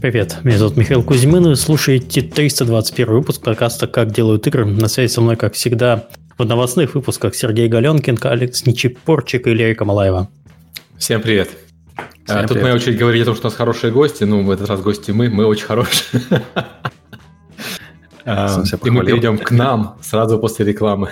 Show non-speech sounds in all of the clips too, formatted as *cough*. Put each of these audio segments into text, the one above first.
Привет, меня зовут Михаил Кузьмин, и вы слушаете 321 выпуск подкаста «Как делают игры». На связи со мной, как всегда, в новостных выпусках Сергей Галенкин, Алекс Ничипорчик и Лерика Малаева. Всем привет. Всем а, тут привет. моя очередь говорить о том, что у нас хорошие гости. Ну, в этот раз гости мы, мы очень хорошие. А, и мы перейдем к нам сразу после рекламы.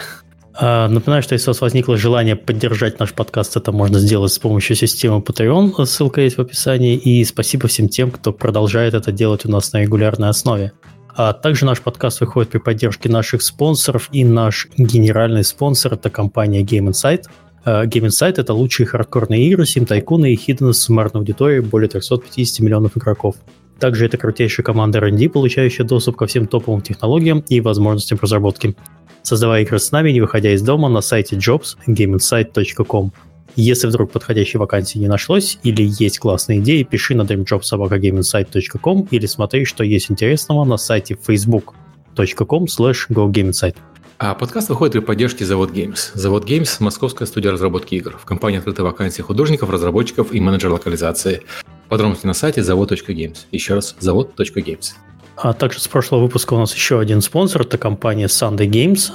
А, напоминаю, что если у вас возникло желание поддержать наш подкаст, это можно сделать с помощью системы Patreon, ссылка есть в описании, и спасибо всем тем, кто продолжает это делать у нас на регулярной основе. А также наш подкаст выходит при поддержке наших спонсоров, и наш генеральный спонсор – это компания Game Insight. А, Game Insight – это лучшие хардкорные игры, сим-тайкуны и хидны с суммарной аудиторией более 350 миллионов игроков. Также это крутейшая команда R&D, получающая доступ ко всем топовым технологиям и возможностям разработки. Создавай игры с нами, не выходя из дома, на сайте jobs.gameinsight.com. Если вдруг подходящей вакансии не нашлось или есть классные идеи, пиши на dreamjobsobakagameinsight.com или смотри, что есть интересного на сайте facebook.com slash. А подкаст выходит при поддержке Завод Games. Завод Games – московская студия разработки игр. В компании открыты вакансии художников, разработчиков и менеджер локализации. Подробности на сайте завод.games. Еще раз, завод.games. А также с прошлого выпуска у нас еще один спонсор, это компания Sunday Games.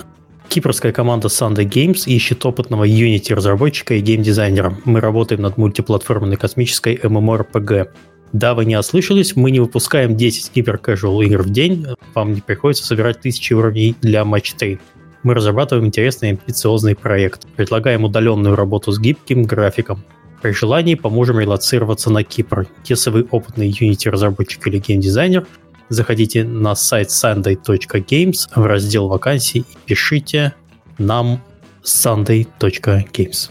Кипрская команда Sunday Games ищет опытного Unity разработчика и геймдизайнера. Мы работаем над мультиплатформенной космической MMORPG. Да, вы не ослышались, мы не выпускаем 10 гиперкэжуал игр в день, вам не приходится собирать тысячи уровней для матч 3. Мы разрабатываем интересный амбициозный проект, предлагаем удаленную работу с гибким графиком. При желании поможем релацироваться на Кипр. Если вы опытный Unity разработчик или геймдизайнер, заходите на сайт sunday.games в раздел вакансий и пишите нам sunday.games.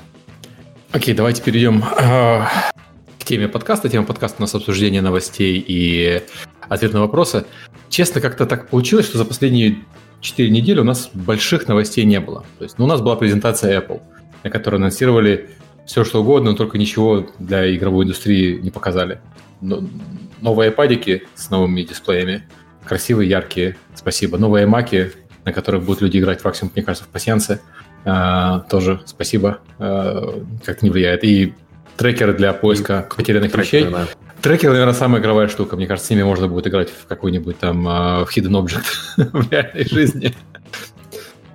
Окей, okay, давайте перейдем э, к теме подкаста. Тема подкаста у нас обсуждение новостей и ответ на вопросы. Честно, как-то так получилось, что за последние 4 недели у нас больших новостей не было. То есть, ну, у нас была презентация Apple, на которой анонсировали все, что угодно, но только ничего для игровой индустрии не показали новые iPad с новыми дисплеями, красивые, яркие, спасибо. Новые маки, на которых будут люди играть максимум, мне кажется, в пассиансе, а, тоже спасибо, а, как не влияет. И трекеры для поиска и потерянных трекеры, вещей. Да. Трекеры, наверное, самая игровая штука. Мне кажется, с ними можно будет играть в какой-нибудь там uh, в Hidden Object *laughs* в реальной жизни.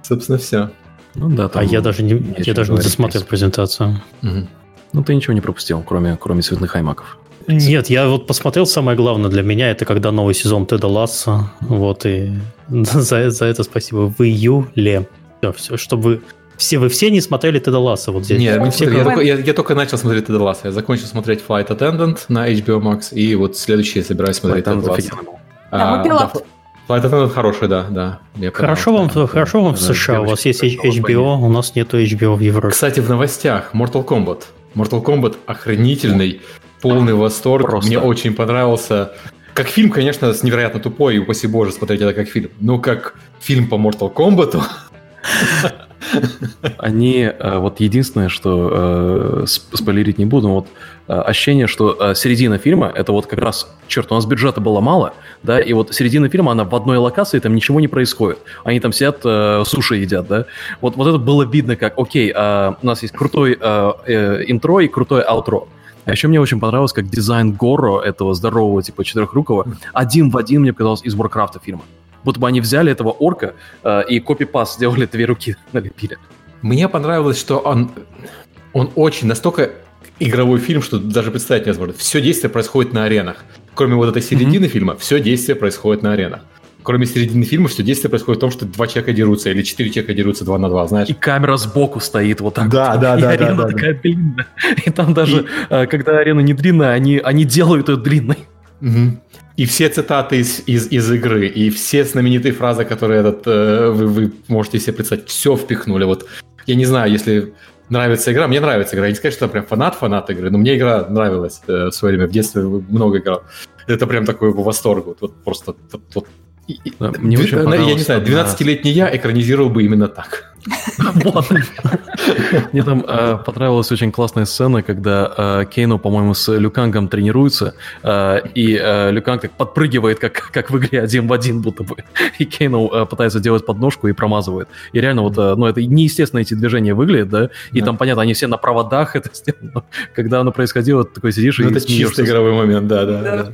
Собственно, все. Ну да, там а я даже не, я даже не досмотрел презентацию. Угу. Ну, ты ничего не пропустил, кроме, кроме цветных аймаков. Нет, я вот посмотрел, самое главное для меня, это когда новый сезон Теда Ласса, вот, и *laughs* за, за это спасибо, в июле. Все, все, чтобы все, вы все не смотрели Теда Ласса вот здесь? Нет, все, я, только, я, я только начал смотреть Теда Ласса. Я закончил смотреть Flight Attendant на HBO Max, и вот следующий я собираюсь смотреть Теда Ласса. А, да, Flight Attendant хороший, да, да. хорошо вам, хорошо вам в США, у вас есть HBO, у нас нету HBO в Европе. Кстати, в новостях Mortal Kombat. Mortal Kombat охренительный полный восторг. Просто. Мне очень понравился. Как фильм, конечно, с невероятно тупой, и упаси боже, смотреть это как фильм. Но как фильм по Mortal Kombat. *laughs* Они, э, вот единственное, что э, спойлерить не буду, вот э, ощущение, что середина фильма, это вот как раз, черт, у нас бюджета было мало, да, и вот середина фильма, она в одной локации, там ничего не происходит. Они там сидят, суши едят, да. Вот, вот это было видно, как, окей, у нас есть крутой интро и крутое аутро. А еще мне очень понравилось, как дизайн Горо, этого здорового, типа, четырехрукого, один в один, мне показалось, из Warcraft фильма. Будто бы они взяли этого орка э, и копипаст сделали, две руки *laughs* налепили. Мне понравилось, что он, он очень настолько игровой фильм, что даже представить невозможно. Все действие происходит на аренах. Кроме вот этой середины mm-hmm. фильма, все действие происходит на аренах кроме середины фильма, что действие происходит в том, что два человека дерутся, или четыре человека дерутся два на два, знаешь. И камера сбоку стоит вот так да, *laughs* вот. Да, и да, арена да, такая да. длинная. И там даже, и... Э, когда арена не длинная, они, они делают ее длинной. Угу. И все цитаты из, из, из игры, и все знаменитые фразы, которые этот, э, вы, вы можете себе представить, все впихнули. Вот я не знаю, если нравится игра, мне нравится игра. Я не сказать, что я прям фанат-фанат игры, но мне игра нравилась э, в свое время. В детстве много играл. Это прям такой восторг. Вот, вот просто вот, вот да, мне очень я не знаю, 12-летний я экранизировал бы именно так. *laughs* Мне там э, понравилась очень классная сцена, когда э, Кейну, по-моему, с Люкангом тренируются, э, и Люканг так подпрыгивает, как, как в игре один в один будто бы, и Кейну пытается делать подножку и промазывает. И реально вот, ну, это неестественно эти движения выглядят, да, и там, понятно, они все на проводах *laughs* это сделано. Когда оно происходило, ты такой сидишь ну, и Это чистый игровой момент, да, да. да. да.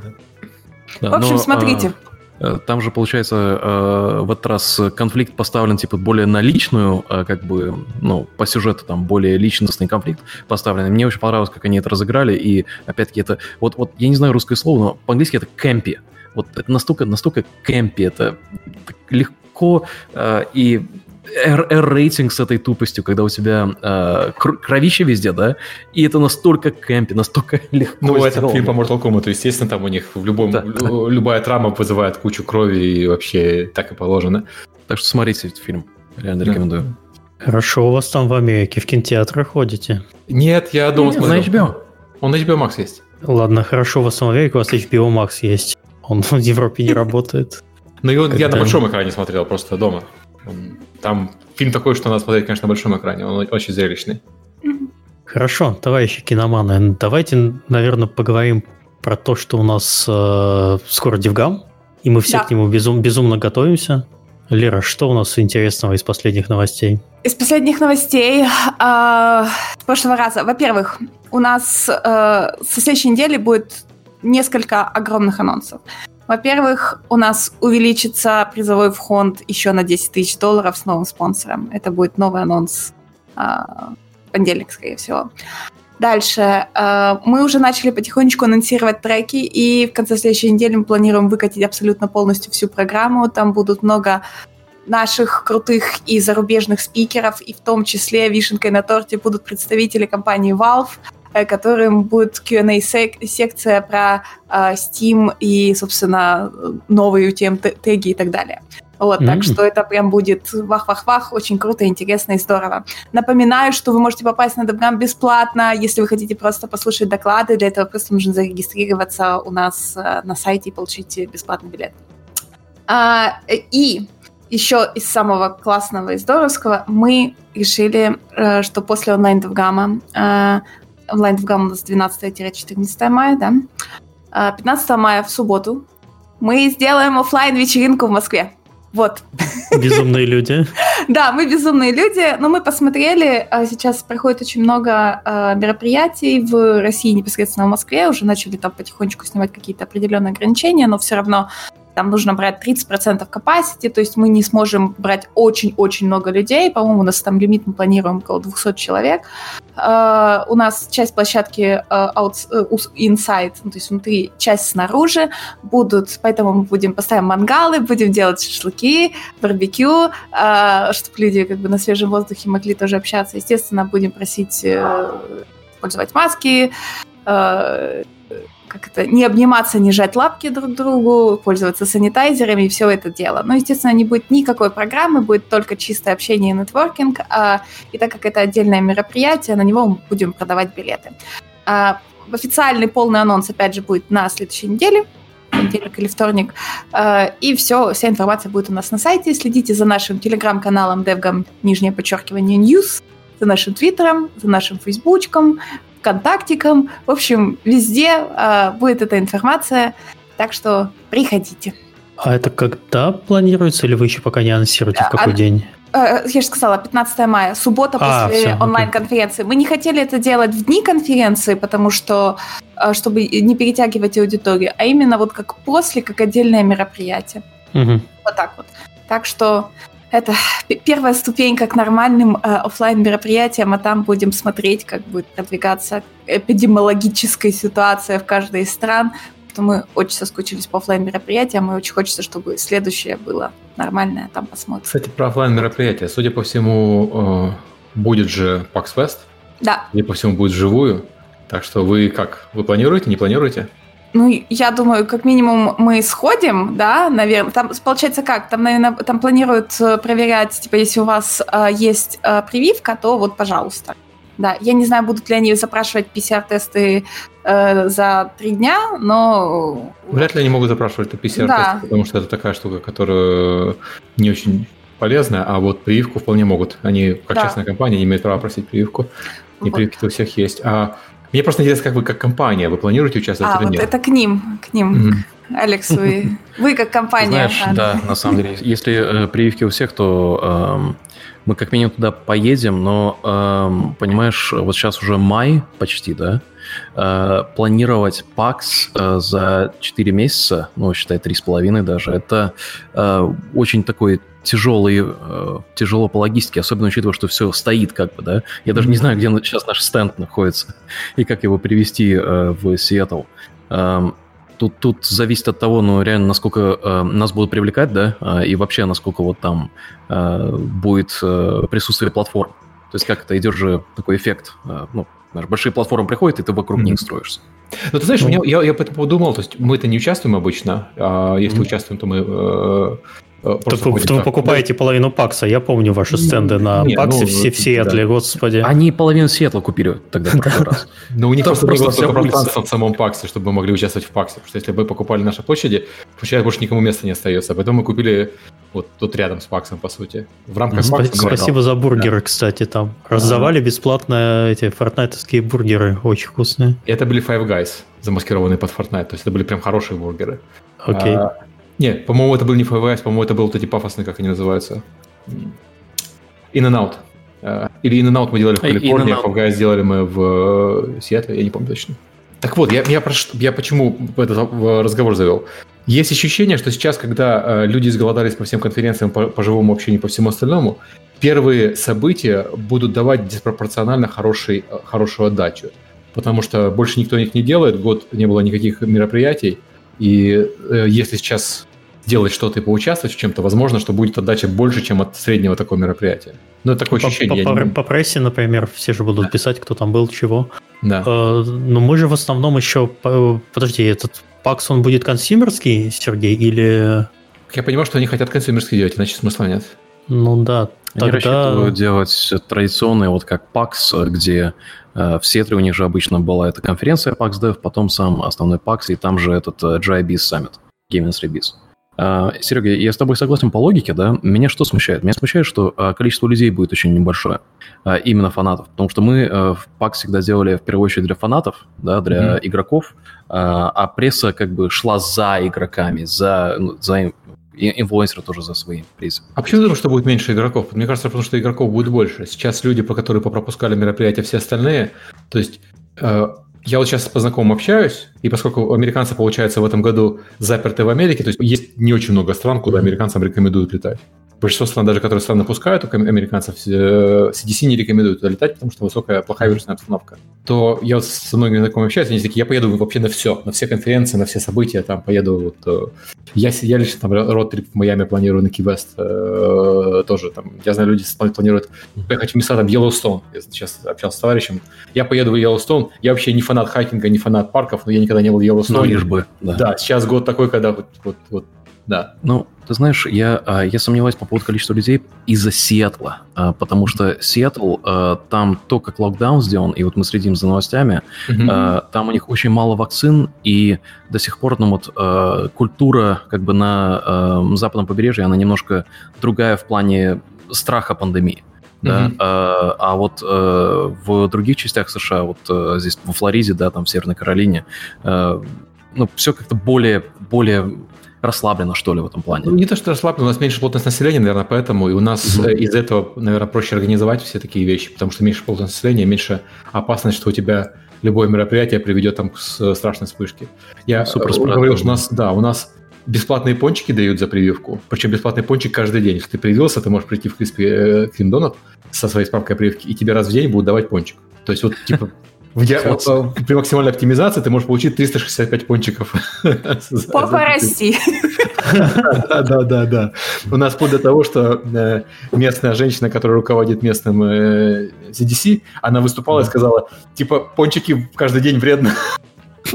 Да, в общем, но, смотрите. А, там же, получается, а, в этот раз конфликт поставлен, типа, более на личную, а, как бы, ну, по сюжету там более личностный конфликт поставлен. Мне очень понравилось, как они это разыграли, и, опять-таки, это, вот, вот, я не знаю русское слово, но по-английски это кэмпи. Вот это настолько, настолько кэмпи, это легко и R-рейтинг с этой тупостью, когда у тебя э, кровище везде, да, и это настолько кэмпи, настолько *laughs* легко Ну, сделано. это фильм по Mortal Kombat, естественно, там у них в любом, да, любая травма вызывает кучу крови, и вообще так и положено. Так что смотрите этот фильм, реально да. рекомендую. Хорошо, у вас там в Америке в кинотеатры ходите? Нет, я дома Нет. На HBO. Он на HBO Max есть. Ладно, хорошо, у вас в Америке у вас HBO Max есть. Он *laughs* в Европе не работает. Ну, я на большом экране смотрел, просто дома. Там фильм такой, что надо смотреть, конечно, на большом экране. Он очень зрелищный. Хорошо, товарищи киноманы, давайте, наверное, поговорим про то, что у нас э, скоро Дивгам, и мы все да. к нему безум, безумно готовимся. Лера, что у нас интересного из последних новостей? Из последних новостей э, с прошлого раза. Во-первых, у нас э, со следующей недели будет несколько огромных анонсов. Во-первых, у нас увеличится призовой фонд еще на 10 тысяч долларов с новым спонсором. Это будет новый анонс а, в понедельник, скорее всего. Дальше. Э, мы уже начали потихонечку анонсировать треки, и в конце следующей недели мы планируем выкатить абсолютно полностью всю программу. Там будут много наших крутых и зарубежных спикеров, и в том числе вишенкой на торте будут представители компании Valve, Э, которым будет Q&A секция про э, Steam и, собственно, новые тем теги и так далее. Вот, mm-hmm. так что это прям будет вах-вах-вах, очень круто, интересно и здорово. Напоминаю, что вы можете попасть на Добрам бесплатно, если вы хотите просто послушать доклады, для этого просто нужно зарегистрироваться у нас э, на сайте и получить бесплатный билет. А, и еще из самого классного и здоровского мы решили, э, что после онлайн Довгама э, онлайн в гамма с 12-14 мая, да. 15 а, мая в субботу мы сделаем офлайн вечеринку в Москве. Вот. Безумные *laughs* люди. Да, мы безумные люди, но мы посмотрели, а, сейчас проходит очень много а, мероприятий в России, непосредственно в Москве, уже начали там потихонечку снимать какие-то определенные ограничения, но все равно там нужно брать 30% capacity, то есть мы не сможем брать очень-очень много людей. По-моему, у нас там лимит, мы планируем около 200 человек. Uh, у нас часть площадки uh, inside, ну, то есть внутри, часть снаружи будут, поэтому мы будем поставим мангалы, будем делать шашлыки, барбекю, чтобы люди как бы на свежем воздухе могли тоже общаться. Естественно, будем просить uh, пользовать маски, как это, не обниматься, не жать лапки друг другу, пользоваться санитайзерами и все это дело. Но, естественно, не будет никакой программы, будет только чистое общение и нетворкинг. А, и так как это отдельное мероприятие, на него мы будем продавать билеты. А, официальный полный анонс, опять же, будет на следующей неделе понедельник или вторник. А, и все, вся информация будет у нас на сайте. Следите за нашим телеграм-каналом DevGam, нижнее подчеркивание, News, за нашим твиттером, за нашим фейсбучком, ВКонтактиком. В общем, везде э, будет эта информация. Так что приходите. А это когда планируется, или вы еще пока не анонсируете, в какой а, день? Э, я же сказала, 15 мая, суббота а, после онлайн-конференции. Мы не хотели это делать в дни конференции, потому что, чтобы не перетягивать аудиторию, а именно вот как после, как отдельное мероприятие. Угу. Вот так вот. Так что это первая ступенька к нормальным э, офлайн мероприятиям, а там будем смотреть, как будет продвигаться эпидемиологическая ситуация в каждой из стран. Что мы очень соскучились по офлайн мероприятиям, и очень хочется, чтобы следующее было нормальное, там посмотрим. Кстати, про офлайн мероприятия. Судя по всему, э, будет же PAX Fest. Да. Судя по всему, будет вживую. Так что вы как? Вы планируете, не планируете? Ну, я думаю, как минимум мы сходим, да, наверное. Там получается как? Там, наверное, там планируют э, проверять, типа, если у вас э, есть э, прививка, то вот, пожалуйста. Да, я не знаю, будут ли они запрашивать PCR-тесты э, за три дня, но... Вряд ли они могут запрашивать PCR-тесты, да. потому что это такая штука, которая не очень полезная, а вот прививку вполне могут. Они, как да. частная компания, не имеют права просить прививку. И вот. прививки у всех есть. А мне просто интересно, как вы как компания, вы планируете участвовать а, или вот нет? это к ним, к ним, mm-hmm. Алекс, вы, *laughs* вы как компания. Знаешь, да, на самом деле, *laughs* если э, прививки у всех, то мы как минимум туда поедем, но, э, понимаешь, вот сейчас уже май почти, да? Э, планировать ПАКС э, за 4 месяца, ну, считай, 3,5 даже, это э, очень такой тяжелый, э, тяжело по логистике, особенно учитывая, что все стоит как бы, да. Я даже не знаю, где сейчас наш стенд находится *laughs* и как его привести э, в Сиэтл. Э, тут, тут зависит от того, ну, реально, насколько э, нас будут привлекать, да, э, и вообще, насколько вот там э, будет э, присутствие платформ. То есть как это идет же такой эффект, э, ну, знаешь, большие платформы приходят, и ты вокруг mm-hmm. них строишься. Ну, ты знаешь, ну, меня, я, я подумал, то есть мы-то не участвуем обычно, а если mm-hmm. участвуем, то мы э, Э, то вы, вы покупаете да. половину Пакса. Я помню ваши стенды на не, Паксе ну, все в Сиэтле, да. господи. Они половину Сиэтла купили тогда *laughs* в раз. Но у них просто было пространство в самом Паксе, чтобы мы могли участвовать в Паксе. Потому что если бы покупали наши площади, получается, больше никому места не остается. Поэтому мы купили вот тут рядом с Паксом, по сути. В рамках Пакса. Спасибо за бургеры, кстати, там. Раздавали бесплатно эти фортнайтовские бургеры, очень вкусные. Это были Five Guys, замаскированные под Fortnite. То есть это были прям хорошие бургеры. Окей. А, не, по-моему, это был не ФВС, по-моему, это был вот эти пафосные, как они называются. In and Out. Э, или In and Out мы делали в Калифорнии, а FFG сделали мы в э, Сиэтле, я не помню точно. Так вот, я, я, прош... я почему этот разговор завел? Есть ощущение, что сейчас, когда э, люди изголодались по всем конференциям, по, по живому общению, по всему остальному, первые события будут давать диспропорционально хороший, хорошую отдачу. Потому что больше никто их не делает, год не было никаких мероприятий, и э, если сейчас делать что-то и поучаствовать в чем-то, возможно, что будет отдача больше, чем от среднего такого мероприятия. Ну, это такое по, ощущение. По, по, по прессе, например, все же будут да. писать, кто там был, чего. Да. Э, но мы же в основном еще... Подожди, этот пакс, он будет консюмерский, Сергей, или... Я понимаю, что они хотят консюмерский делать, иначе смысла нет. Ну да, тогда... Они рассчитывают делать традиционные, вот как PAX, где Э, в Сетре у них же обычно была эта конференция PAX Dev, потом сам основной PAX, и там же этот э, GIBIS Summit, Game Industry Biz. Uh, Серега, я с тобой согласен по логике, да? Меня что смущает? Меня смущает, что uh, количество людей будет очень небольшое, uh, именно фанатов. Потому что мы в PAX всегда делали в первую очередь для фанатов, да, для mm-hmm. игроков, а пресса как бы шла за игроками, за, ну, за и инфлюенсеры тоже за свои призы. А почему ты думаешь, что будет меньше игроков? Мне кажется, потому что игроков будет больше. Сейчас люди, по которые попропускали мероприятия, все остальные, то есть э, я вот сейчас по знакомым общаюсь, и поскольку американцы, получается, в этом году заперты в Америке, то есть есть не очень много стран, куда американцам рекомендуют летать большинство стран, даже которые страны пускают, только американцев, CDC э, не рекомендуют туда летать, потому что высокая, плохая вирусная обстановка, то я вот со многими знакомыми общаюсь, они такие, я поеду вообще на все, на все конференции, на все события, там поеду, вот, э, я, я лично там род-трип в Майами планирую на Кивест, э, тоже там, я знаю, люди планируют поехать в места, там, Йеллоустон, я сейчас общался с товарищем, я поеду в Йеллоустон, я вообще не фанат хайкинга, не фанат парков, но я никогда не был в Йеллоустоне. Ну, лишь бы, да. Да, сейчас год такой, когда вот, вот, вот да. Ну, ты знаешь, я, а, я сомневаюсь по поводу количества людей из-за Сиэтла, а, потому что Сиэтл, а, там то, как локдаун сделан, и вот мы следим за новостями, mm-hmm. там у них очень мало вакцин, и до сих пор ну, вот, культура как бы на западном побережье, она немножко другая в плане страха пандемии. Да? Mm-hmm. А, а вот э, в других частях США, вот э, здесь во Флориде, да, там в Северной Каролине, э, ну, все как-то более, более расслаблено, что ли, в этом плане. Ну, не то, что расслаблено, у нас меньше плотность населения, наверное, поэтому, и у нас угу. из этого, наверное, проще организовать все такие вещи, потому что меньше плотность населения, меньше опасность, что у тебя любое мероприятие приведет там к страшной вспышке. Я Супер говорил, что у нас, да, у нас бесплатные пончики дают за прививку, причем бесплатный пончик каждый день. Если ты привился, ты можешь прийти в Криспи Крим Донат со своей справкой о прививке, и тебе раз в день будут давать пончик. То есть вот типа я, при максимальной оптимизации ты можешь получить 365 пончиков. *laughs* Папа расти. Да, да, да, да. У нас вплоть до того, что э, местная женщина, которая руководит местным CDC, э, она выступала и сказала, типа, пончики каждый день вредно. *laughs*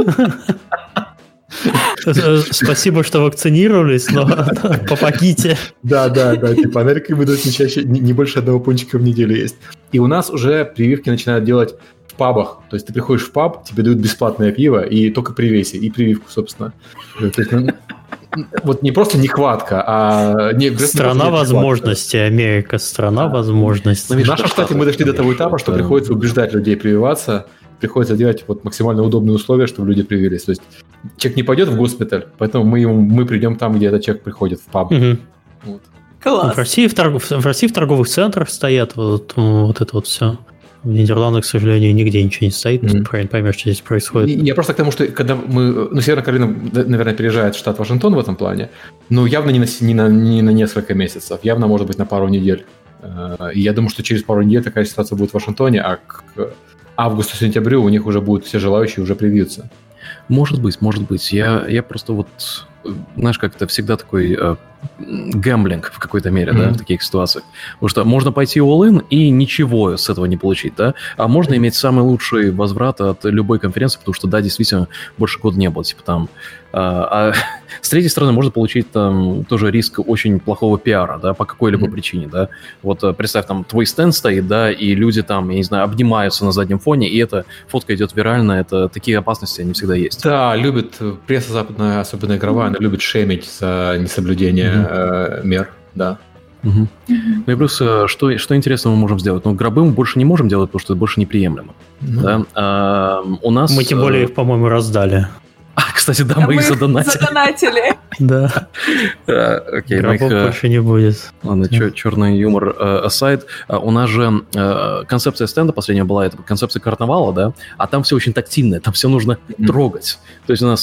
*laughs* Спасибо, что вакцинировались, но *laughs* помогите. Да, да, да. Типа, она рекомендует не чаще, не больше одного пончика в неделю есть. И у нас уже прививки начинают делать пабах. То есть ты приходишь в паб, тебе дают бесплатное пиво и только при весе, и прививку, собственно. Есть, ну, вот не просто нехватка, а... Не, страна возможностей, Америка, страна возможностей. В нашем штате мы дошли до того этапа, что приходится убеждать людей прививаться, приходится делать вот максимально удобные условия, чтобы люди привились. То есть человек не пойдет в госпиталь, поэтому мы, ему, мы придем там, где этот человек приходит, в паб. Угу. Вот. Класс. В России в, торг... в России в торговых центрах стоят вот, вот это вот все. В Нидерландах, к сожалению, нигде ничего не стоит. Мгм. Правильно поймешь, что здесь происходит. Я просто к тому, что когда мы... Ну, Северная Каролина, наверное, переезжает в штат Вашингтон в этом плане, но явно не на, не на, не на несколько месяцев, явно, может быть, на пару недель. Э, И я думаю, что через пару недель такая ситуация будет в Вашингтооне, а к августу-сентябрю у них уже будут все желающие уже привиться. Может быть, может быть. Я, я просто вот, знаешь, как это всегда такой э, гэмблинг в какой-то мере, да, Мгм. в таких ситуациях. Потому что можно пойти all-in и ничего с этого не получить, да, а можно иметь самый лучший возврат от любой конференции, потому что, да, действительно, больше года не было, типа там... а, а *laughs* с третьей стороны, можно получить там тоже риск очень плохого пиара, да, по какой-либо Мгм. причине, да. Вот э, представь, там твой стенд стоит, да, и люди там, я не знаю, обнимаются на заднем фоне, и эта фотка идет вирально, это такие опасности, они всегда есть. Да, любит э, пресса западная, особенно игровая, она любит шемить за несоблюдение Мгм. э, мер, да. Мгм. Ну и плюс, э, что, что интересного мы можем сделать? Ну, гробы мы больше не можем делать, потому что это больше неприемлемо. Ну, Да? А, у нас... Мы тем более их, по-моему, раздали. А, кстати, да, А мы их задонатили. задонатили. *laughs* Да, Э, Окей, мы э, больше не будет. Ладно, черный юмор э, aside. У нас же концепция стенда последняя была, это концепция карнавала, да, а там все очень тактильное, там все нужно трогать. То есть у нас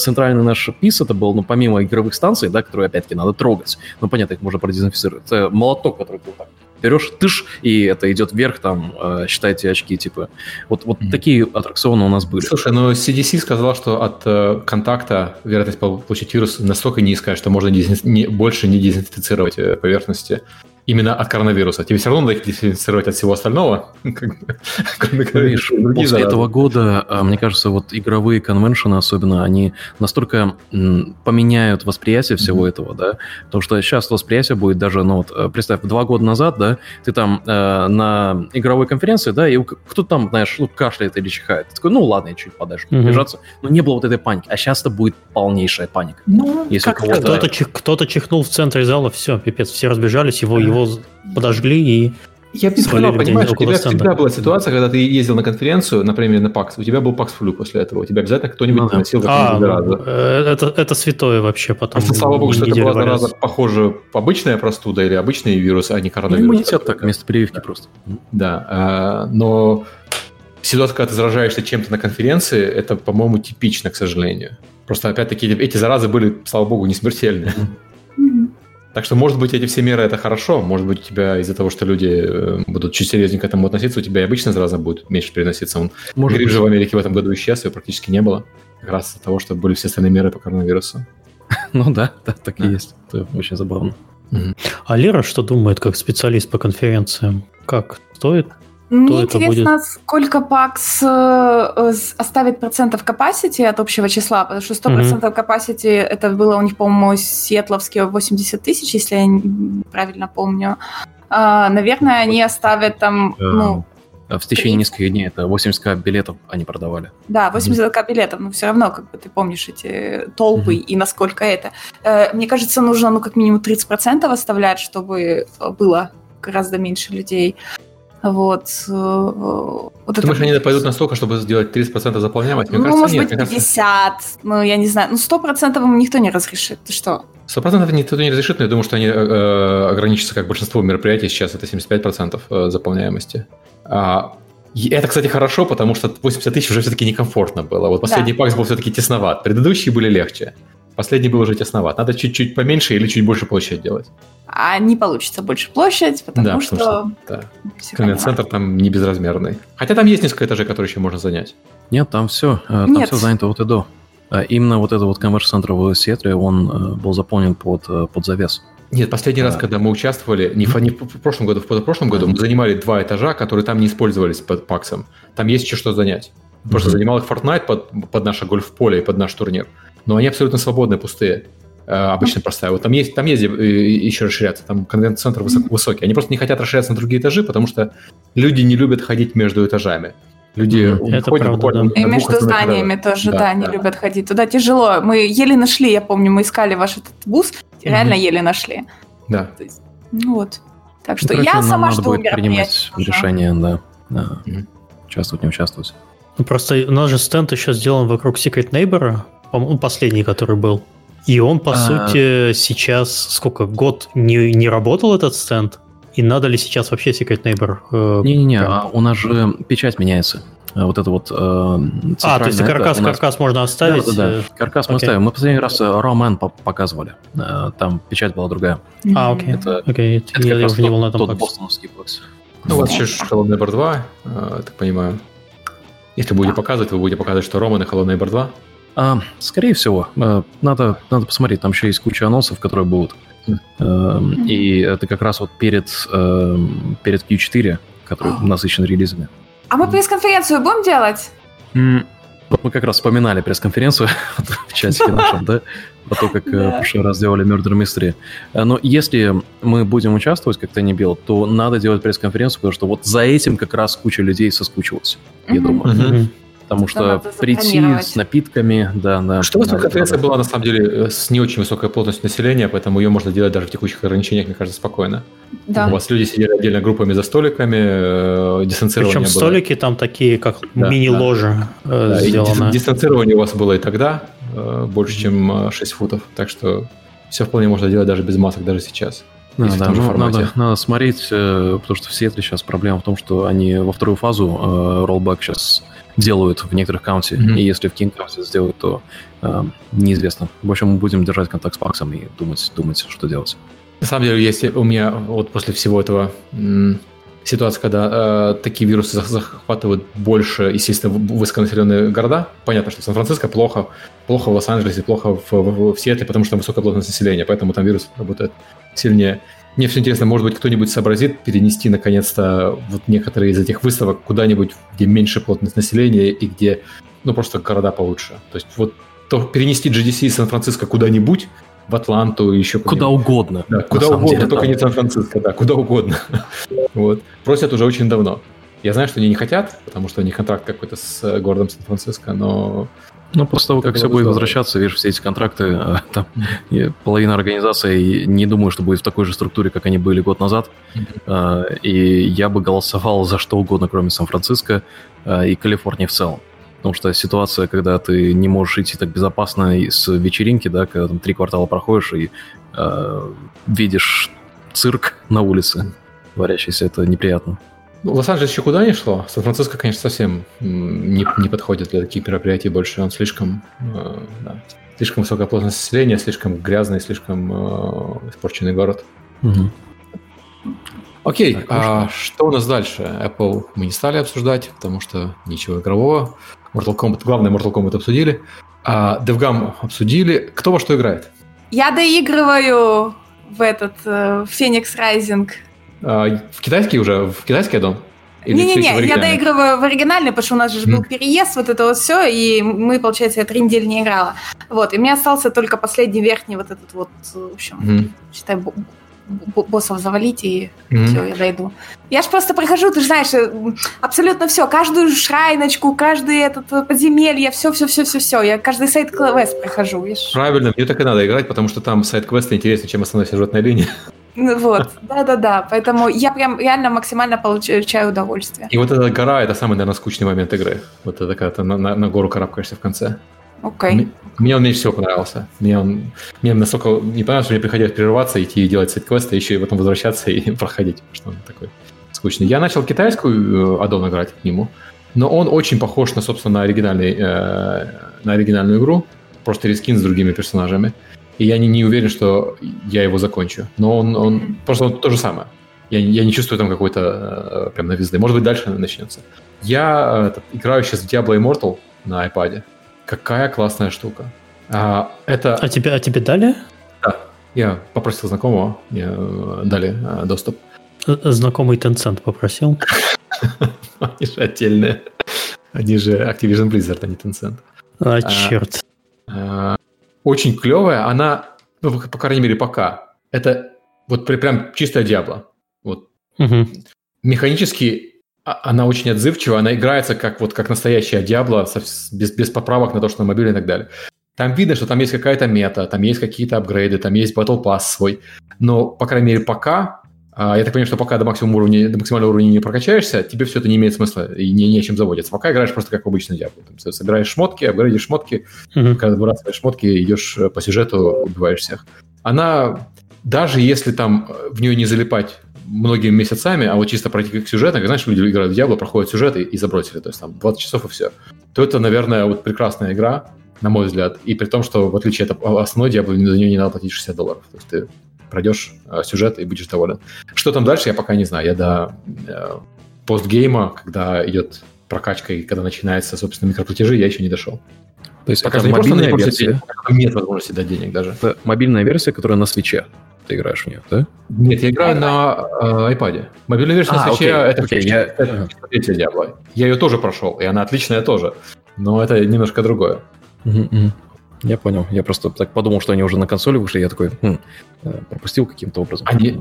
центральный наш пис, это был, ну, помимо игровых станций, да, которые, опять-таки, надо трогать. Ну, понятно, их можно продезинфицировать. Это молоток, который вот так берешь, тыш, и это идет вверх, там, э, считайте очки, типа. Вот, вот Мгм. такие аттракционы у нас были. Слушай, но CDC сказал, что от э, контакта вероятность пол- получить вирус настолько низкая, что можно дезин- не- больше не дезинфицировать э, поверхности именно от коронавируса. Тебе все равно надо их дезинфицировать от всего остального. *laughs* Видишь, после этого года, а, мне кажется, вот игровые конвеншены особенно, они настолько поменяют восприятие всего этого, да, потому что сейчас восприятие будет даже, ну вот, э, представь, два года назад, да, ты там э, на игровой конференции, да, и кто там, знаешь, ну, кашляет или чихает. Ты такой, ну, ладно, я чуть подальше прижаться. Но не было вот этой паники. А сейчас это будет полнейшая паника. Ну, кто-то чихнул в центре зала, все, пипец, все разбежались, его, его подожгли и... Я бы не сказал, понимаешь, у тебя стенда. всегда была ситуация, когда ты ездил на конференцию, например, на PAX, у тебя был PAX флю после этого, у тебя обязательно кто-нибудь Ну да. приносил А, заразу. э, это, это святое вообще потом. Просто слава богу, что это была валяться. зараза, похоже, обычная простуда или обычный вирус, а не Ну, коронавирус. иммунитет так, вместо прививки просто. Да, а, но ситуация, когда ты заражаешься чем-то на конференции, это, по-моему, типично, к сожалению. Просто, опять-таки, эти заразы были, слава богу, не смертельные. Так что, может быть, эти все меры это хорошо. Может быть, у тебя из-за того, что люди э, будут чуть серьезнее к этому относиться, у тебя и обычная зараза будет меньше переноситься. Он, Может грипп же в Америке в этом году исчез, его практически не было. Как раз из-за того, что были все остальные меры по коронавирусу. *laughs* Ну да, да, так и есть. Это очень забавно. А Лера что думает как специалист по конференциям? Как? Стоит? Мне интересно, сколько пакс э, оставит процентов capacity от общего числа, потому что 100% capacity это было у них, по-моему, сиэтловские 80 тысяч, если я правильно помню. А, наверное, они оставят там, ну, А В течение 30. нескольких дней это 80к билетов они продавали. да, 80 к билетов, но все равно, как бы ты помнишь эти толпы Мгм. и насколько это. Э, Мне кажется, нужно, ну, как минимум 30% оставлять, чтобы было гораздо меньше людей. Вот. э, вот Ты думаешь, это- они пойдут настолько, чтобы сделать 30% заполняемости? Мне ну, кажется, может нет. быть, Мне кажется, 50, ну, я не знаю. Ну, 100% им никто не разрешит. Ты что? Сто процентов никто не разрешит, но я думаю, что они э, э, ограничатся, как большинство мероприятий сейчас, это 75% э, заполняемости. А, это, кстати, хорошо, потому что 80 тысяч уже все-таки некомфортно было. Вот последний пакс был все-таки тесноват. Предыдущие были легче. Последний был уже тесноват. Надо чуть-чуть поменьше или чуть больше площадь делать. А не получится больше площадь, потому Да, что... потому Да. всё Конвент-центр там не безразмерный. Хотя там есть несколько этажей, которые еще можно занять. Нет, там все, там Нет. все занято вот и до. А Именно вот этот вот конверш-центр в Сиэтле, он э, был заполнен под, э, под завес. Нет, последний раз, Да. когда мы участвовали, не, в- не в прошлом году, в позапрошлом году, мы занимали два этажа, которые там не использовались под паксом. Там есть еще что занять. Просто занимал их Fortnite под, под наше гольф-поле и под наш турнир. Но они абсолютно свободные, пустые. Э, обычно простая. Вот там есть, там есть э, еще расширяться. Там конвент-центр высок- высокий. Они просто не хотят расширяться на другие этажи, потому что люди не любят ходить между этажами. Люди Мгм. Это ходят правда, буквально да. И между зданиями рядом. тоже, Да, да, они да. любят ходить. Туда тяжело. Мы еле нашли, я помню, мы искали ваш этот бус, и реально еле нашли. Да. Есть, ну вот. Так что Ну, короче, я сама надо жду будет принимать решение, да. да. Мгм. Участвовать, не участвовать. Ну, просто у нас же стенд еще сделан вокруг Secret Neighbor, по-моему, последний, который был. И он, по А. сути, сейчас сколько, год не, не работал этот стенд? И надо ли сейчас вообще Secret Neighbor? э, Не-не-не, прям- а у нас же печать меняется. А Вот это вот... э, А, то есть каркас, нас- каркас можно оставить? Да, да, э, да. Каркас мы окей. ставим. Мы последний раз э, Ромен по- показывали. Э, Там печать была другая. А, окей. Это- Окей, Это я, как я раз уже не был на тот, этом тот боксе. бостоновский бокс. Ну, у вас еще Hello Neighbor 2, э, так понимаю. Если будете показывать, вы будете показывать, что Роман и Hello Neighbor 2. А, скорее всего, э, надо, надо посмотреть, там еще есть куча анонсов, которые будут. Эм, И это как раз вот перед, эм, перед Q4, который насыщен релизами. А мы пресс-конференцию будем делать? Вот мы как раз вспоминали пресс-конференцию *laughs* в чатике нашем, да, про то, как э, в прошлый раз делали Murder Mystery. Но если мы будем участвовать, как Тенни Билл, то надо делать пресс-конференцию, потому что вот за этим как раз куча людей соскучилась, я думаю. Потому Что прийти с напитками, да, да. Что у надо конференция была, на самом деле, э, с не очень высокой плотностью населения, поэтому ее можно делать даже в текущих ограничениях, мне кажется, спокойно. У Да. вас люди сидели отдельно группами за столиками, э, дистанцирование Причем было. столики там такие, как Да, мини-ложи э, Да, и сделаны. дис- дистанцирование у вас было и тогда э, больше, чем э, 6 футов. Так что все вполне можно делать даже без масок, даже сейчас. Да, если в да, том же ну, формате. надо, надо смотреть, э, потому что в Сиэтле сейчас проблема в том, что они во вторую фазу э, роллбэк сейчас делают в некоторых каунте, Мгм. и если в King каунте сделают, то э, неизвестно. В общем, мы будем держать контакт с Паксом и думать, думать, что делать. На самом деле, если у меня вот после всего этого м, ситуация, когда э, такие вирусы зах- захватывают больше, естественно, высоконаселенные города, понятно, что в Сан-Франциско плохо, плохо в Лос-Анджелесе, плохо в, в- в Сиэтле, потому что там высокая плотность населения, поэтому там вирус работает сильнее. Мне все интересно, может быть, кто-нибудь сообразит перенести, наконец-то, вот некоторые из этих выставок куда-нибудь, где меньше плотность населения и где, ну, просто города получше. То есть вот то перенести GDC из Сан-Франциско куда-нибудь, в Атланту, еще Куда угодно. да, куда угодно, деле, только да. не Сан-Франциско, да, куда угодно. *laughs* вот. Просят уже очень давно. Я знаю, что они не хотят, потому что у них контракт какой-то с э, городом Сан-Франциско, но Ну, после того, как все будет возвращаться, видишь, все эти контракты, э, *laughs* там половина организации, не думаю, что будет в такой же структуре, как они были год назад. Э, И я бы голосовал за что угодно, кроме Сан-Франциско э, и Калифорнии в целом. Потому что ситуация, когда ты не можешь идти так безопасно с вечеринки, да, когда там три квартала проходишь и э, видишь цирк на улице *laughs* творящийся, это неприятно. Ну, Лос-Анджелес еще куда не шло. Сан-Франциско, конечно, совсем не, не подходит для таких мероприятий больше. Он слишком, э, да, слишком высокая плотность населения, слишком грязный, слишком э, испорченный город. Мгм. Окей, Так, а что у нас дальше? Apple мы не стали обсуждать, потому что ничего игрового. Mortal Kombat, главное, Mortal Kombat обсудили. А DevGam обсудили. Кто во что играет? Я доигрываю в этот э, в Phoenix Rising. А, в китайский уже? В китайский дом? Не-не-не, я доигрываю в оригинальный, потому что у нас же был переезд, вот это вот все, и мы, получается, я три недели не играла. Вот, и мне остался только последний верхний вот этот вот, в общем, считай, бо- бо- боссов завалить, и все, я дойду. Я ж просто прохожу, ты же знаешь, э, абсолютно все, каждую шрайночку, каждый этот э, подземелье, все, все, все, все, все. Я каждый сайт квест прохожу. Правильно, мне так и надо играть, потому что там сайт-квесты интереснее, чем основная сюжетная линия. Вот, да-да-да. Поэтому я прям реально максимально получаю удовольствие. И вот эта гора – это самый, наверное, скучный момент игры. Вот это когда ты на, на- на гору карабкаешься в конце. Окей. М- Мне он меньше всего понравился. Мне он мне настолько не понравился, что мне приходилось прерываться, идти и делать сайт-квесты, еще и потом возвращаться и *laughs* проходить, потому что он такой скучный. Я начал китайскую э, аддон играть к нему, но он очень похож на, собственно, на, оригинальный, э, на оригинальную игру, просто рескин с другими персонажами. И я не, не уверен, что я его закончу. Но он, он просто он то же самое. Я, я не чувствую там какой-то э, прям новизны. Может быть, дальше начнется. Я э, этот, играю сейчас в Diablo Immortal на iPad. Какая классная штука. А, это А тебе, а тебе дали? я попросил знакомого, мне э, дали э, доступ. Э, Знакомый Tencent попросил. *laughs* Они же отдельные. Они же Activision Blizzard, а не Tencent. А, черт. Очень клевая. Она, ну, по крайней мере, пока. Это вот прям чистая Диабло. Вот Мгм. механически а- она очень отзывчива, она играется как вот как настоящая Диабло, без, без поправок на то, что на мобиле и так далее. Там видно, что там есть какая-то мета, там есть какие-то апгрейды, там есть Battle Pass свой. Но, по крайней мере, пока я так понимаю, что пока до максимум уровня, до максимального уровня не прокачаешься, тебе все это не имеет смысла и не, не о чем заводиться. Пока играешь просто как Диабло. Там, собираешь шмотки, апгрейдишь шмотки, Мгм. когда выбрасываешь шмотки, идешь э, по сюжету, убиваешь всех. Она, даже если там э, в нее не залипать многими месяцами, а вот чисто пройти как сюжет, как, знаешь, люди играют в Диабло, проходят сюжет и, и забросили, то есть там 20 часов и все, то это, наверное, вот прекрасная игра, на мой взгляд, и при том, что в отличие от основной Диабло, за нее не надо платить 60 долларов. То есть ты пройдешь э, сюжет и будешь доволен. Что там дальше, я пока не знаю. Я до э, постгейма, когда идет прокачка и когда начинается, собственно, микроплатежи, я еще не дошел. То есть Пока это не мобильная просто версия. денег, нет возможности дать денег даже. Это мобильная версия, которая на свече. Ты играешь в нее, да? Нет, я играю на э, iPad. Мобильная версия на А, свече окей, это окей, я- это третья Diablo. Я ее тоже прошел, и она отличная тоже. Но это немножко другое. Мгм. Я понял. Я просто так подумал, что они уже на консоли вышли. Я такой, хм, э, пропустил каким-то образом. Они-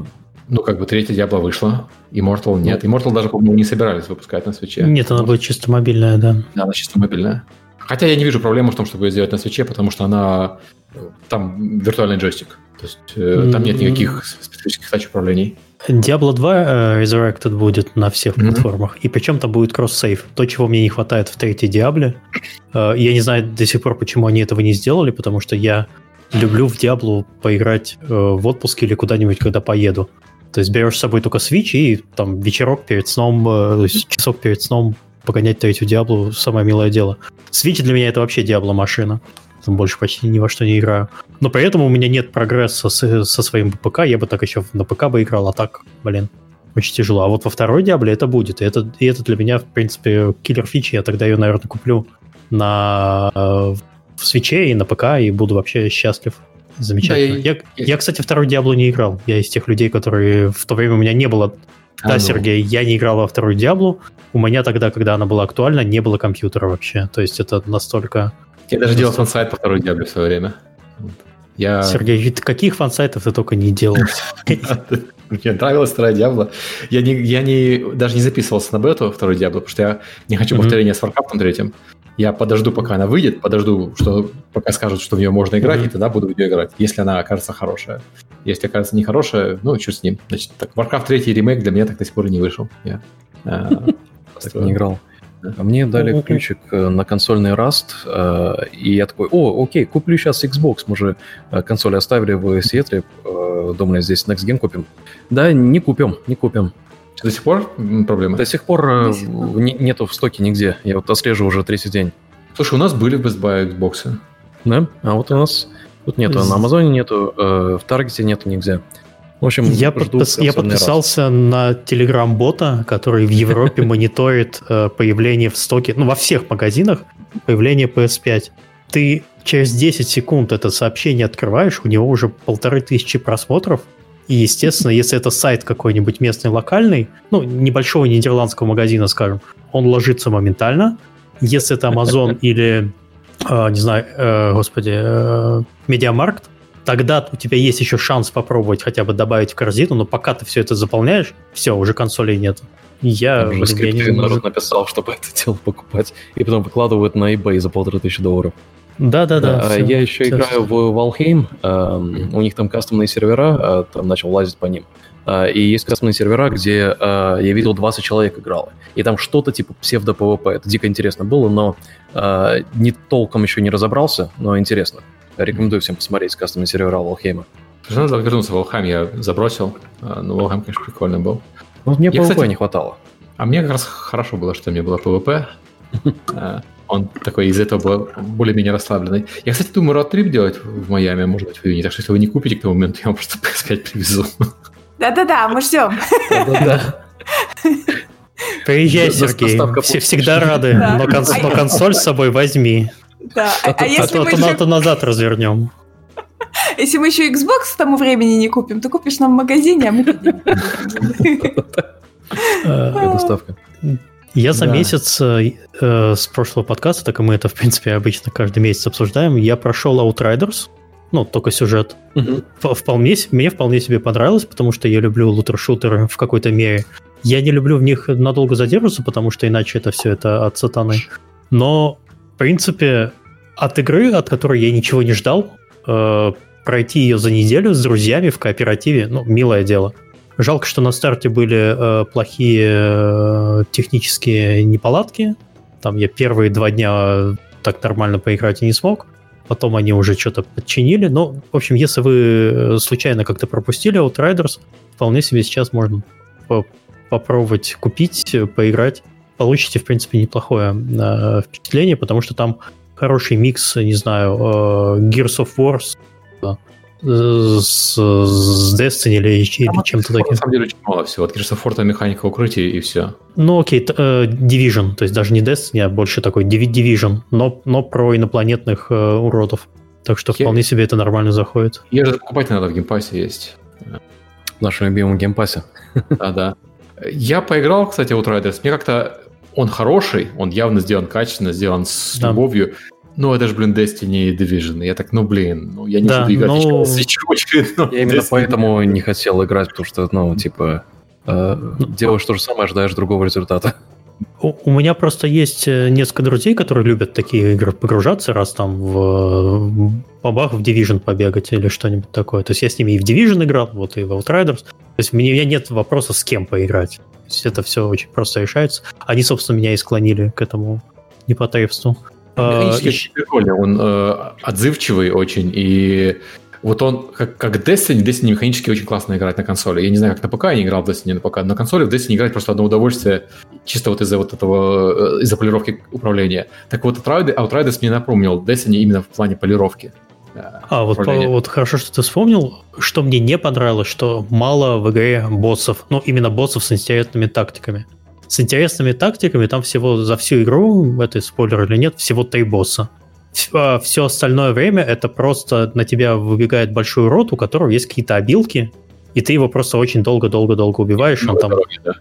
Ну, как бы третья Diablo вышла, Immortal нет. Immortal даже, по-моему, не собирались выпускать на свече. Нет, она будет чисто мобильная, да. Да, она чисто мобильная. Хотя я не вижу проблемы в том, чтобы ее сделать на свече, потому что она... э, Там виртуальный джойстик. То есть э, там нет никаких специфических тач управлений. Diablo 2 э, Resurrected будет на всех Мгм. платформах. И причем там будет кросс-сейв. То, чего мне не хватает в третьей Диабле. Э, я не знаю до сих пор, почему они этого не сделали, потому что я люблю в Диаблу поиграть э, в отпуске или куда-нибудь, когда поеду. То есть берешь с собой только Switch и там вечерок перед сном, то есть часок перед сном погонять третью Диаблу самое милое дело. Switch для меня это вообще Диабло машина. Там больше почти ни во что не играю. Но при этом у меня нет прогресса с- со своим ПК. Я бы так еще на ПК бы играл, а так, блин, очень тяжело. А вот во второй Диабле это будет. И это, и это для меня, в принципе, киллер фичи. Я тогда ее, наверное, куплю на в свече и на ПК и буду вообще счастлив. Замечательно. Да, и- я, я, кстати, второй Diablo не играл. Я из тех людей, которые в то время у меня не было А, да, ну. Сергей, я не играл во вторую Диаблу. У меня тогда, когда она была актуальна, не было компьютера вообще. То есть это настолько... Я даже делал фан-сайт по второй Diablo в свое время. Я... Сергей, каких фан-сайтов ты только не делал? *laughs* Мне нравилась вторая Diablo. Я, не, я не, даже не записывался на бету второй Diablo, потому что я не хочу повторения с Warcraft третьим. Я подожду, пока она выйдет, подожду, что пока скажут, что в нее можно играть, и тогда буду в нее играть, если она окажется хорошая. Если окажется нехорошая, ну, что с ним. Значит, так, Warcraft 3 ремейк для меня так до сих пор и не вышел. Я, Так не играл. Да. А мне дали Мгм. ключик э, на консольный Rust, э, и я такой, о, окей, куплю сейчас Xbox, мы же э, консоли оставили в Сиэтле, думали, здесь Next Gen купим. Да, не купим, не купим. До сих пор м, проблемы? До сих пор До сих пор. не- нету в стоке нигде. Я вот отслеживаю уже третий день. Слушай, у нас были в Best Buy Xbox. Да? А вот у нас тут нету, на Амазоне нету, в Таргете нету нигде. В общем, Я, подпис- я подписался на телеграм-бота, который в Европе *laughs* мониторит э, появление в стоке, ну, во всех магазинах, появление PS5. Ты через 10 секунд это сообщение открываешь, у него уже полторы тысячи просмотров, и, естественно, если это сайт какой-нибудь местный, локальный, ну, небольшого нидерландского магазина, скажем, он ложится моментально. Если это Amazon *laughs* или, э, не знаю, э, господи, э, Медиамаркт, тогда у тебя есть еще шанс попробовать хотя бы добавить в корзину, но пока ты все это заполняешь, все, уже консолей нет. Я, блин, я не- народ написал, чтобы это дело покупать, и потом выкладывают на eBay за полторы тысячи долларов. Да-да-да. А всё. Я еще Всё, играю всё. в Valheim, эм, у них там кастомные сервера, а, там начал лазить по ним. А, И есть кастомные сервера, где а, я видел 20 человек играло. И там что-то типа псевдо-ПВП. Это дико интересно было, но а, не толком еще не разобрался, но интересно. Рекомендую всем посмотреть кастомные сервера. Слушай, Надо вернуться в Волхам, я забросил. А, Но Волхам, конечно, прикольный был. Ну, мне Я, PvP кстати, не хватало. А мне как раз хорошо было, что у меня было PvP. *laughs* А, Он такой из этого был более-менее расслабленный. Я, кстати, думаю роад-трип делать в Майами, может быть, в июне. Так что, если вы не купите к тому моменту, *laughs* я вам просто PS5 привезу. Да-да-да, мы ждем. Да-да-да. Приезжай, Сергей. всегда рады. Но консоль с собой возьми. Да. А, А, а то- а если, то, мы то еще, то назад развернем. *laughs* если мы еще Xbox к тому времени не купим, то купишь нам в магазине, а мы. *laughs* Э, доставка. Я за Да. месяц э, э, с прошлого подкаста, так и мы это, в принципе, обычно каждый месяц обсуждаем, я прошел Outriders, ну, только сюжет. Вполне, мне вполне себе понравилось, потому что я люблю лутер-шутеры в какой-то мере. Я не люблю в них надолго задерживаться, потому что иначе это все это от сатаны. Но, в принципе, от игры, от которой я ничего не ждал, э, пройти ее за неделю с друзьями в кооперативе, ну, милое дело. Жалко, что на старте были э, плохие э, технические неполадки. Там я первые два дня так нормально поиграть и не смог. Потом они уже что-то подчинили. Но, в общем, если вы э, случайно как-то пропустили Outriders, вполне себе сейчас можно по попробовать купить, поиграть. Получите, в принципе, неплохое э, впечатление, потому что там хороший микс, не знаю, э, Gears of War с, с Destiny или, или чем-то таким. На самом деле очень мало всего. От Gears of War механика укрытия и все. Ну окей, э, Division, то есть даже не Destiny, а больше такой Division, но, но про инопланетных э, уродов. Так что вполне себе это нормально заходит. Я же покупать надо в геймпассе есть. В нашем любимом геймпассе. Да, да. Я поиграл, кстати, в Outriders. Мне как-то он хороший, он явно сделан качественно, сделан с да. любовью. Ну, это же, блин, Destiny и Division. Я так, ну, блин, ну, я не да, буду играть но... Ну, я именно Destiny. поэтому не хотел играть, потому что, ну, типа, э, делаешь то же самое, ожидаешь другого результата. У, меня просто есть э, несколько друзей, которые любят такие игры погружаться, раз там в побах в Division побегать или что-нибудь такое. То есть я с ними и в Division играл, вот и в Outriders. То есть у меня нет вопроса, с кем поиграть. То есть это все очень просто решается. Они, собственно, меня и склонили к этому непотребству. Механически очень прикольно, он э, отзывчивый очень, и вот он, как, как Destiny, Destiny механически очень классно играть на консоли. Я не знаю, как на ПК я не играл в Destiny на ПК. На консоли в Destiny играть просто одно удовольствие, чисто вот из-за вот этого, э, из-за полировки управления. Так вот, Outriders, Outriders мне напомнил Destiny именно в плане полировки. Э, а, вот, по, вот хорошо, что ты вспомнил. Что мне не понравилось, что мало в игре боссов, ну, именно боссов с интересными тактиками с интересными тактиками. Там всего за всю игру, это спойлер или нет, всего три босса. Все а, остальное время это просто на тебя выбегает большой рот, у которого есть какие-то обилки, и ты его просто очень долго-долго-долго убиваешь. Он там... Дороги, да.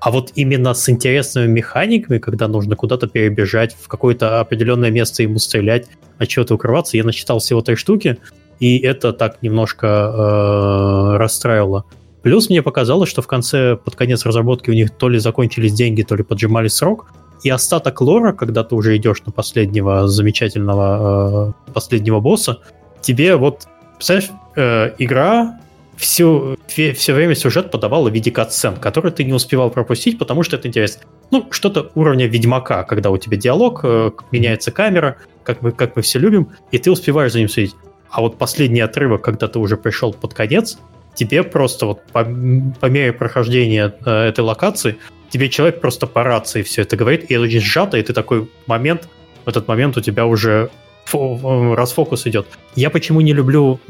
А вот именно с интересными механиками, когда нужно куда-то перебежать, в какое-то определенное место ему стрелять, от чего-то укрываться, я насчитал всего три штуки, и это так немножко э, расстраивало. Плюс мне показалось, что в конце, под конец разработки у них то ли закончились деньги, то ли поджимали срок, и остаток лора, когда ты уже идешь на последнего замечательного э, последнего босса, тебе вот, представляешь, э, игра все, все время сюжет подавала в виде катсцен, который ты не успевал пропустить, потому что это интересно. Ну, что-то уровня Ведьмака, когда у тебя диалог, э, меняется камера, как мы, как мы все любим, и ты успеваешь за ним следить. А вот последний отрывок, когда ты уже пришел под конец, тебе просто вот по, по мере прохождения э, этой локации, тебе человек просто по рации все это говорит, и это очень сжато, и ты такой момент, в этот момент у тебя уже расфокус идет. Я почему не люблю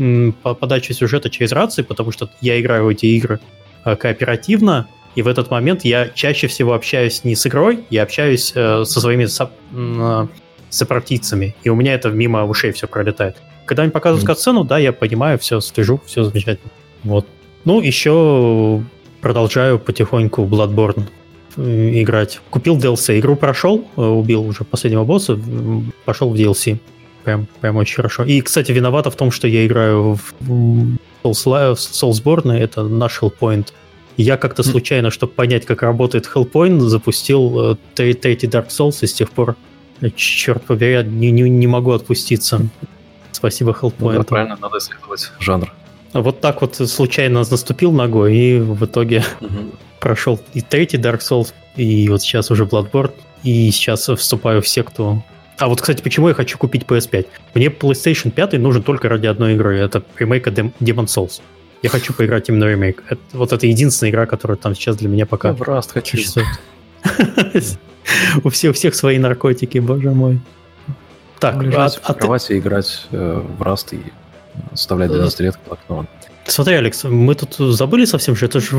подачу сюжета через рации, потому что я играю в эти игры э, кооперативно, и в этот момент я чаще всего общаюсь не с игрой, я общаюсь э, со своими соп, э, сопротивцами, и у меня это мимо ушей все пролетает. Когда они показывают mm-hmm. катсцену, да, я понимаю, все, слежу, все замечательно. Вот. Ну, еще продолжаю потихоньку Bloodborne играть. Купил DLC, игру прошел, э, убил уже последнего босса, пошел в DLC. Прям, прям очень хорошо. И, кстати, виновата в том, что я играю в Soulsborne, это наш Hellpoint. Я как-то случайно, чтобы понять, как работает Hellpoint, запустил э, третий Dark Souls, и с тех пор, черт побери, не, не, не могу отпуститься. Спасибо Hellpoint. Ну, правильно, надо исследовать жанр. Вот так вот случайно наступил ногой и в итоге угу. Прошел и третий Dark Souls, и вот сейчас уже Bloodborne, и сейчас вступаю в секту. А вот, кстати, почему я хочу купить PS5? Мне PlayStation 5 нужен только ради одной игры. Это ремейка Demon Souls. Я хочу поиграть именно ремейк. Это, вот это единственная игра, которая там сейчас для меня пока... Я в Rust хочу. *laughs* У всех, у всех свои наркотики, боже мой. Так, Лежать а, в кровати а играть э, в Rust и оставлять 12 лет как. Смотри, Алекс, мы тут забыли совсем, что это же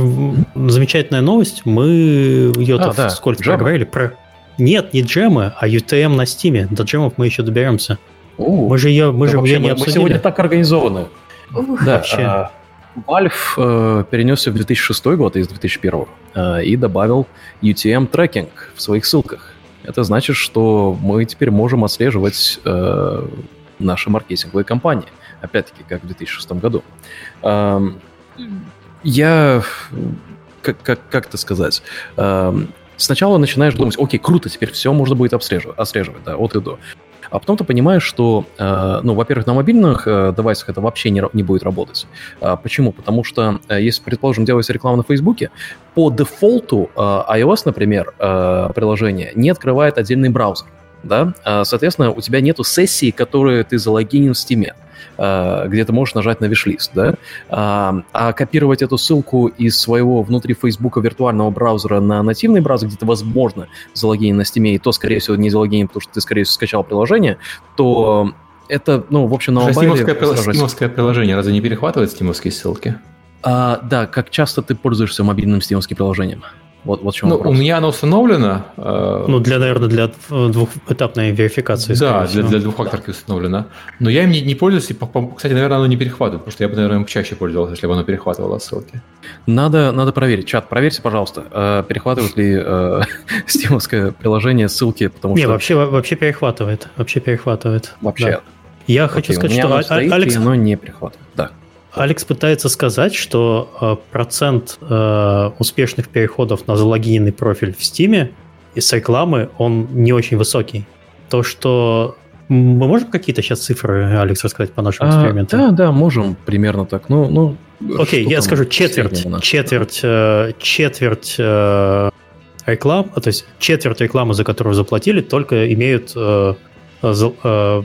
замечательная новость. Мы ее а, да. сколько Джема? проговорили. Про... Нет, не джемы, а UTM на стиме. До джемов мы еще доберемся. У, мы же ее, мы да же ее не обсудили. Мы сегодня так организованы. Ух, да, вообще. А, Valve э, перенесся в 2006 год из 2001 э, и добавил UTM трекинг в своих ссылках. Это значит, что мы теперь можем отслеживать э, наши маркетинговые кампании опять-таки, как в 2006 году. Я, как, как, как это сказать, сначала начинаешь думать, окей, круто, теперь все можно будет обслеживать, отслеживать, да, от и до. А потом ты понимаешь, что, э, ну, во-первых, на мобильных э, девайсах это вообще не, не будет работать. А, почему? Потому что, э, если, предположим, делается реклама на Фейсбуке, по дефолту э, iOS, например, э, приложение не открывает отдельный браузер. Да? А, соответственно, у тебя нету сессии, которые ты залогинен в Steam. Э, где ты можешь нажать на виш-лист, да, а, а копировать эту ссылку из своего внутри Фейсбука виртуального браузера на нативный браузер, где ты, возможно, залогинен на Steam, и то, скорее всего, не залогинен, потому что ты, скорее всего, скачал приложение, то это, ну, в общем, на мобайле... Стимовское приложение разве не перехватывает стимовские ссылки? А, да, как часто ты пользуешься мобильным стимовским приложением? Вот, вот в чем ну, вопрос. У меня оно установлено. Э, ну, для, наверное, для двухэтапной верификации. Да, для, для двухфакторки да. установлено. Но я им не, не пользуюсь. И, кстати, наверное, оно не перехватывает, потому что я бы, наверное, им чаще пользовался, если бы оно перехватывало ссылки. Надо, надо проверить. Чат, проверьте, пожалуйста, э, перехватывает ли э, *laughs* стимовское приложение ссылки, потому не, что... вообще, вообще перехватывает. Вообще перехватывает. Вообще. Да. Я Окей, хочу сказать, что а, Алекс... оно не перехватывает, да. Алекс пытается сказать, что э, процент э, успешных переходов на залогиненный профиль в Steam из рекламы, он не очень высокий. То, что мы можем какие-то сейчас цифры, Алекс, рассказать по нашему эксперименту? А, да, да, можем примерно так. Ну, ну, Окей, я скажу четверть, четверть, э, четверть э, реклам, то есть четверть рекламы, за которую заплатили, только имеют э, э,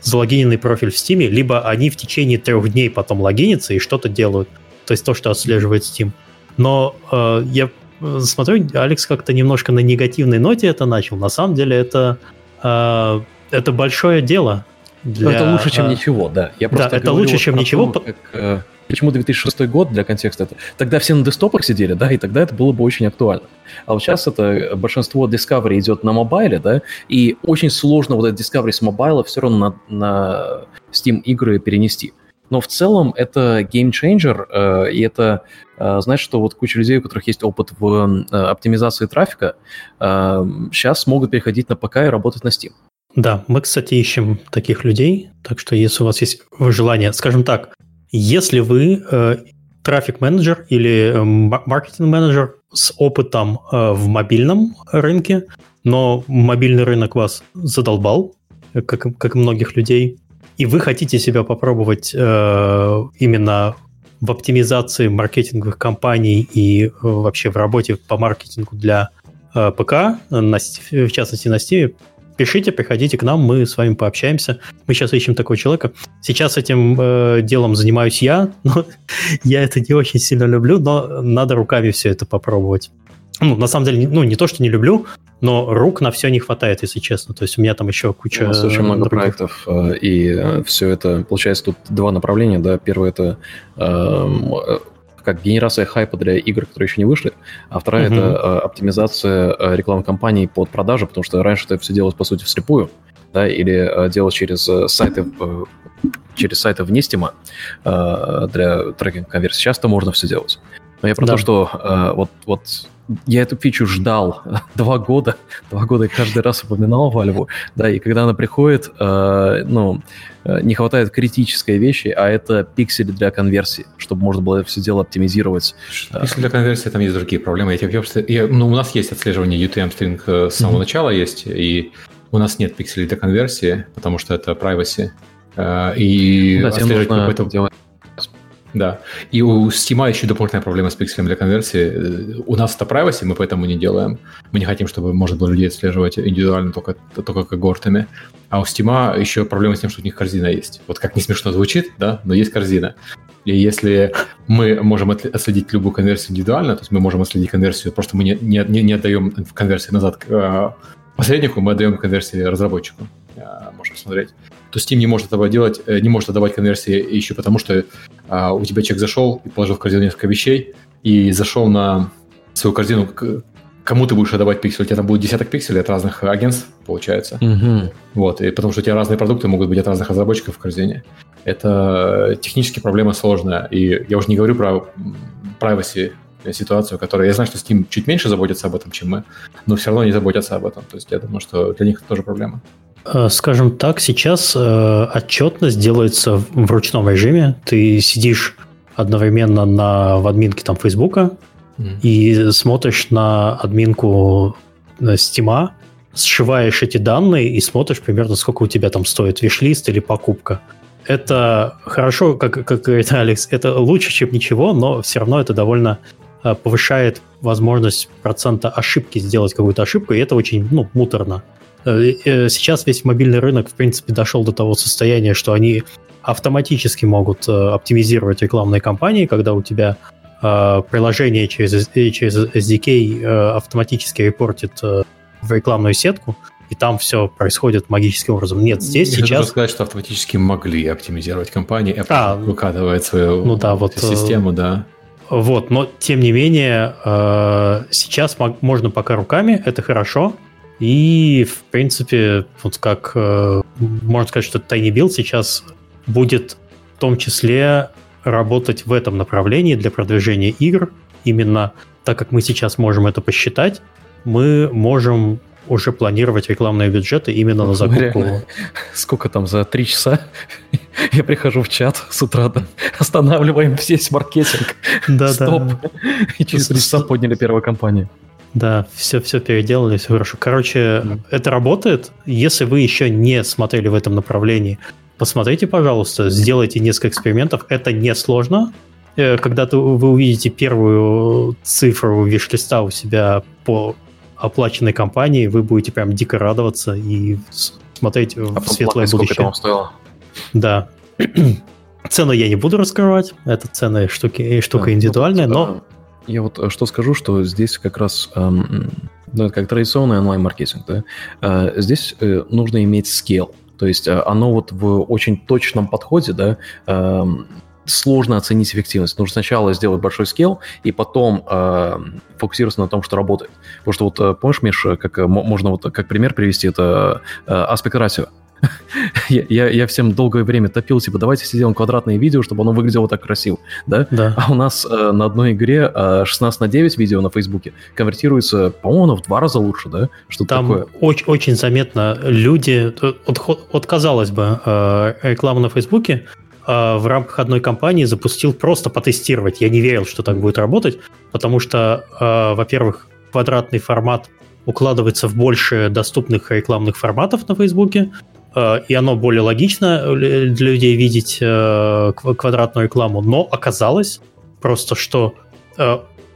залогиненный профиль в Steam, либо они в течение трех дней потом логинятся и что-то делают. То есть то, что отслеживает Steam. Но э, я э, смотрю, Алекс как-то немножко на негативной ноте это начал. На самом деле это, э, это большое дело. Для, это лучше, чем э, ничего, да. Я да, это лучше, чем ничего. Том, как, э, Почему 2006 год для контекста? Это, тогда все на десктопах сидели, да, и тогда это было бы очень актуально. А вот сейчас это большинство Discovery идет на мобайле, да, и очень сложно вот этот Discovery с мобайла все равно на, на Steam игры перенести. Но в целом это changer, э, и это э, значит, что вот куча людей, у которых есть опыт в э, оптимизации трафика, э, сейчас могут переходить на ПК и работать на Steam. Да, мы, кстати, ищем таких людей, так что если у вас есть желание, скажем так, если вы э, трафик-менеджер или э, маркетинг-менеджер с опытом э, в мобильном рынке, но мобильный рынок вас задолбал, как, как и многих людей, и вы хотите себя попробовать э, именно в оптимизации маркетинговых компаний и э, вообще в работе по маркетингу для э, ПК, на, в частности на Steam, пишите, приходите к нам, мы с вами пообщаемся. Мы сейчас ищем такого человека. Сейчас этим э, делом занимаюсь я, *laughs* но я это не очень сильно люблю, но надо руками все это попробовать. Ну, на самом деле, ну, не то, что не люблю, но рук на все не хватает, если честно. То есть у меня там еще куча... У нас очень много других... проектов, э, и э, все это, получается, тут два направления, да. Первое – это эм, как генерация хайпа для игр, которые еще не вышли, а вторая uh-huh. это э, оптимизация э, рекламной кампании под продажу, потому что раньше это все делалось по сути вслепую, да, или э, делалось через сайты через сайты вне э, для трекинга конверсии. Сейчас это можно все делать. Но я про да. то, что вот, вот я эту фичу ждал *laughs* два года, два года я каждый раз упоминал Valve, да, и когда она приходит, э, ну, э, не хватает критической вещи, а это пиксели для конверсии, чтобы можно было все дело оптимизировать. Пиксели для конверсии, там есть другие проблемы. Я, я, я, ну, у нас есть отслеживание UTM-стринг э, с самого mm-hmm. начала есть, и у нас нет пикселей для конверсии, потому что это privacy. Э, и ну да, отслеживать какой-то... Делать да. И у Steam еще дополнительная проблема с пикселем для конверсии. У нас это privacy, мы поэтому не делаем. Мы не хотим, чтобы можно было людей отслеживать индивидуально только, только когортами. А у Steam еще проблема с тем, что у них корзина есть. Вот как не смешно звучит, да, но есть корзина. И если мы можем отследить любую конверсию индивидуально, то есть мы можем отследить конверсию, просто мы не, не, не отдаем конверсию назад к э, посреднику, мы отдаем конверсии разработчику. Э, можем смотреть то Steam не может этого делать, э, не может отдавать конверсии еще потому, что а, у тебя человек зашел и положил в корзину несколько вещей, и зашел на свою корзину, кому ты будешь отдавать пиксель, у тебя там будет десяток пикселей от разных агентств, получается. Угу. Вот, и потому что у тебя разные продукты могут быть от разных разработчиков в корзине. Это технически проблема сложная, и я уже не говорю про privacy ситуацию, которая... Я знаю, что Steam чуть меньше заботится об этом, чем мы, но все равно не заботятся об этом. То есть я думаю, что для них это тоже проблема. Э, скажем так, сейчас э, отчетность делается в ручном режиме. Ты сидишь одновременно на, в админке там Фейсбука mm. и смотришь на админку Стима, сшиваешь эти данные и смотришь примерно, сколько у тебя там стоит виш-лист или покупка. Это хорошо, как, как говорит Алекс, это лучше, чем ничего, но все равно это довольно э, повышает возможность процента ошибки сделать какую-то ошибку, и это очень ну, муторно. Э, э, сейчас весь мобильный рынок, в принципе, дошел до того состояния, что они автоматически могут оптимизировать рекламные кампании, когда у тебя приложение через, через SDK автоматически репортит в рекламную сетку, и там все происходит магическим образом. Нет, здесь Я сейчас... сказать, что автоматически могли оптимизировать компании, Apple а, выкатывает свою ну, да, вот, систему, да. Вот, но тем не менее, э, сейчас можно пока руками, это хорошо. И, в принципе, вот как э, можно сказать, что Tiny Build сейчас будет в том числе работать в этом направлении для продвижения игр. Именно так как мы сейчас можем это посчитать, мы можем уже планировать рекламные бюджеты именно на закупку. Реально. *laughs* Сколько там за три часа *laughs* я прихожу в чат с утра, останавливаем весь маркетинг. Да, Стоп. Да. И через три часа подняли первую компанию. Да, все, все переделали, все хорошо. Короче, mm. это работает. Если вы еще не смотрели в этом направлении, посмотрите, пожалуйста, сделайте несколько экспериментов. Это несложно. Э, когда вы увидите первую цифру виш-листа у себя по оплаченной компании, вы будете прям дико радоваться и смотреть а в светлое будущее. Сколько это стоило? Да. *clears throat* Цену я не буду раскрывать, это цены штуки, штука да, индивидуальная, но... Я вот э, что скажу, что здесь как раз, эм, ну, как традиционный онлайн-маркетинг, да, э, здесь э, нужно иметь скейл, то есть оно вот в очень точном подходе, да, э, сложно оценить эффективность. Нужно сначала сделать большой скилл, и потом э, фокусироваться на том, что работает. Потому что вот, э, помнишь, Миш, как э, можно вот как пример привести, это э, аспект ratio. *laughs* я, я, я всем долгое время топил, типа, давайте сделаем квадратные видео, чтобы оно выглядело так красиво, да? Да. А у нас э, на одной игре э, 16 на 9 видео на Фейсбуке конвертируется, по-моему, в два раза лучше, да? Что Там такое? Очень, очень заметно люди, вот, вот казалось бы, э, реклама на Фейсбуке, в рамках одной компании запустил просто потестировать. Я не верил, что так будет работать, потому что, а, во-первых, квадратный формат укладывается в больше доступных рекламных форматов на Фейсбуке, а, и оно более логично для людей видеть квадратную рекламу. Но оказалось просто, что,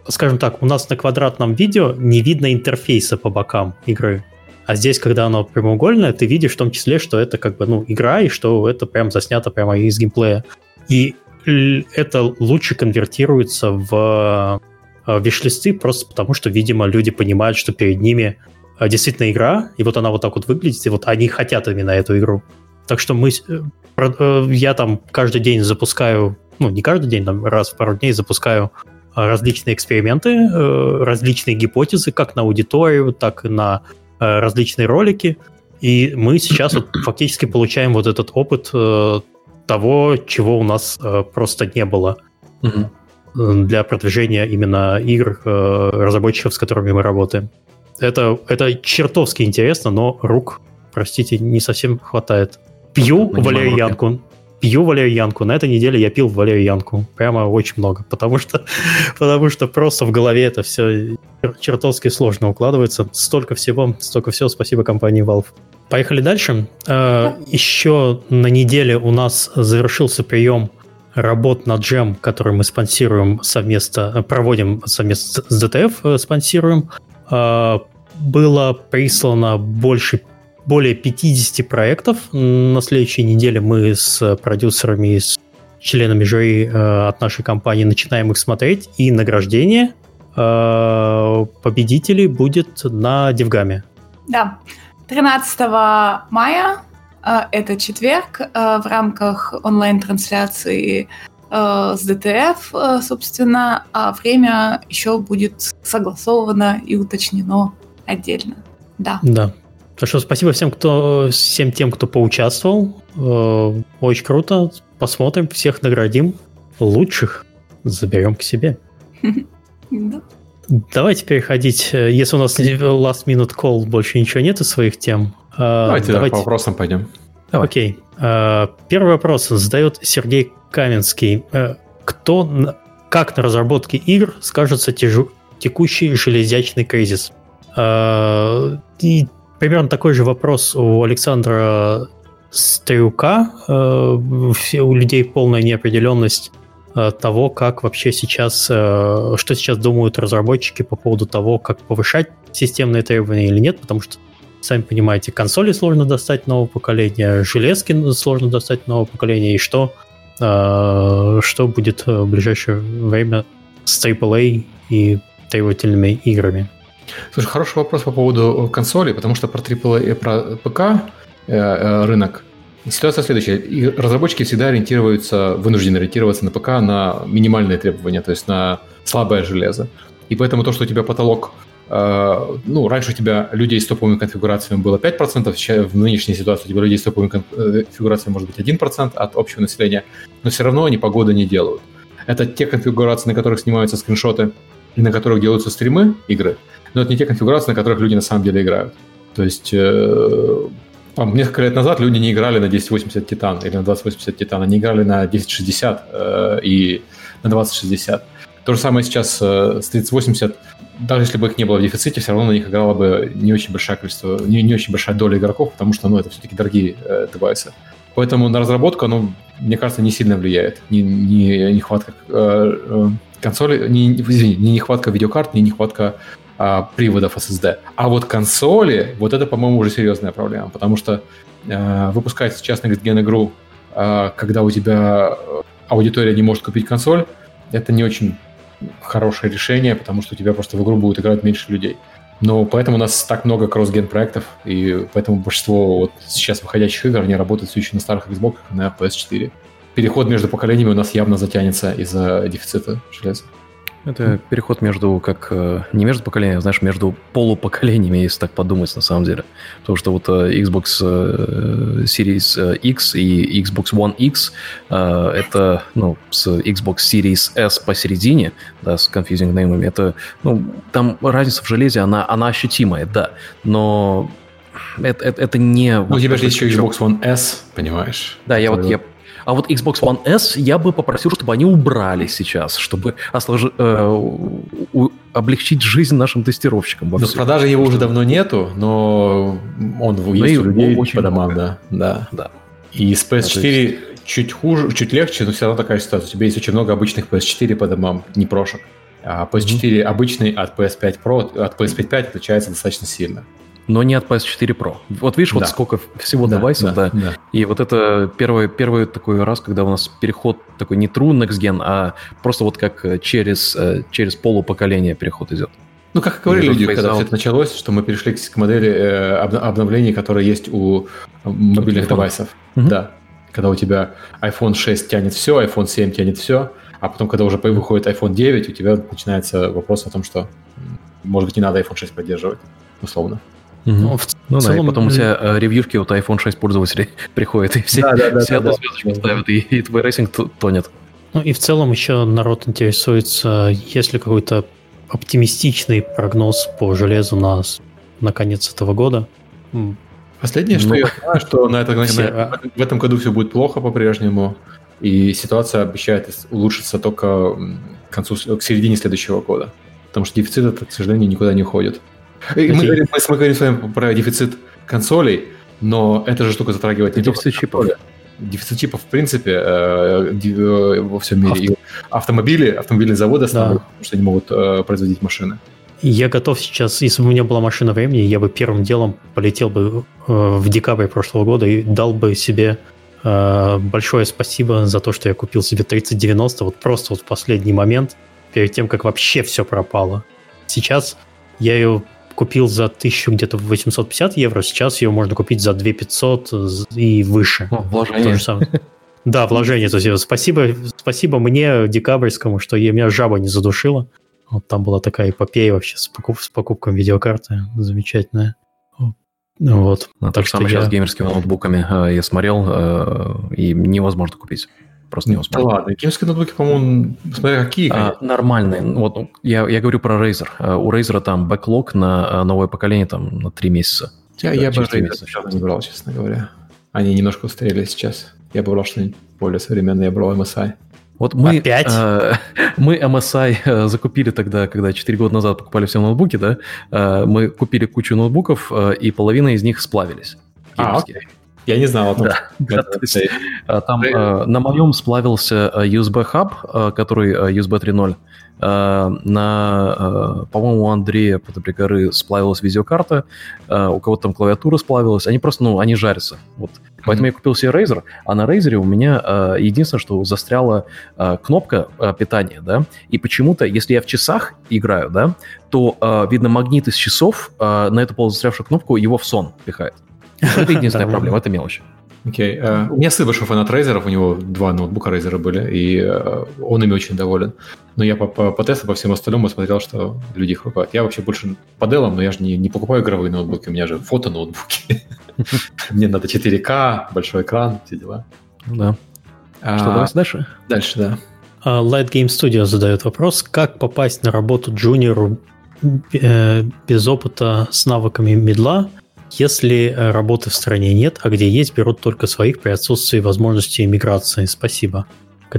скажем так, у нас на квадратном видео не видно интерфейса по бокам игры. А здесь, когда оно прямоугольное, ты видишь в том числе, что это как бы ну, игра, и что это прям заснято прямо из геймплея. И это лучше конвертируется в э, виш-листы просто потому, что, видимо, люди понимают, что перед ними э, действительно игра, и вот она вот так вот выглядит, и вот они хотят именно эту игру. Так что мы, э, я там каждый день запускаю, ну, не каждый день, там раз в пару дней запускаю различные эксперименты, различные гипотезы, как на аудиторию, так и на различные ролики, и мы сейчас вот *clears throat* фактически получаем вот этот опыт э, того, чего у нас э, просто не было угу. для продвижения именно игр э, разработчиков, с которыми мы работаем. Это, это чертовски интересно, но рук, простите, не совсем хватает. Пью валерьянку, пью валерьянку. На этой неделе я пил валерьянку. Прямо очень много. Потому что, *laughs* потому что просто в голове это все чертовски сложно укладывается. Столько всего, столько всего. Спасибо компании Valve. Поехали дальше. Э, еще на неделе у нас завершился прием работ на джем, который мы спонсируем совместно, проводим совместно с DTF, э, спонсируем. Э, было прислано больше более 50 проектов. На следующей неделе мы с продюсерами и с членами жюри э, от нашей компании начинаем их смотреть. И награждение э, победителей будет на DevGAMM е. Да. 13 мая, э, это четверг, э, в рамках онлайн-трансляции э, с DTF, э, собственно, а время еще будет согласовано и уточнено отдельно. Да. Да. Так что спасибо всем, кто, всем тем, кто поучаствовал. Э, очень круто. Посмотрим, всех наградим. Лучших заберем к себе. Давайте переходить. Если у нас last minute call больше ничего нет из своих тем. Э, давайте, давайте... по вопросам пойдем. Давай. Окей. Э, первый вопрос задает Сергей Каменский. Кто, как на разработке игр скажется текущий железячный кризис? И примерно такой же вопрос у Александра Стрюка. Все, у людей полная неопределенность того, как вообще сейчас, что сейчас думают разработчики по поводу того, как повышать системные требования или нет, потому что сами понимаете, консоли сложно достать нового поколения, железки сложно достать нового поколения, и что, э, что будет в ближайшее время с AAA и требовательными играми? Слушай, хороший вопрос по поводу консоли, потому что про AAA, про ПК э, э, рынок Ситуация следующая. И разработчики всегда ориентируются, вынуждены ориентироваться на ПК на минимальные требования, то есть на слабое железо. И поэтому то, что у тебя потолок Э, ну, раньше у тебя людей с топовыми конфигурациями было 5%, сейчас в нынешней ситуации у тебя людей с топовыми э, конфигурациями может быть 1% от общего населения, но все равно они погоды не делают. Это те конфигурации, на которых снимаются скриншоты и на которых делаются стримы игры, но это не те конфигурации, на которых люди на самом деле играют. То есть э, там, несколько лет назад люди не играли на 1080 Титан или на 2080 Титан, они играли на 1060 э, и на 2060. То же самое сейчас э, с 3080 даже если бы их не было в дефиците, все равно на них играло бы не очень большое количество, не, не очень большая доля игроков, потому что, ну, это все-таки дорогие э, девайсы. Поэтому на разработку, оно, мне кажется, не сильно влияет. Не, не нехватка э, э, консоли, не, извини, не нехватка видеокарт, не нехватка э, приводов SSD. А вот консоли, вот это, по-моему, уже серьезная проблема, потому что э, выпускать сейчас на Next игру, э, когда у тебя аудитория не может купить консоль, это не очень хорошее решение, потому что у тебя просто в игру будет играть меньше людей. Но поэтому у нас так много кросс-ген проектов, и поэтому большинство вот сейчас выходящих игр, они работают все еще на старых Xbox, на PS4. Переход между поколениями у нас явно затянется из-за дефицита железа. Это переход между, как, э, не между поколениями, а, знаешь, между полупоколениями, если так подумать, на самом деле. Потому что вот э, Xbox э, Series X и Xbox One X это, ну, с Xbox Series S посередине, да, с confusing неймами, это, ну, там разница в железе, она, она ощутимая, да, но это, это, это не... Ну, у тебя же есть еще Xbox One S, понимаешь? Да, я вот, я а вот Xbox One S я бы попросил, чтобы они убрали сейчас, чтобы ослож... э, у... облегчить жизнь нашим тестировщикам. Но в продаже его уже давно нету, но он но есть у людей очень по домам, много. да. да. да. И с PS4 да, есть... чуть хуже, чуть легче, но все равно такая ситуация. У тебя есть очень много обычных PS4 по домам, не прошек. А PS4 mm-hmm. обычный от PS5 Pro, от PS5 5 отличается достаточно сильно но не от PS4 Pro. Вот видишь, да. вот сколько всего да, девайсов, да, да. да. И вот это первый, первый такой раз, когда у нас переход такой не true next gen, а просто вот как через, э, через полупоколение переход идет. Ну, как говорили люди, когда все это началось, что мы перешли к модели э, обновлений, которые есть у мобильных девайсов. Угу. Да. Когда у тебя iPhone 6 тянет все, iPhone 7 тянет все, а потом, когда уже выходит iPhone 9, у тебя начинается вопрос о том, что, может быть, не надо iPhone 6 поддерживать, условно. Угу. Ну, в ну целом, да, и потом у тебя э, ревьюшки от iPhone 6 пользователей *laughs* приходят, и все, да, да, да, все да, звездочку да. ставят, и, и твой рейтинг тонет. Ну и в целом еще народ интересуется, есть ли какой-то оптимистичный прогноз по железу на, на конец этого года. Последнее, что ну, я знаю, что на это, все, на, в этом году все будет плохо по-прежнему, и ситуация обещает улучшиться только к концу, к середине следующего года. Потому что дефицит, это, к сожалению, никуда не уходит. Мы, говорим, мы говорим с вами про дефицит консолей, но эта же штука затрагивает не дефицит чипов. Дефицит чипов, в принципе, э, э, во всем мире. Авто... И автомобили, автомобильные заводы остановили, да. потому что они могут э, производить машины. Я готов сейчас, если бы у меня была машина времени, я бы первым делом полетел бы в декабре прошлого года и дал бы себе большое спасибо за то, что я купил себе 3090, вот просто вот в последний момент, перед тем, как вообще все пропало. Сейчас я ее купил за 1000 где-то 850 евро, сейчас ее можно купить за 2500 и выше. О, вложение. То же самое. Да, вложение. То есть спасибо, спасибо мне, декабрьскому, что меня жаба не задушила. Вот там была такая эпопея вообще с, покуп, с покупкой видеокарты. Замечательная. Вот. А так что самое я... с геймерскими ноутбуками э, я смотрел, э, и невозможно купить. Просто не успел. Да ладно, геймские ноутбуки, по-моему, смотря какие. А, нормальные. Вот ну, я, я говорю про Razer. А, у Razer там бэклог на а, новое поколение там на 3 месяца. Я, я бы Razer не брал, честно говоря. Они немножко устарели сейчас. Я бы брал что-нибудь более современное, я брал MSI. Вот мы, Опять? э, *laughs* мы MSI э, закупили тогда, когда 4 года назад покупали все ноутбуки, да, э, мы купили кучу ноутбуков, э, и половина из них сплавились. А, Геймерские. Я не знал о том, Да, что- есть, э, Там э, на моем сплавился э, USB Hub, который USB 3.0. Э, На, э, по-моему, у Андрея Подобрегоры сплавилась видеокарта, у кого-то там клавиатура сплавилась. Они просто, ну, они жарятся. Вот. Поэтому я купил себе Razer, а на Razer у меня единственное, что застряла кнопка питания, да, и почему-то, если я в часах играю, да, то, видно, магнит из часов на эту полузастрявшую кнопку его в сон пихает. Это *laughs* единственная проблема, это мелочь. Окей. э, У меня сын большой фанат Рейзеров, у него два ноутбука Рейзера были, и э, он ими очень доволен. Но я по, по, по тесту, по всему остальному смотрел, что люди их покупают. Я вообще больше по делам, но я же не, не покупаю игровые ноутбуки, у меня же фото-ноутбуки. *laughs* Мне надо 4К, большой экран, все дела. Ну Да. А, Что, давайте дальше? Дальше, да. А, Light Game Studio задает вопрос, как попасть на работу джуниору э, без опыта с навыками медла, если э, работы в стране нет, а где есть, берут только своих при отсутствии возможности иммиграции. Спасибо.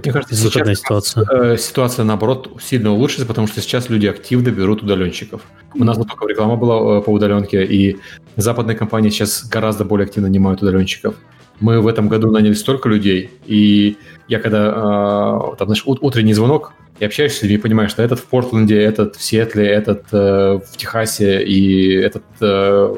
Мне кажется, сейчас ситуация. э, ситуация, наоборот, сильно улучшится, потому что сейчас люди активно берут удаленщиков. У нас вот только реклама была э, по удаленке, и западные компании сейчас гораздо более активно нанимают удаленщиков. Мы в этом году наняли столько людей, и я когда, э, там, знаешь, ут- утренний звонок, и общаешься с людьми, понимаешь, что этот в Портленде, этот в Сиэтле, этот э, в Техасе, и этот э,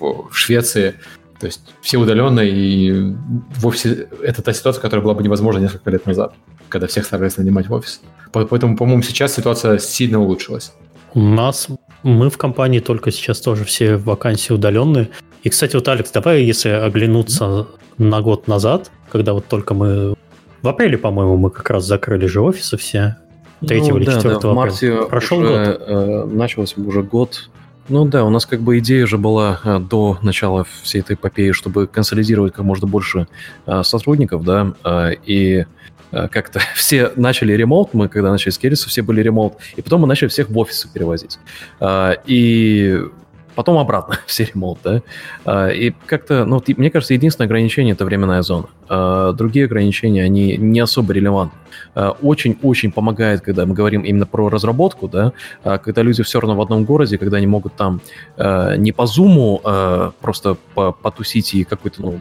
в Швеции. То есть все удаленные, и вовсе это та ситуация, которая была бы невозможна несколько лет назад, когда всех старались нанимать в офис. По- Поэтому, по-моему, сейчас ситуация сильно улучшилась. У нас, мы в компании только сейчас тоже все вакансии удаленные. И, кстати, вот, Алекс, давай, если оглянуться на год назад, когда вот только мы... В апреле, по-моему, мы как раз закрыли же офисы все. 3 Ну или да, 4 да, в марте Прошел уже, год. э, начался уже год. Ну да, у нас как бы идея же была э, до начала всей этой эпопеи, чтобы консолидировать как можно больше э, сотрудников, да, э, и как-то *laughs* все начали ремоут, мы когда начали с Керриса, все были ремоут, и потом мы начали всех в офисы перевозить. И потом обратно *laughs* все ремоут, да. Э, И как-то, ну, мне кажется, единственное ограничение — это временная зона. Э, Другие ограничения, они не особо релевантны. Э, Очень-очень помогает, когда мы говорим именно про разработку, да, когда люди все равно в одном городе, когда они могут там не по зуму просто по- потусить и какое-то, ну,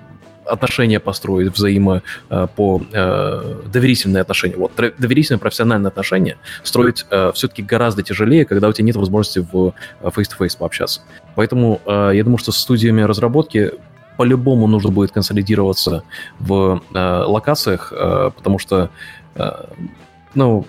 отношения построить взаимо э, по э, доверительные отношения. Вот доверительные профессиональные отношения строить все-таки гораздо тяжелее, когда у тебя нет возможности в э, face-to-face пообщаться. Поэтому э, я думаю, что с студиями разработки по-любому нужно будет консолидироваться в э, локациях, э, потому что э, ну,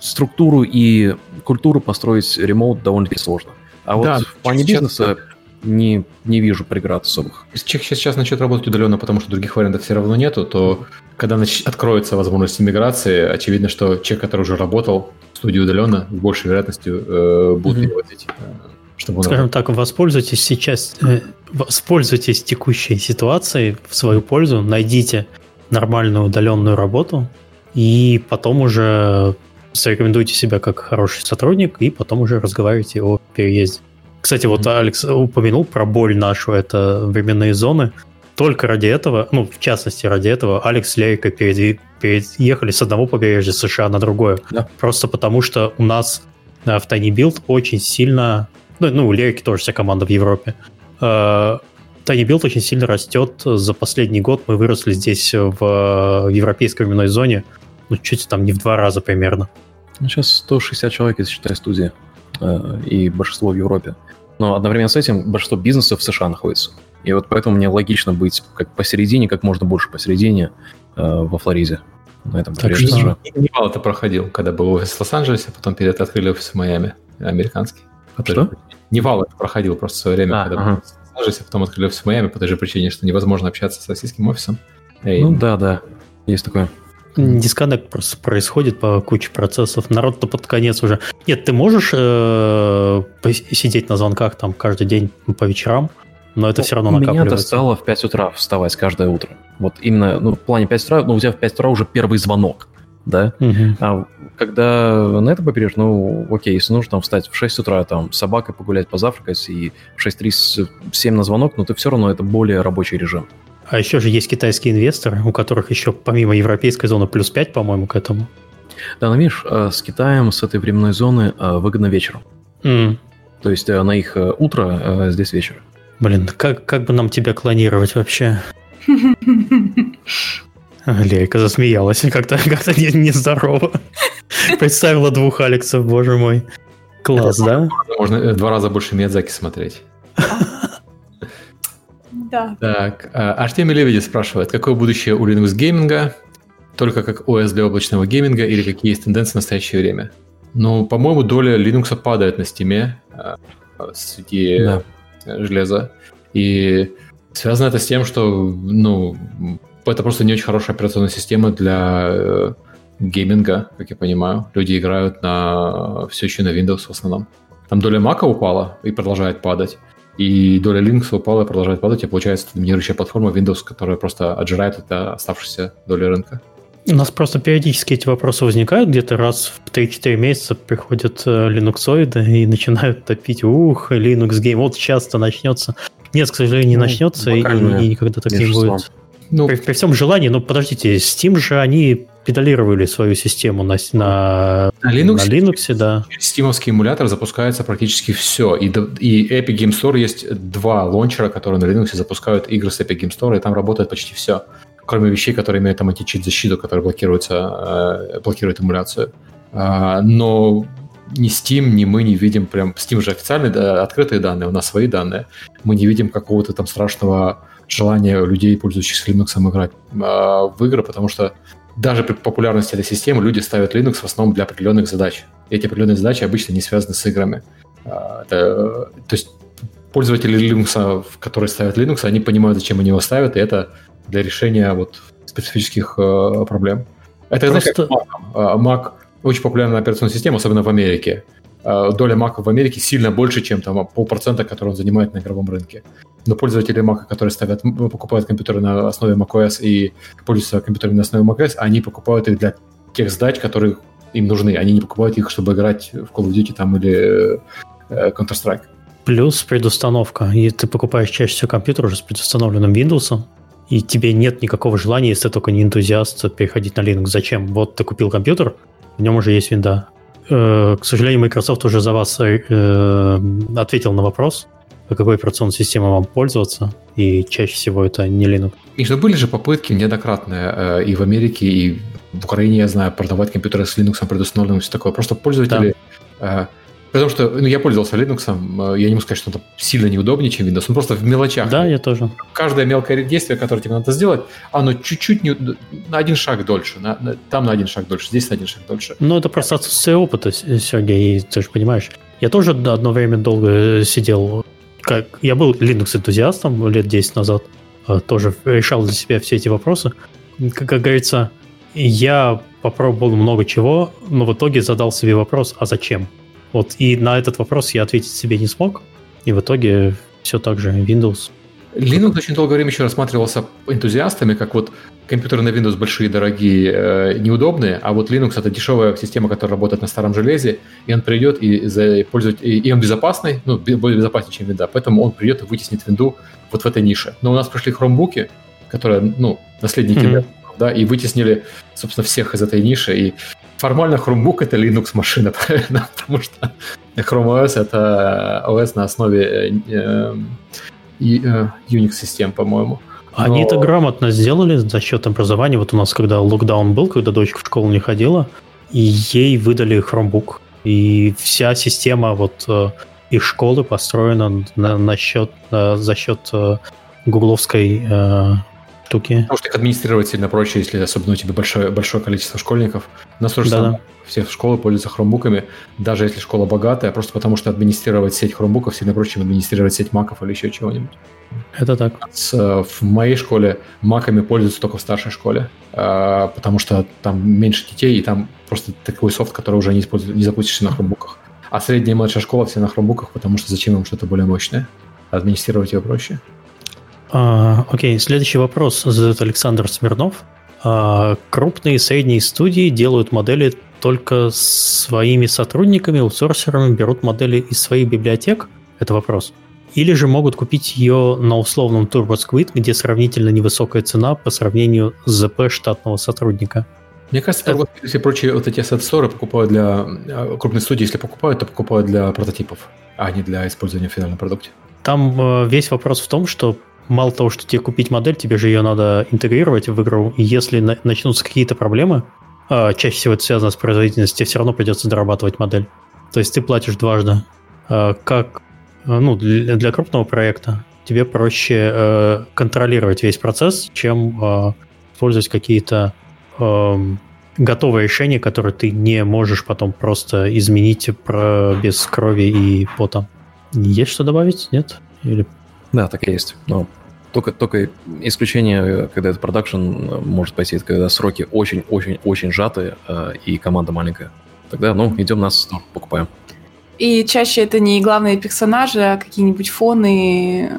структуру и культуру построить ремоут довольно-таки сложно. А вот Да, в плане бизнеса не, не вижу преград особых. Если человек сейчас начнет работать удаленно, потому что других вариантов все равно нету, то когда нач- откроется возможность иммиграции, очевидно, что человек, который уже работал в студии удаленно, с большей вероятностью э, переводить, э, чтобы он Скажем так, воспользуйтесь сейчас, э, воспользуйтесь текущей ситуацией в свою пользу, найдите нормальную удаленную работу и потом уже зарекомендуйте себя как хороший сотрудник и потом уже разговаривайте о переезде. Кстати, вот Алекс упомянул про боль нашу, это временные зоны. Только ради этого, ну, в частности, ради этого Алекс с Лерикой переди- переехали с одного побережья США на другое. Да. Просто потому, что у нас э, в Tiny Build очень сильно, ну, ну, у Лерики тоже вся команда в Европе, э, Tiny Build очень сильно растет. За последний год мы выросли здесь в европейской временной зоне, ну, чуть там не в два раза примерно. Ну, сейчас 160 человек, если считать студии, э, и большинство в Европе. Но одновременно с этим большинство бизнесов в США находится. И вот поэтому мне логично быть как посередине, как можно больше посередине э, во Флориде. На этом Так что- США. Nival это проходил, когда был офис в Лос-Анджелесе, а потом перед открыли офис в Майами, американский. Той Что? же. Nival это проходил просто в свое время, А, когда ага. был в Лос-Анджелесе, а потом открыли офис в Майами по той же причине, что невозможно общаться с российским офисом. И Ну да, да, есть такое. Disconnect просто происходит по куче процессов. Народ-то под конец уже... Нет, ты можешь э, сидеть на звонках там каждый день по вечерам, но это все равно У меня накапливается. достало в 5 утра вставать каждое утро. Вот именно, ну, в плане 5 утра, ну, у тебя в 5 утра уже первый звонок, да? Мгм. А когда на это побережье, ну, окей, если нужно там встать в 6 утра, там, с собакой погулять, позавтракать, и в 6.37 на звонок, но ты все равно это более рабочий режим. А еще же есть китайские инвесторы, у которых еще помимо европейской зоны плюс 5, по-моему, к этому. Да, но видишь, э, с Китаем, с этой временной зоны э, выгодно вечером. М, То есть э, на их утро, здесь вечер. Блин, как, как бы нам тебя клонировать вообще? *laughs* Лейка засмеялась, *laughs* как-то как не, нездорово. *laughs* Представила двух Алексов, боже мой. Класс, да? Можно два раза больше Миядзаки смотреть. Да. Так, а, Артемий Лебедев спрашивает, какое будущее у Linux гейминга? Только как ОС для облачного гейминга или какие есть тенденции в настоящее время? Ну, по-моему, доля Linux падает на стиме а, среди Да. железа. И связано это с тем, что, ну, это просто не очень хорошая операционная система для э, гейминга, как я понимаю. Люди играют на все еще на Windows в основном. Там доля Mac упала и продолжает падать. И доля Linux упала и продолжает падать, и получается доминирующая платформа Windows, которая просто отжирает это оставшуюся долю рынка. У нас просто периодически эти вопросы возникают, где-то раз в 3-4 месяца приходят э, линуксоиды и начинают топить, ух, Linux Game, вот сейчас-то начнется. Нет, к сожалению, не Ну, начнется, и, и никогда так не будет. Ну, При, при всем желании, ну подождите, Steam же они педалировали свою систему на, на, на Linux, на Linux, да. стимовский эмулятор запускается практически все. И, и Epic Game Store есть два лончера, которые на Linux запускают игры с Epic Game Store, и там работает почти все. Кроме вещей, которые имеют там античит защиту, которая блокируется, э, блокирует эмуляцию. А, но ни Steam, ни мы не видим прям... Steam же официальные, да, открытые данные, у нас свои данные. Мы не видим какого-то там страшного желания людей, пользующихся Linux, играть а, в игры, потому что даже при популярности этой системы люди ставят Linux в основном для определенных задач. И эти определенные задачи обычно не связаны с играми. А, это, э, то есть пользователи Linux, которые ставят Linux, они понимают, зачем они его ставят, и это для решения вот специфических э, проблем. Это знаешь, как с Просто- Mac. Mac очень популярная операционная система, особенно в Америке. А, Доля Mac в Америке сильно больше, чем там полпроцента, который он занимает на игровом рынке. Но пользователи Mac, которые ставят, покупают компьютеры на основе macOS и пользуются компьютерами на основе macOS, они покупают их для тех задач, которые им нужны. Они не покупают их, чтобы играть в Call of Duty там или э, Counter-Strike. Плюс предустановка. И ты покупаешь чаще всего компьютер уже с предустановленным Windows, и тебе нет никакого желания, если ты только не энтузиаст, переходить на Linux. Зачем? Вот ты купил компьютер, в нем уже есть винда. Э, К сожалению, Microsoft уже за вас э, ответил на вопрос, по какой операционной системой вам пользоваться, и чаще всего это не Linux. И что были же попытки неоднократные э, и в Америке, и в Украине, я знаю, продавать компьютеры с Linux предустановленным, все такое. Просто пользователи... э, потому что ну, я пользовался Linux, э, я не могу сказать, что это сильно неудобнее, чем Windows, ну просто в мелочах. Да, я тоже. Каждое мелкое действие, которое тебе надо сделать, оно чуть-чуть не, на один шаг дольше. на- на- там на один шаг дольше, здесь на один шаг дольше. Ну, это просто отсутствие опыта, Сергей, ты же понимаешь. Я тоже одно время долго э, сидел, как я был Linux-энтузиастом лет 10 назад, э, тоже решал для себя все эти вопросы. Как, как говорится, я попробовал много чего, но в итоге задал себе вопрос, а зачем? Вот, и на этот вопрос я ответить себе не смог, и в итоге все так же Windows. Linux очень долгое время еще рассматривался энтузиастами, как вот компьютеры на Windows большие, дорогие, э, неудобные, а вот Linux это дешевая система, которая работает на старом железе, и он придет и, за, пользовать, и, и он безопасный, ну, более безопаснее, чем винда, поэтому он придет и вытеснит винду вот в этой нише. Но у нас пришли хромбуки, которые, ну, наследники. Dell, да, и вытеснили, собственно, всех из этой ниши, и формально Chromebook это Linux машина, *laughs* правильно? Потому что Chrome OS это OS на основе э, э, э, Unix систем, по-моему. Они Но- это грамотно сделали за счет образования. Вот у нас, когда локдаун был, когда дочка в школу не ходила, и ей выдали Chromebook. И вся система вот э, их школы построена на, на счет, э, за счет э, гугловской э, штуки. Потому что их администрировать сильно проще, если особенно у тебя большое, большое количество школьников. У нас тоже Да-да. самое. Все школы пользуются хромбуками, даже если школа богатая, просто потому что администрировать сеть хромбуков сильно проще, чем администрировать сеть маков или еще чего-нибудь. Это так. Э, в моей школе маками пользуются только в старшей школе, э, потому что там меньше детей, и там просто такой софт, который уже не, использует, не запустишься на хромбуках. А средняя и младшая школа все на хромбуках, потому что зачем им что-то более мощное? Администрировать ее проще. А, окей, следующий вопрос задает Александр Смирнов. А, крупные и средние студии делают модели только своими сотрудниками, аутсорсерами, берут модели из своих библиотек? Это вопрос. Или же могут купить ее на условном TurboSquid, где сравнительно невысокая цена по сравнению с ЗП штатного сотрудника. Мне кажется, это... все прочие вот эти store покупают для э, крупных студий, если покупают, то покупают для прототипов, а не для использования в финальном продукте. Там э, весь вопрос в том, что мало того, что тебе купить модель, тебе же ее надо интегрировать в игру, и если на- начнутся какие-то проблемы, э, чаще всего это связано с производительностью, тебе все равно придется дорабатывать модель. То есть ты платишь дважды. Э, как э, ну, для, для крупного проекта тебе проще э, контролировать весь процесс, чем э, использовать какие-то эм, готовое решение, которое ты не можешь потом просто изменить про, без крови и пота. Есть что добавить? Нет? Или... Да, так и есть. Но только, только исключение, когда это продакшн может пойти, это когда сроки очень-очень-очень сжатые э, и команда маленькая. Тогда, ну, идем нас покупаем. И чаще это не главные персонажи, а какие-нибудь фоны,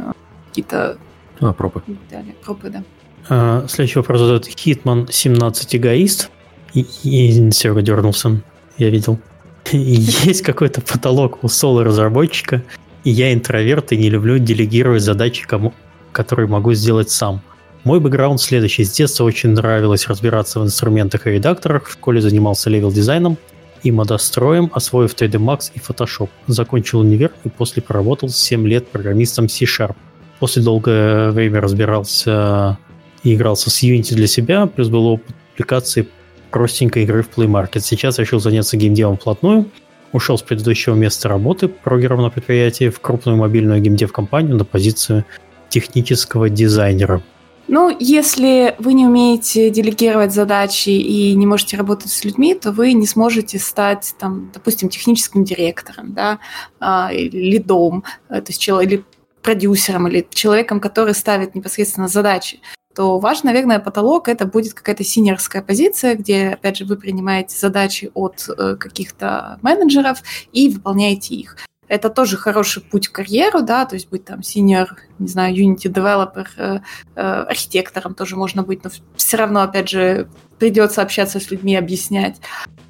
какие-то... А, пропы. Далее, пропы, да. А, следующий вопрос задает Hitman 17 эгоист. И, и Серега дернулся, я видел. *laughs* Есть какой-то потолок у соло-разработчика, и я интроверт и не люблю делегировать задачи, кому, которые могу сделать сам. Мой бэкграунд следующий. С детства очень нравилось разбираться в инструментах и редакторах. В школе занимался левел-дизайном и модостроем, освоив 3D Max и Photoshop. Закончил универ и после проработал 7 лет программистом C-Sharp. После долгое время разбирался и игрался с Unity для себя, плюс был опыт аппликации простенькой игры в Play Market. Сейчас решил заняться геймдевом вплотную. Ушел с предыдущего места работы прогером на предприятии в крупную мобильную геймдев-компанию на позицию технического дизайнера. Ну, если вы не умеете делегировать задачи и не можете работать с людьми, то вы не сможете стать, там, допустим, техническим директором, да, а, лидом, э, то есть или продюсером, или человеком, который ставит непосредственно задачи то ваш, наверное, потолок это будет какая-то синерская позиция, где, опять же, вы принимаете задачи от э, каких-то менеджеров и выполняете их. Это тоже хороший путь в карьеру, да, то есть быть там senior, не знаю, Unity developer, э, э, архитектором тоже можно быть, но все равно, опять же, придется общаться с людьми, объяснять.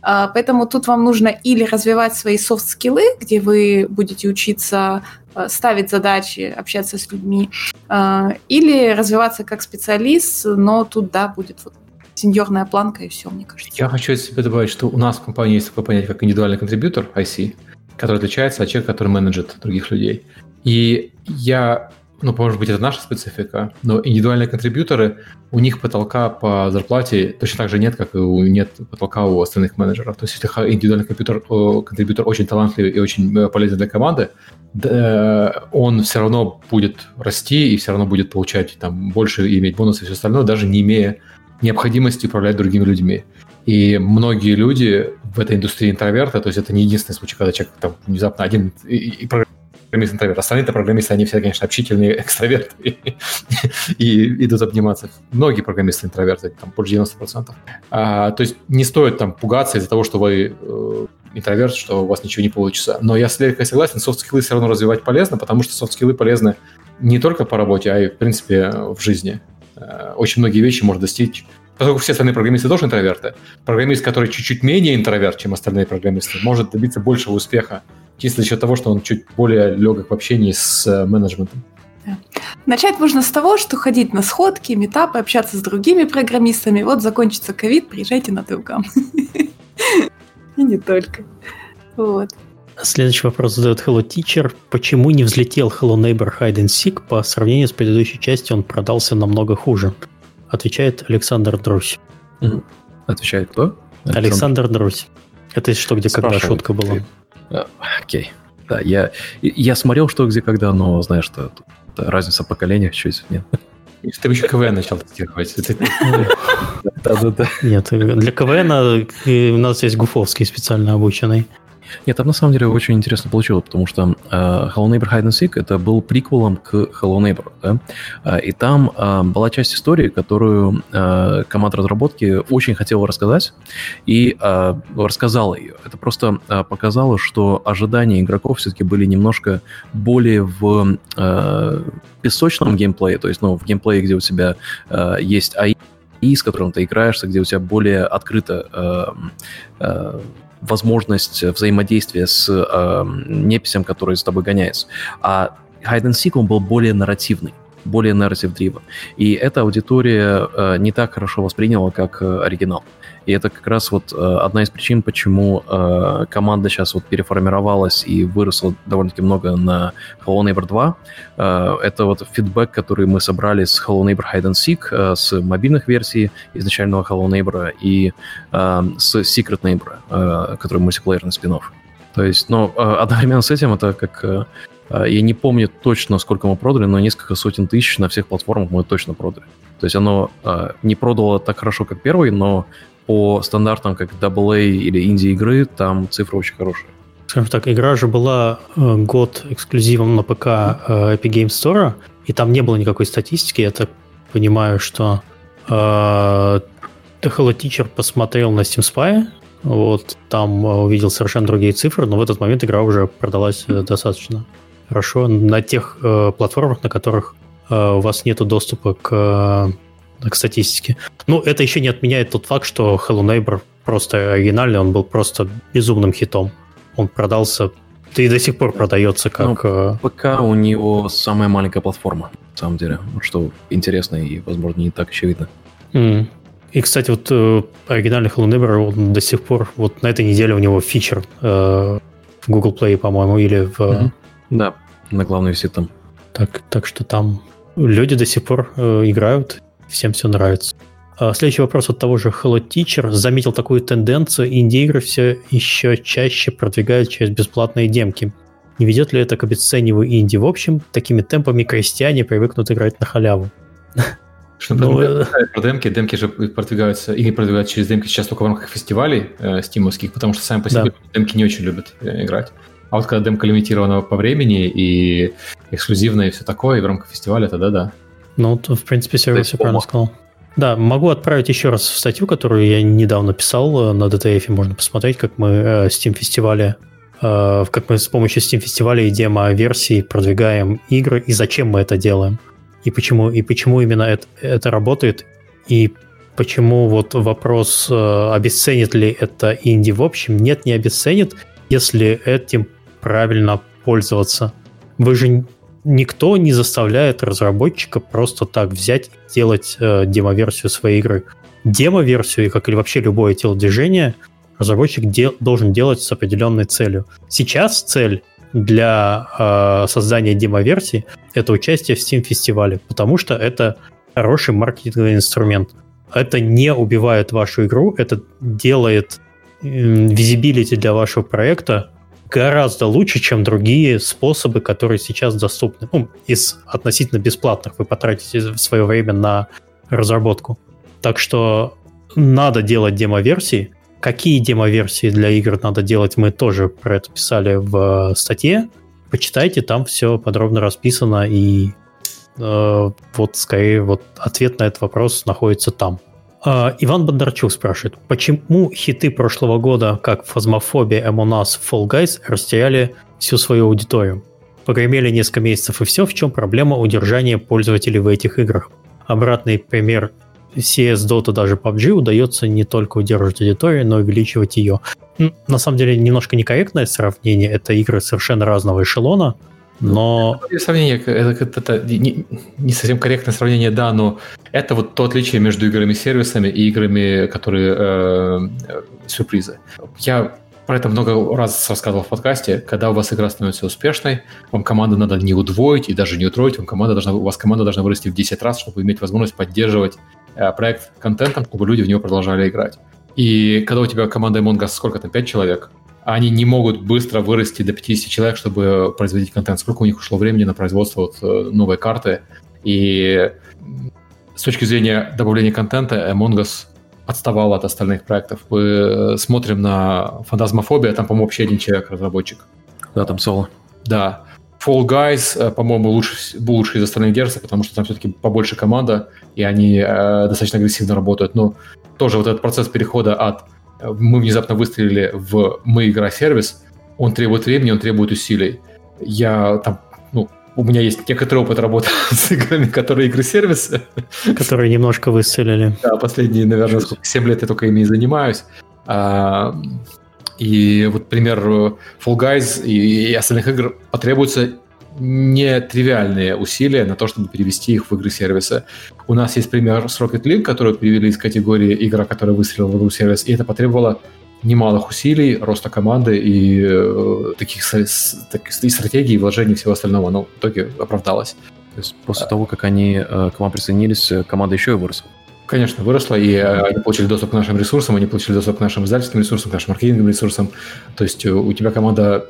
А, поэтому тут вам нужно или развивать свои софт-скиллы, где вы будете учиться Э, ставить задачи, общаться с людьми, э, или развиваться как специалист, но тут, да, будет вот сеньорная планка и все, мне кажется. Я хочу себе добавить, что у нас в компании есть такое понятие, как индивидуальный контрибьютор, IC, который отличается от человека, который менеджет других людей. И я ну, может быть, это наша специфика, но индивидуальные контрибьюторы, у них потолка по зарплате точно так же нет, как и у, нет потолка у остальных менеджеров. То есть, если индивидуальный компьютер, контрибьютор очень талантливый и очень э, полезен для команды, он все равно будет расти и все равно будет получать там больше и иметь бонусы и все остальное, даже не имея необходимости управлять другими людьми. И многие люди в этой индустрии интроверта, то есть это не единственный случай, когда человек там внезапно один и, и программист интроверт. Остальные-то программисты, они все, конечно, общительные *laughs* экстраверты и, идут обниматься. Многие программисты интроверты, там больше 90%. А, то есть не стоит там пугаться из-за того, что вы э, интроверт, что у вас ничего не получится. Но я с Лерикой согласен, софт-скиллы все равно развивать полезно, потому что софт-скиллы полезны не только по работе, а и, в принципе, в жизни. Э, очень многие вещи можно достичь поскольку все остальные программисты тоже интроверты, программист, который чуть-чуть менее интроверт, чем остальные программисты, может добиться большего успеха чисто за счет того, что он чуть более легок в общении с э, менеджментом. Начать можно с того, что ходить на сходки, митапы, общаться с другими программистами. Вот закончится ковид, приезжайте на DevGAMM. *laughs* И не только. Вот. Следующий вопрос задает Hello Teacher. Почему не взлетел Hello Neighbor Hide and Seek? По сравнению с предыдущей частью он продался намного хуже. Отвечает Александр Друсь. Отвечает кто? Александр, Александр Друсь. Это что, где когда шутка была? А, окей. Да, я, я смотрел, что где когда, но знаешь, что разница поколения чуть нет. Ты еще КВН начал тестировать. Да-да-да. Нет, для КВН у нас есть Гуфовский специально обученный. Нет, там на самом деле очень интересно получилось, потому что э, Hello Neighbor Hide and Seek это был приквелом к Hello Neighbor, да? Э, и там э, была часть истории, которую э, команда разработки очень хотела рассказать, и э, рассказала ее. Это просто э, показало, что ожидания игроков все-таки были немножко более в э, песочном геймплее, то есть, ну, в геймплее, где у тебя э, есть AI, с которым ты играешься, где у тебя более открыто э, э, возможность взаимодействия с э, неписем, который с тобой гоняется. А Hide and Seek, он был более нарративный. более narrative driven. И эта аудитория э, не так хорошо восприняла, как э, оригинал. И это как раз вот э, одна из причин, почему э, команда сейчас вот переформировалась и выросла довольно-таки много на Hello Neighbor 2. Э, это вот фидбэк, который мы собрали с Hello Neighbor Hide and Seek, с мобильных версий изначального Hello Neighbor и с Secret Neighbor, который мультиплеерный спин -офф. То есть, э, одновременно с этим это как... Я не помню точно, сколько мы продали, но несколько сотен тысяч на всех платформах мы точно продали. То есть оно не продало так хорошо, как первый, но по стандартам, как AA или инди-игры, там цифры очень хорошие. Скажем так, игра же была э, год эксклюзивом на ПК э, Epic Games Store, и там не было никакой статистики. Я так понимаю, что э, Hello Teacher посмотрел на Steam Spy, вот, там э, увидел совершенно другие цифры, но в этот момент игра уже продалась достаточно хорошо на тех э, платформах, на которых э, у вас нет доступа к к статистике. Ну, это еще не отменяет тот факт, что Hello Neighbor просто оригинальный, он был просто безумным хитом. Он продался, да и до сих пор продается как... Ну, ПК у него самая маленькая платформа, на самом деле, что интересно и, возможно, не так очевидно. Mm. И, кстати, вот э, оригинальный Hello Neighbor, он до сих пор, вот на этой неделе у него фичер э, в Google Play, по-моему, или в... Mm-hmm. Да, на главной висит там. Так, так что там люди до сих пор э, играют, всем все нравится. А следующий вопрос от того же Hello Teacher. Заметил такую тенденцию, инди-игры все еще чаще продвигают через бесплатные демки. Не ведет ли это к обесцениванию инди в общем? Такими темпами крестьяне привыкнут играть на халяву. Что ну, э, про демки, демки же продвигаются, или продвигают через демки сейчас только в рамках фестивалей э, стимовских, потому что сами по себе да. демки не очень любят э, играть. А вот когда демка лимитирована по времени и эксклюзивная и все такое, и в рамках фестиваля, тогда да. Ну, в принципе, Серега все правильно сказал. Да, могу отправить еще раз в статью, которую я недавно писал э, на DTF, можно посмотреть, как мы э, Steam фестивале, э, как мы с помощью Steam фестиваля и демо-версии продвигаем игры, и зачем мы это делаем, и почему, и почему именно это, это работает, и почему вот вопрос, обесценит ли это инди в общем, нет, не обесценит, если этим правильно пользоваться. Вы же никто не заставляет разработчика просто так взять и делать э, демо-версию своей игры. Демо-версию, как и вообще любое телодвижение, разработчик де- должен делать с определенной целью. Сейчас цель для э, создания демо-версии это участие в Steam фестивале, потому что это хороший маркетинговый инструмент. Это не убивает вашу игру, это делает визибилити для вашего проекта гораздо лучше, чем другие способы, которые сейчас доступны. Ну, из относительно бесплатных вы потратите свое время на разработку. Так что надо делать демо-версии. Какие демо-версии для игр надо делать, мы тоже про это писали в статье. Почитайте, там все подробно расписано, и э, вот скорее вот ответ на этот вопрос находится там. Uh, Иван Бондарчук спрашивает, почему хиты прошлого года, как Фазмофобия, Us, Fall Guys, растеряли всю свою аудиторию? Погремели несколько месяцев и все, в чем проблема удержания пользователей в этих играх? Обратный пример CS, Dota, даже PUBG удается не только удерживать аудиторию, но и увеличивать ее. На самом деле, немножко некорректное сравнение. Это игры совершенно разного эшелона, но... Сравнение, это, это, это не, не совсем корректное сравнение, да, но это вот то отличие между играми-сервисами и играми, которые э, сюрпризы. Я про это много раз рассказывал в подкасте. Когда у вас игра становится успешной, вам команду надо не удвоить и даже не утроить, вам команда должна, у вас команда должна вырасти в 10 раз, чтобы иметь возможность поддерживать э, проект контентом, чтобы люди в него продолжали играть. И когда у тебя команда Among Us сколько там, 5 человек, они не могут быстро вырасти до 50 человек, чтобы производить контент. Сколько у них ушло времени на производство вот э, новой карты. И с точки зрения добавления контента, Among Us отставал от остальных проектов. Мы смотрим на Фантазмофобия, там, по-моему, вообще один человек разработчик. Да, там соло. Да. Fall Guys, э, по-моему, лучше, лучше из остальных держится, потому что там все-таки побольше команда, и они э, достаточно агрессивно работают. Но тоже вот этот процесс перехода от мы внезапно выстрелили в «мы игра сервис», он требует времени, он требует усилий. Я там, ну, у меня есть некоторый опыт работы *laughs* с играми, которые игры-сервисы. Которые немножко выстрелили. Да, последние, наверное, сколько, 7 лет я только ими занимаюсь. А, и вот пример Fall Guys и, и остальных игр потребуется нетривиальные усилия на то, чтобы перевести их в игры-сервисы. У нас есть пример с Rocket League, который перевели из категории игра, которая выстрелила в игру-сервис, и это потребовало немалых усилий, роста команды и э, таких, таких и стратегий, и вложений всего остального. Но в итоге оправдалось. То есть после а. того, как они э, к вам присоединились, э, команда еще и выросла? Конечно, выросла, и э, они получили доступ к нашим ресурсам, они получили доступ к нашим издательским ресурсам, к нашим маркетинговым ресурсам. То есть у тебя команда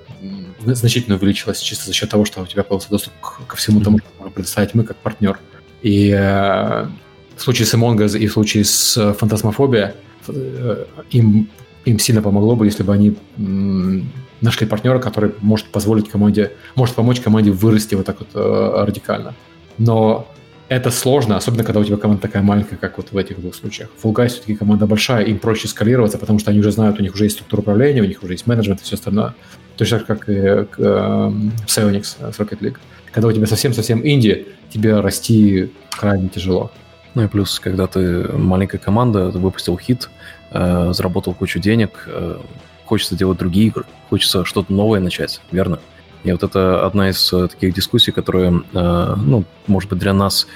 значительно увеличилась чисто за счет того, что у тебя появился доступ ко всему тому, что можем предоставить мы как партнер. И э, в случае с Among Us и в случае с Фантасмофобия э, им, им сильно помогло бы, если бы они м, нашли партнера, который может позволить команде, может помочь команде вырасти вот так вот э, радикально. Но это сложно, особенно когда у тебя команда такая маленькая, как вот в этих двух случаях. Fall Guys все-таки команда большая, им проще скалироваться, потому что они уже знают, у них уже есть структура управления, у них уже есть менеджмент и все остальное. Точно так, как и э, в Psionics с Rocket League. Когда у тебя совсем-совсем инди, тебе расти крайне тяжело. Ну и плюс, когда ты маленькая команда, ты выпустил хит, э, заработал кучу денег, э, хочется делать другие игры, хочется что-то новое начать, верно? И вот это одна из э, таких дискуссий, которые, э, ну, может быть, для нас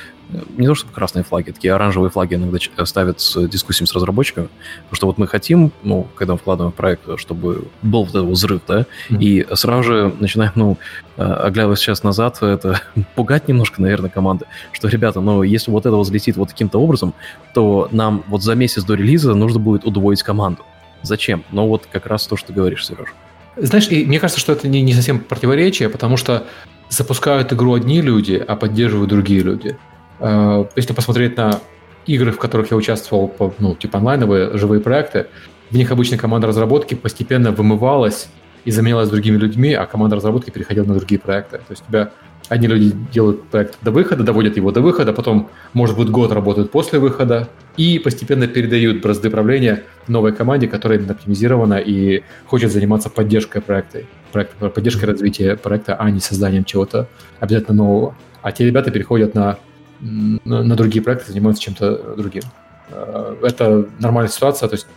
не то чтобы красные флаги, такие оранжевые флаги иногда ставят с дискуссиями с разработчиками, потому что вот мы хотим, ну, когда мы вкладываем в проект, чтобы был вот этот взрыв, да, mm-hmm. и сразу же начинаем, ну, э, оглядываясь сейчас назад, это *laughs* пугать немножко, наверное, команды, что, ребята, ну, если вот это взлетит вот таким-то образом, то нам вот за месяц до релиза нужно будет удвоить команду. Зачем? Ну, вот как раз то, что ты говоришь, Сереж. Знаешь, и мне кажется, что это не, не совсем противоречие, потому что запускают игру одни люди, а поддерживают другие люди. Э, если посмотреть на игры, в которых я участвовал, ну, типа онлайновые, живые проекты, в них обычно команда разработки постепенно вымывалась и заменялась другими людьми, а команда разработки переходила на другие проекты. То есть у тебя одни люди делают проект до выхода, доводят его до выхода, потом, может быть, год работают после выхода и постепенно передают бразды правления новой команде, которая оптимизирована и хочет заниматься поддержкой проекта, проекта поддержкой развития проекта, а не созданием чего-то обязательно нового. А те ребята переходят на на, на другие проекты занимаются чем-то другим. Э, это нормальная ситуация, то есть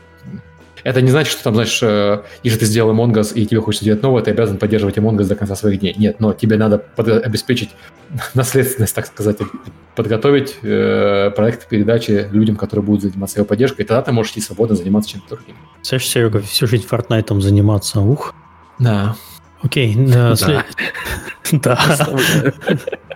это не значит, что там, знаешь, э, если ты сделал Among Us и тебе хочется делать новое, ты обязан поддерживать Among Us до конца своих дней. Нет, но тебе надо под- обеспечить *laughs* наследственность, так сказать, подготовить э, проект передачи людям, которые будут заниматься его поддержкой, и тогда ты можешь идти свободно заниматься чем-то другим. Слышишь, Серега, всю жизнь Fortnite заниматься, ух. Да. Окей, да. *laughs* Да. *laughs*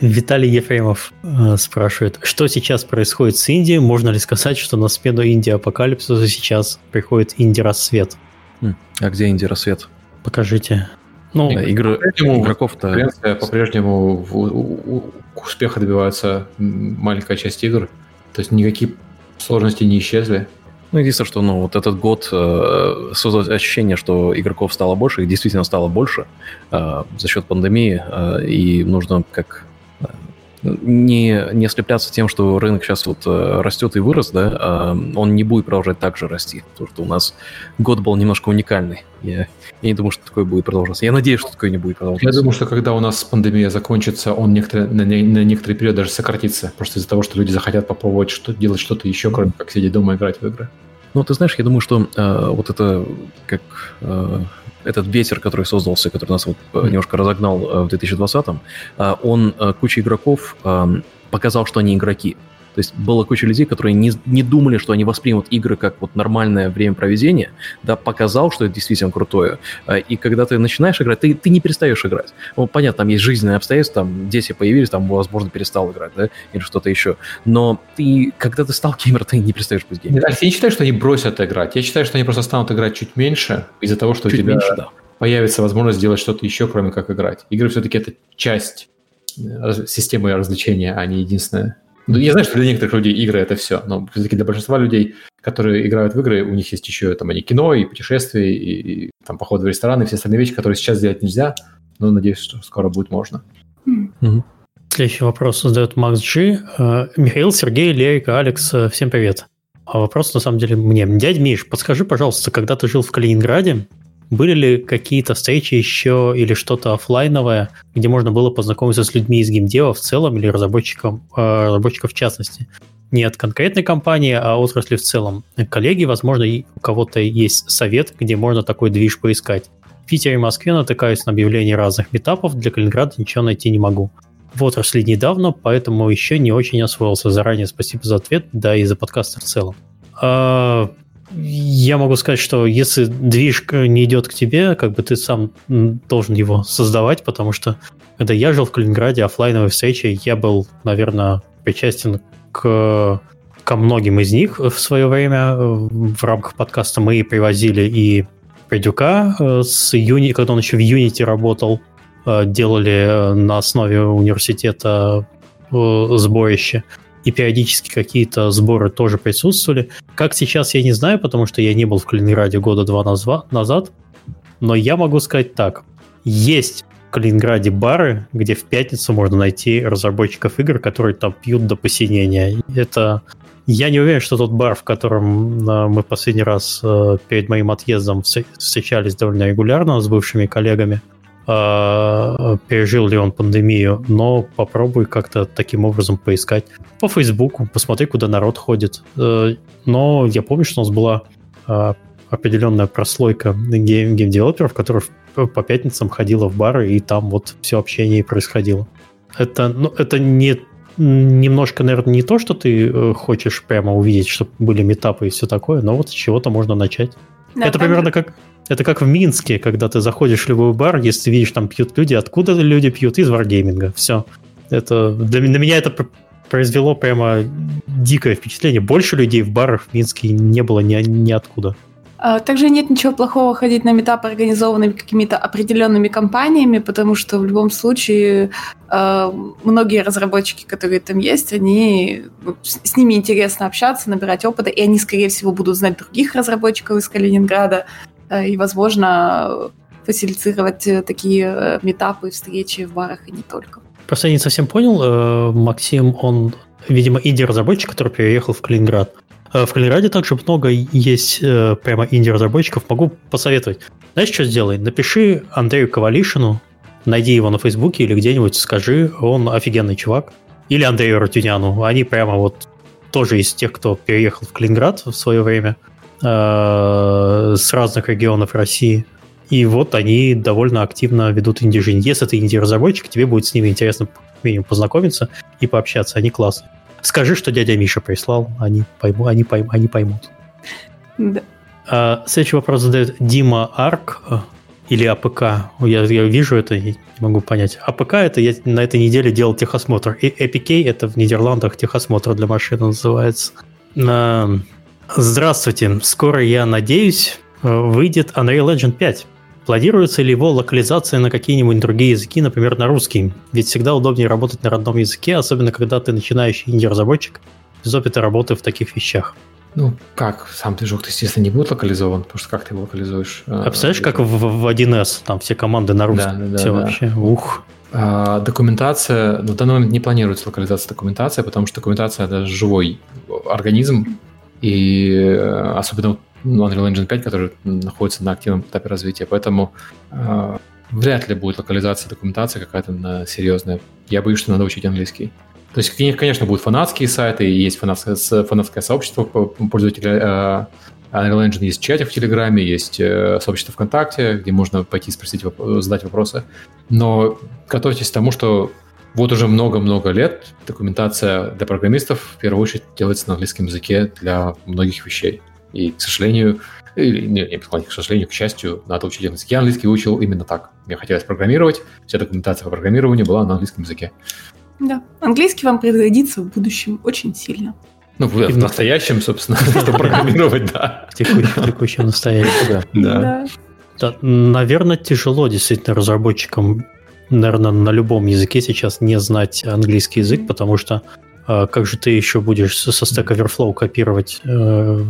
Виталий Ефремов э, спрашивает, что сейчас происходит с Индией? Можно ли сказать, что на смену Индии апокалипсиса сейчас приходит Инди-рассвет? Хм, а где Инди-рассвет? Покажите. Ну, да, игры, игроков-то... По-прежнему успеха добивается маленькая часть игр. То есть никакие сложности не исчезли. Ну, единственное, что ну, вот этот год э, создал ощущение, что игроков стало больше, их действительно стало больше э, за счет пандемии, э, и нужно как э, не, не ослепляться тем, что рынок сейчас вот э, растет и вырос, да, а он не будет продолжать так же расти, потому что у нас год был немножко уникальный. Я, я не думаю, что такое будет продолжаться. Я надеюсь, что такое не будет продолжаться. Я думаю, что когда у нас пандемия закончится, он некоторые, на, на некоторый период даже сократится, просто из-за того, что люди захотят попробовать что, делать что-то еще, кроме как сидеть дома и играть в игры. Ну, ты знаешь, я думаю, что э, вот это как э, этот ветер, который создался, который нас вот mm-hmm. немножко разогнал э, в 2020-м, э, он э, куча игроков э, показал, что они игроки. То есть было куча людей, которые не, не думали, что они воспримут игры как вот нормальное время проведения, да, показал, что это действительно крутое. А, и когда ты начинаешь играть, ты, ты не перестаешь играть. Ну, понятно, там есть жизненные обстоятельства, там дети появились, там, возможно, перестал играть, да, или что-то еще. Но ты, когда ты стал геймером, ты не перестаешь быть геймером. Я не считаю, что они бросят играть. Я считаю, что они просто станут играть чуть меньше из-за того, что чуть у тебя меньше, да. появится возможность сделать что-то еще, кроме как играть. Игры все-таки это часть э, системы развлечения, а не единственная я знаю, что для некоторых людей игры это все, но все-таки для большинства людей, которые играют в игры, у них есть еще там и кино, и путешествия, и, и там походы в рестораны, и все остальные вещи, которые сейчас сделать нельзя, но надеюсь, что скоро будет можно. Mm-hmm. Следующий вопрос задает Макс Джи. Э, Михаил, Сергей, Лерика, Алекс, э, всем привет. А вопрос на самом деле мне. Дядь Миш, подскажи, пожалуйста, когда ты жил в Калининграде, были ли какие-то встречи еще или что-то офлайновое, где можно было познакомиться с людьми из геймдева в целом или разработчиком, э, разработчиков в частности? Не от конкретной компании, а отрасли в целом. Коллеги, возможно, у кого-то есть совет, где можно такой движ поискать. В Питере и Москве натыкаюсь на объявления разных метапов, для Калининграда ничего найти не могу. В отрасли недавно, поэтому еще не очень освоился. Заранее спасибо за ответ, да и за подкаст в целом. А, я могу сказать, что если движ не идет к тебе, как бы ты сам должен его создавать, потому что когда я жил в Калининграде, офлайновые встречи, я был, наверное, причастен к, ко многим из них в свое время. В рамках подкаста мы привозили и Придюка э, с Юни, когда он еще в Unity работал, э, делали на основе университета э, сборище и периодически какие-то сборы тоже присутствовали. Как сейчас, я не знаю, потому что я не был в Калининграде года два назад, но я могу сказать так. Есть в Калининграде бары, где в пятницу можно найти разработчиков игр, которые там пьют до посинения. Это... Я не уверен, что тот бар, в котором э, мы последний раз э, перед моим отъездом встречались довольно регулярно с бывшими коллегами, пережил ли он пандемию, но попробуй как-то таким образом поискать по Фейсбуку, посмотри, куда народ ходит. Э, но я помню, что у нас была э, определенная прослойка гейм- гейм-девелоперов, которая по пятницам ходила в бары, и там вот все общение происходило. Это, ну, это не немножко, наверное, не то, что ты э, хочешь прямо увидеть, чтобы были митапы и все такое, но вот с чего-то можно начать. Да, это примерно как это как в Минске, когда ты заходишь в любой бар, если видишь, там пьют люди, откуда люди пьют? Из варгейминга. Все. Это, для, для меня это произвело прямо дикое впечатление. Больше людей в барах в Минске не было ни, ниоткуда. А, также нет ничего плохого ходить на метапы, организованными какими-то определенными компаниями, потому что в любом случае э, многие разработчики, которые там есть, они ну, с ними интересно общаться, набирать опыта, и они, скорее всего, будут знать других разработчиков из Калининграда, Э, и, возможно, фасилитировать э, такие э, метапы, встречи в барах и не только. Просто я не совсем понял, Максим, он, видимо, инди-разработчик, который переехал в Калининград. В Калининграде также много есть прямо инди-разработчиков. Могу посоветовать. Знаешь, что сделай? Напиши Андрею Ковалишину, найди его на Фейсбуке или где-нибудь, скажи, он офигенный чувак. Или Андрею Ратюняну. Они прямо вот тоже из тех, кто переехал в Калининград в свое время – Э, с разных регионов России. И вот они довольно активно ведут инди-жизнь. Если ты инди-разработчик, тебе будет с ними интересно минимум познакомиться и пообщаться. Они классные. Скажи, что дядя Миша прислал, они, пойму, они, пойм, они поймут. Да. А, следующий вопрос задает Дима Арк э, или АПК. Я, я вижу это, не могу понять. АПК это я на этой неделе делал техосмотр. И APK это в Нидерландах техосмотр для машины называется. Здравствуйте. Скоро, я надеюсь, э, выйдет Unreal Engine 5. Планируется ли его локализация на какие-нибудь другие языки, например, на русский? Ведь всегда удобнее работать на родном языке, особенно когда ты начинающий инди-разработчик без опыта работы в таких вещах. Ну, как? Сам движок, естественно, не будет локализован, потому что как ты его локализуешь? А представляешь, как в, в 1С, там все команды на русском, да, да, все да, вообще, ух. А, документация, ну, в данный момент не планируется локализация документации, потому что документация – это живой организм, и э, особенно ну, Unreal Engine 5, который находится на активном этапе развития, поэтому э, вряд ли будет локализация документации какая-то серьезная. Я боюсь, что надо учить английский. То есть, конечно, будут фанатские сайты, есть фанатское, фанатское сообщество пользователей э, Unreal Engine, есть чатик в Телеграме, есть э, сообщество ВКонтакте, где можно пойти спросить, задать вопросы. Но готовьтесь к тому, что вот уже много-много лет документация для программистов в первую очередь делается на английском языке для многих вещей. И, к сожалению, или, не, не, к сожалению, к счастью, надо учить английский. Я английский учил именно так. Мне хотелось программировать, вся документация по программированию была на английском языке. Да, английский вам пригодится в будущем очень сильно. Ну, в, в настоящем, собственно, *laughs* чтобы программировать, да. В текущем настоящем, да. Да, наверное, тяжело действительно разработчикам наверное, на любом языке сейчас не знать английский язык, потому что э, как же ты еще будешь со Stack Overflow копировать э,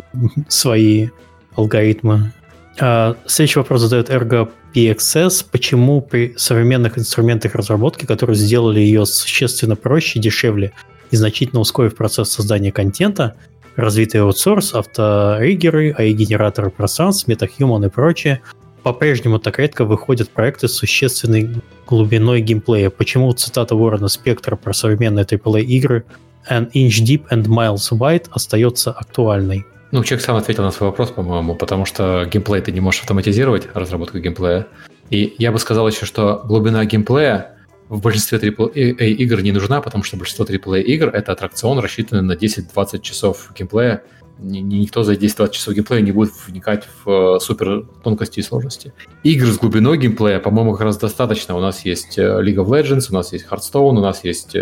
свои алгоритмы? Э, следующий вопрос задает Ergo PXS. Почему при современных инструментах разработки, которые сделали ее существенно проще, дешевле и значительно ускорив процесс создания контента, развитый аутсорс, авториггеры, AI-генераторы пространств, MetaHuman и прочее, по-прежнему так редко выходят проекты с существенной глубиной геймплея. Почему цитата Ворона Спектра про современные AAA игры An inch deep and miles wide остается актуальной? Ну, человек сам ответил на свой вопрос, по-моему, потому что геймплей ты не можешь автоматизировать, разработку геймплея. И я бы сказал еще, что глубина геймплея в большинстве AAA игр не нужна, потому что большинство AAA игр — это аттракцион, рассчитанный на 10-20 часов геймплея. Никто за 10-20 часов геймплея не будет вникать в э, супер тонкости и сложности. Игр с глубиной геймплея, по-моему, как раз достаточно. У нас есть э, League of Legends, у нас есть Hearthstone, у нас есть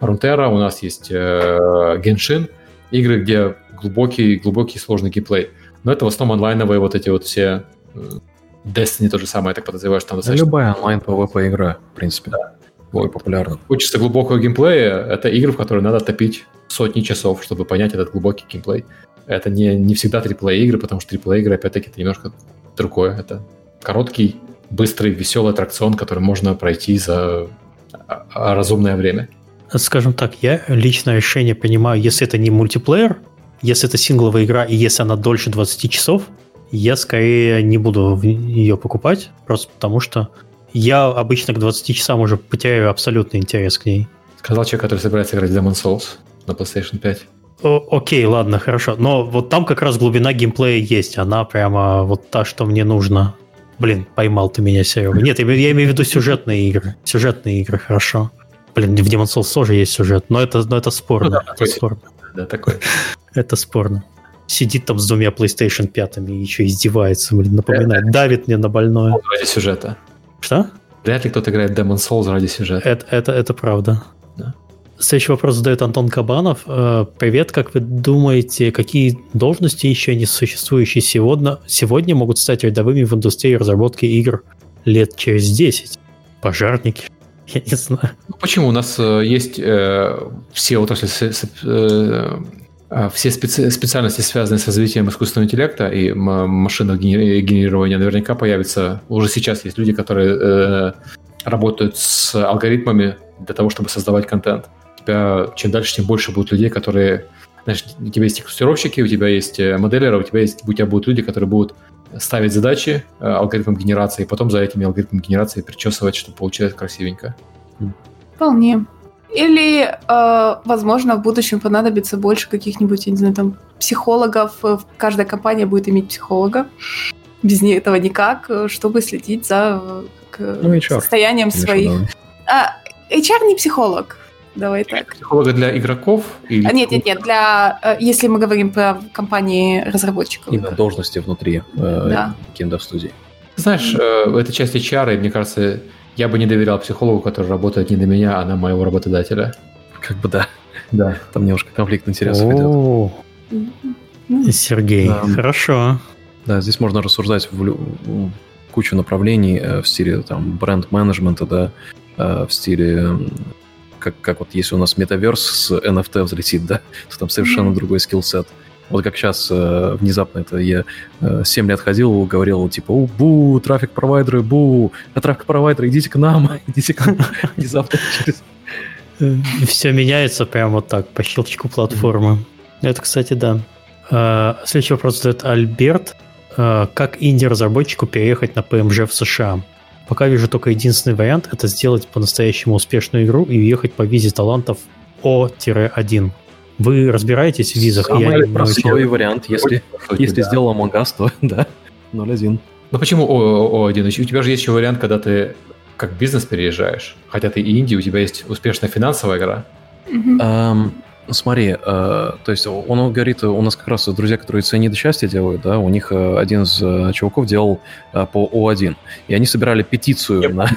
э, Runeterra, у нас есть Genshin. Игры, где глубокий, глубокий сложный геймплей. Но это в основном онлайновые вот эти вот все Destiny то же самое, я так подозреваю, что там достаточно... Любая онлайн PvP игра, в принципе. Да. Вот. популярна. Хочется глубокого геймплея, это игры, в которые надо топить сотни часов, чтобы понять этот глубокий геймплей. Это не, не всегда AAA игры, потому что AAA игры, опять-таки, это немножко другое. Это короткий, быстрый, веселый аттракцион, который можно пройти за а, а, разумное время. Скажем так, я личное решение понимаю, если это не мультиплеер, если это сингловая игра и если она дольше 20 часов, я скорее не буду ее покупать, просто потому что я обычно к 20 часам уже потеряю абсолютный интерес к ней. Сказал человек, который собирается играть в Demon Souls на PlayStation 5. О, окей, ладно, хорошо. Но вот там как раз глубина геймплея есть. Она прямо вот та, что мне нужно. Блин, поймал ты меня, Серега. Нет, я, я имею в виду сюжетные игры. Сюжетные игры, хорошо. Блин, в Demon Souls тоже есть сюжет, но это, но это спорно. Ну, да, это такой, спорно. Да, такой. это спорно. Сидит там с двумя PlayStation 5 и еще издевается, блин, напоминает, это, давит мне на больное. Ради сюжета. Что? Вряд ли кто-то играет Demon Souls ради сюжета. Это, это, это правда. Да. Следующий вопрос задает Антон Кабанов. Э, привет, как вы думаете, какие должности еще не существующие сегодня, сегодня могут стать рядовыми в индустрии разработки игр лет через 10? Пожарники? *laughs* Я не знаю. Ну, почему? У нас э, есть э, все отрасли, э, э, все специ, специальности, связанные с развитием искусственного интеллекта и машинного генерирования, наверняка появятся. Уже сейчас есть люди, которые э, работают с алгоритмами для того, чтобы создавать контент. У тебя чем дальше, тем больше будет людей, которые знаешь, у тебя есть тестировщики, у тебя есть э, моделеры, у тебя есть, у тебя будут люди, которые будут ставить задачи э, алгоритмом генерации, и потом за этими алгоритмами генерации причесывать, чтобы получилось красивенько. Вполне. Или, э, возможно, в будущем понадобится больше каких-нибудь, я не знаю, там, психологов. Каждая компания будет иметь психолога. Без этого никак, чтобы следить за ну, HR, состоянием своих. А, HR не психолог. Давай так. Психолога для игроков? Или... А, нет, нет, нет. Для, э, если мы говорим про компании разработчиков. Именно должности внутри э, да. студии Знаешь, э, в этой части HR, мне кажется, я бы не доверял психологу, который работает не на меня, а на моего работодателя. Как бы да. Да. Там немножко конфликт интересов идет. Сергей, хорошо. Да, здесь можно рассуждать в кучу направлений в стиле там бренд-менеджмента, да, в стиле как, как вот если у нас метаверс с NFT взлетит, да, то там совершенно mm-hmm. другой скилл-сет. Вот как сейчас э, внезапно это я э, 7 лет ходил, говорил типа, у, бу, трафик-провайдеры, бу, а трафик-провайдеры, идите к нам, *laughs* идите к нам. *laughs* Внезапно через... *laughs* Все меняется прямо вот так, по щелчку платформы. Это, кстати, да. Э, следующий вопрос задает Альберт. Э, как инди-разработчику переехать на PMG в США? Пока вижу только единственный вариант – это сделать по-настоящему успешную игру и уехать по визе талантов О-1. Вы разбираетесь в визах? Самый я простой вариант, если, если да. сделал Among Us, то *laughs* да, 0-1. Ну почему О-1? У тебя же есть еще вариант, когда ты как бизнес переезжаешь. Хотя ты и Индия, у тебя есть успешная финансовая игра. Mm-hmm. Um, смотри, э, то есть он говорит, у нас как раз друзья, которые ценит счастье делают, да, у них э, один из э, чуваков делал э, по О1, и они собирали петицию Yep. на...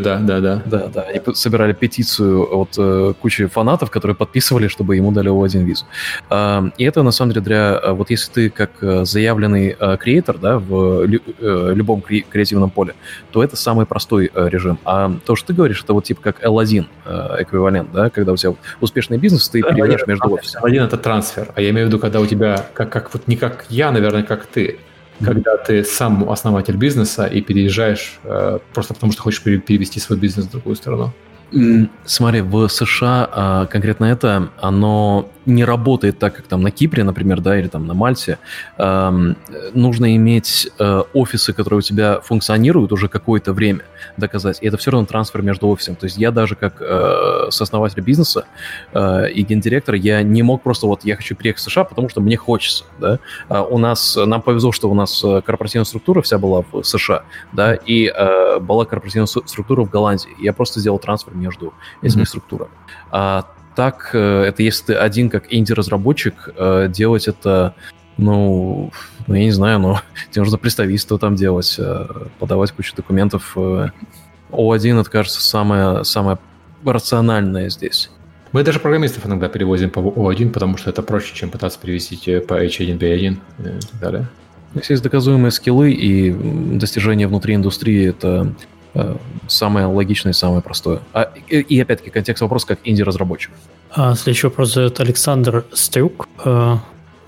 Да, да, да. *laughs* Да, да, они собирали петицию от э, кучи фанатов, которые подписывали, чтобы ему дали О1 визу. Э, и это, на самом деле, для... Э, вот если ты как э, заявленный э, креатор, да, в лю, э, любом кре- креативном поле, то это самый простой э, режим. А то, что ты говоришь, это вот типа как L1 э, эквивалент, да, когда у тебя успешный бизнес, ты да, переезжаешь между офисами. Один это трансфер, а я имею в виду, когда у тебя, как, как вот не как я, наверное, как ты, когда ты сам основатель бизнеса и переезжаешь э, просто потому, что хочешь перевести свой бизнес в другую страну. Смотри, в США а, конкретно это, оно не работает так, как там на Кипре, например, да, или там на Мальте. Нужно иметь а, офисы, которые у тебя функционируют уже какое-то время – доказать. И это все равно трансфер между офисом. То есть я даже как э, сооснователь бизнеса э, и гендиректор, я не мог просто вот я хочу приехать в США, потому что мне хочется. Да? А у нас, нам повезло, что у нас э, корпоративная структура вся была в США, да, и э, была корпоративная структура в Голландии. Я просто сделал трансфер между этими mm-hmm. структурами. А так, э, это если ты один как инди-разработчик, э, делать это ну, ну, я не знаю, но *laughs* тебе нужно представительство там делать, э, подавать кучу документов. О1, это, кажется, самое, самое рациональное здесь. Мы даже программистов иногда перевозим по О1, потому что это проще, чем пытаться перевести по H1, B1 и так далее. Если есть доказуемые скиллы и достижения внутри индустрии, это э, самое логичное и самое простое. А, и, и опять-таки контекст вопроса как инди-разработчик. А, следующий вопрос задает Александр Стрюк. Э,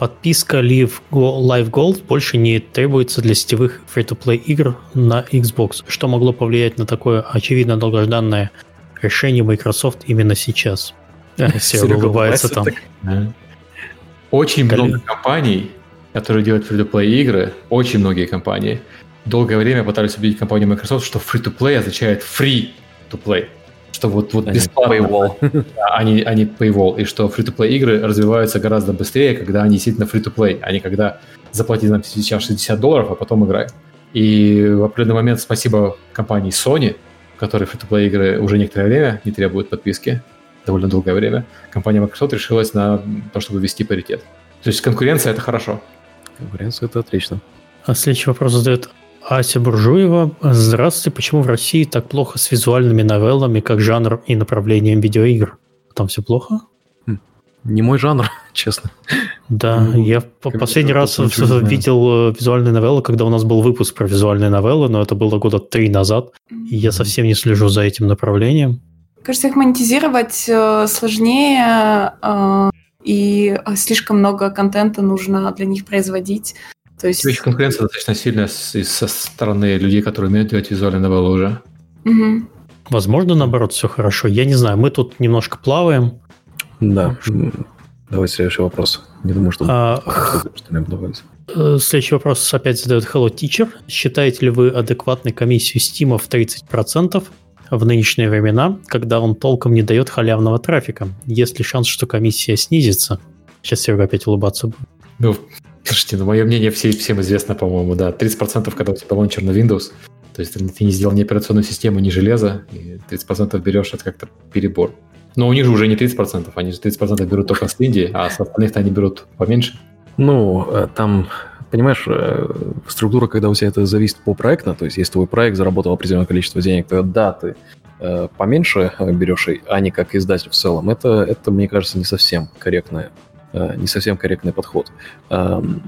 подписка Live Gold больше не требуется для сетевых free-to-play игр на Xbox. Что могло повлиять на такое очевидно долгожданное решение Microsoft именно сейчас? *laughs* Серега улыбается там. Очень много компаний, которые делают free-to-play игры, очень многие компании, долгое время пытались убедить компанию Microsoft, что free-to-play означает free-to-play что вот, вот бесплатно. Paywall. *laughs* они, они paywall, и что free-to-play игры развиваются гораздо быстрее, когда они действительно free-to-play, а не когда заплати нам сейчас 60 долларов, а потом играй. И в определенный момент спасибо компании Sony, которой free-to-play игры уже некоторое время не требуют подписки, довольно долгое время, компания Microsoft решилась на то, чтобы ввести паритет. То есть конкуренция – это хорошо. Конкуренция – это отлично. А следующий вопрос задает Ася Буржуева. Здравствуйте. Почему в России так плохо с визуальными новеллами, как жанр и направлением видеоигр? Там все плохо? Хм. Не мой жанр, *laughs* честно. Да, ну, я последний раз видел э, визуальные новеллы, когда у нас был выпуск про визуальные новеллы, но это было года три назад, и я совсем не слежу за этим направлением. Кажется, их монетизировать э, сложнее, э, и слишком много контента нужно для них производить. То есть... Еще конкуренция достаточно сильная со стороны людей, которые умеют делать визуальные новеллы уже. Угу. Возможно, наоборот, все хорошо. Я не знаю, мы тут немножко плаваем. Да. Давай следующий вопрос. Не думаю, что, а, э, Следующий вопрос опять задает Hello Teacher. Считаете ли вы адекватной комиссию Steam в 30% в нынешние времена, когда он толком не дает халявного трафика? Есть ли шанс, что комиссия снизится? Сейчас Серега опять улыбаться будет. Ну, Слушайте, ну мое мнение все, всем известно, по-моему, да. 30% когда у тебя лончер на Windows, то есть ты не сделал ни операционную систему, ни железо, и 30% берешь, это как-то перебор. Но у них же уже не 30%, они же 30% берут только с Индии, а с остальных-то они берут поменьше. Ну, э, там, понимаешь, э, структура, когда у тебя это зависит по проекту, то есть если твой проект заработал определенное количество денег, то да, ты э, поменьше берешь, а не как издатель в целом, это, это, мне кажется, не совсем корректная не совсем корректный подход. Эм,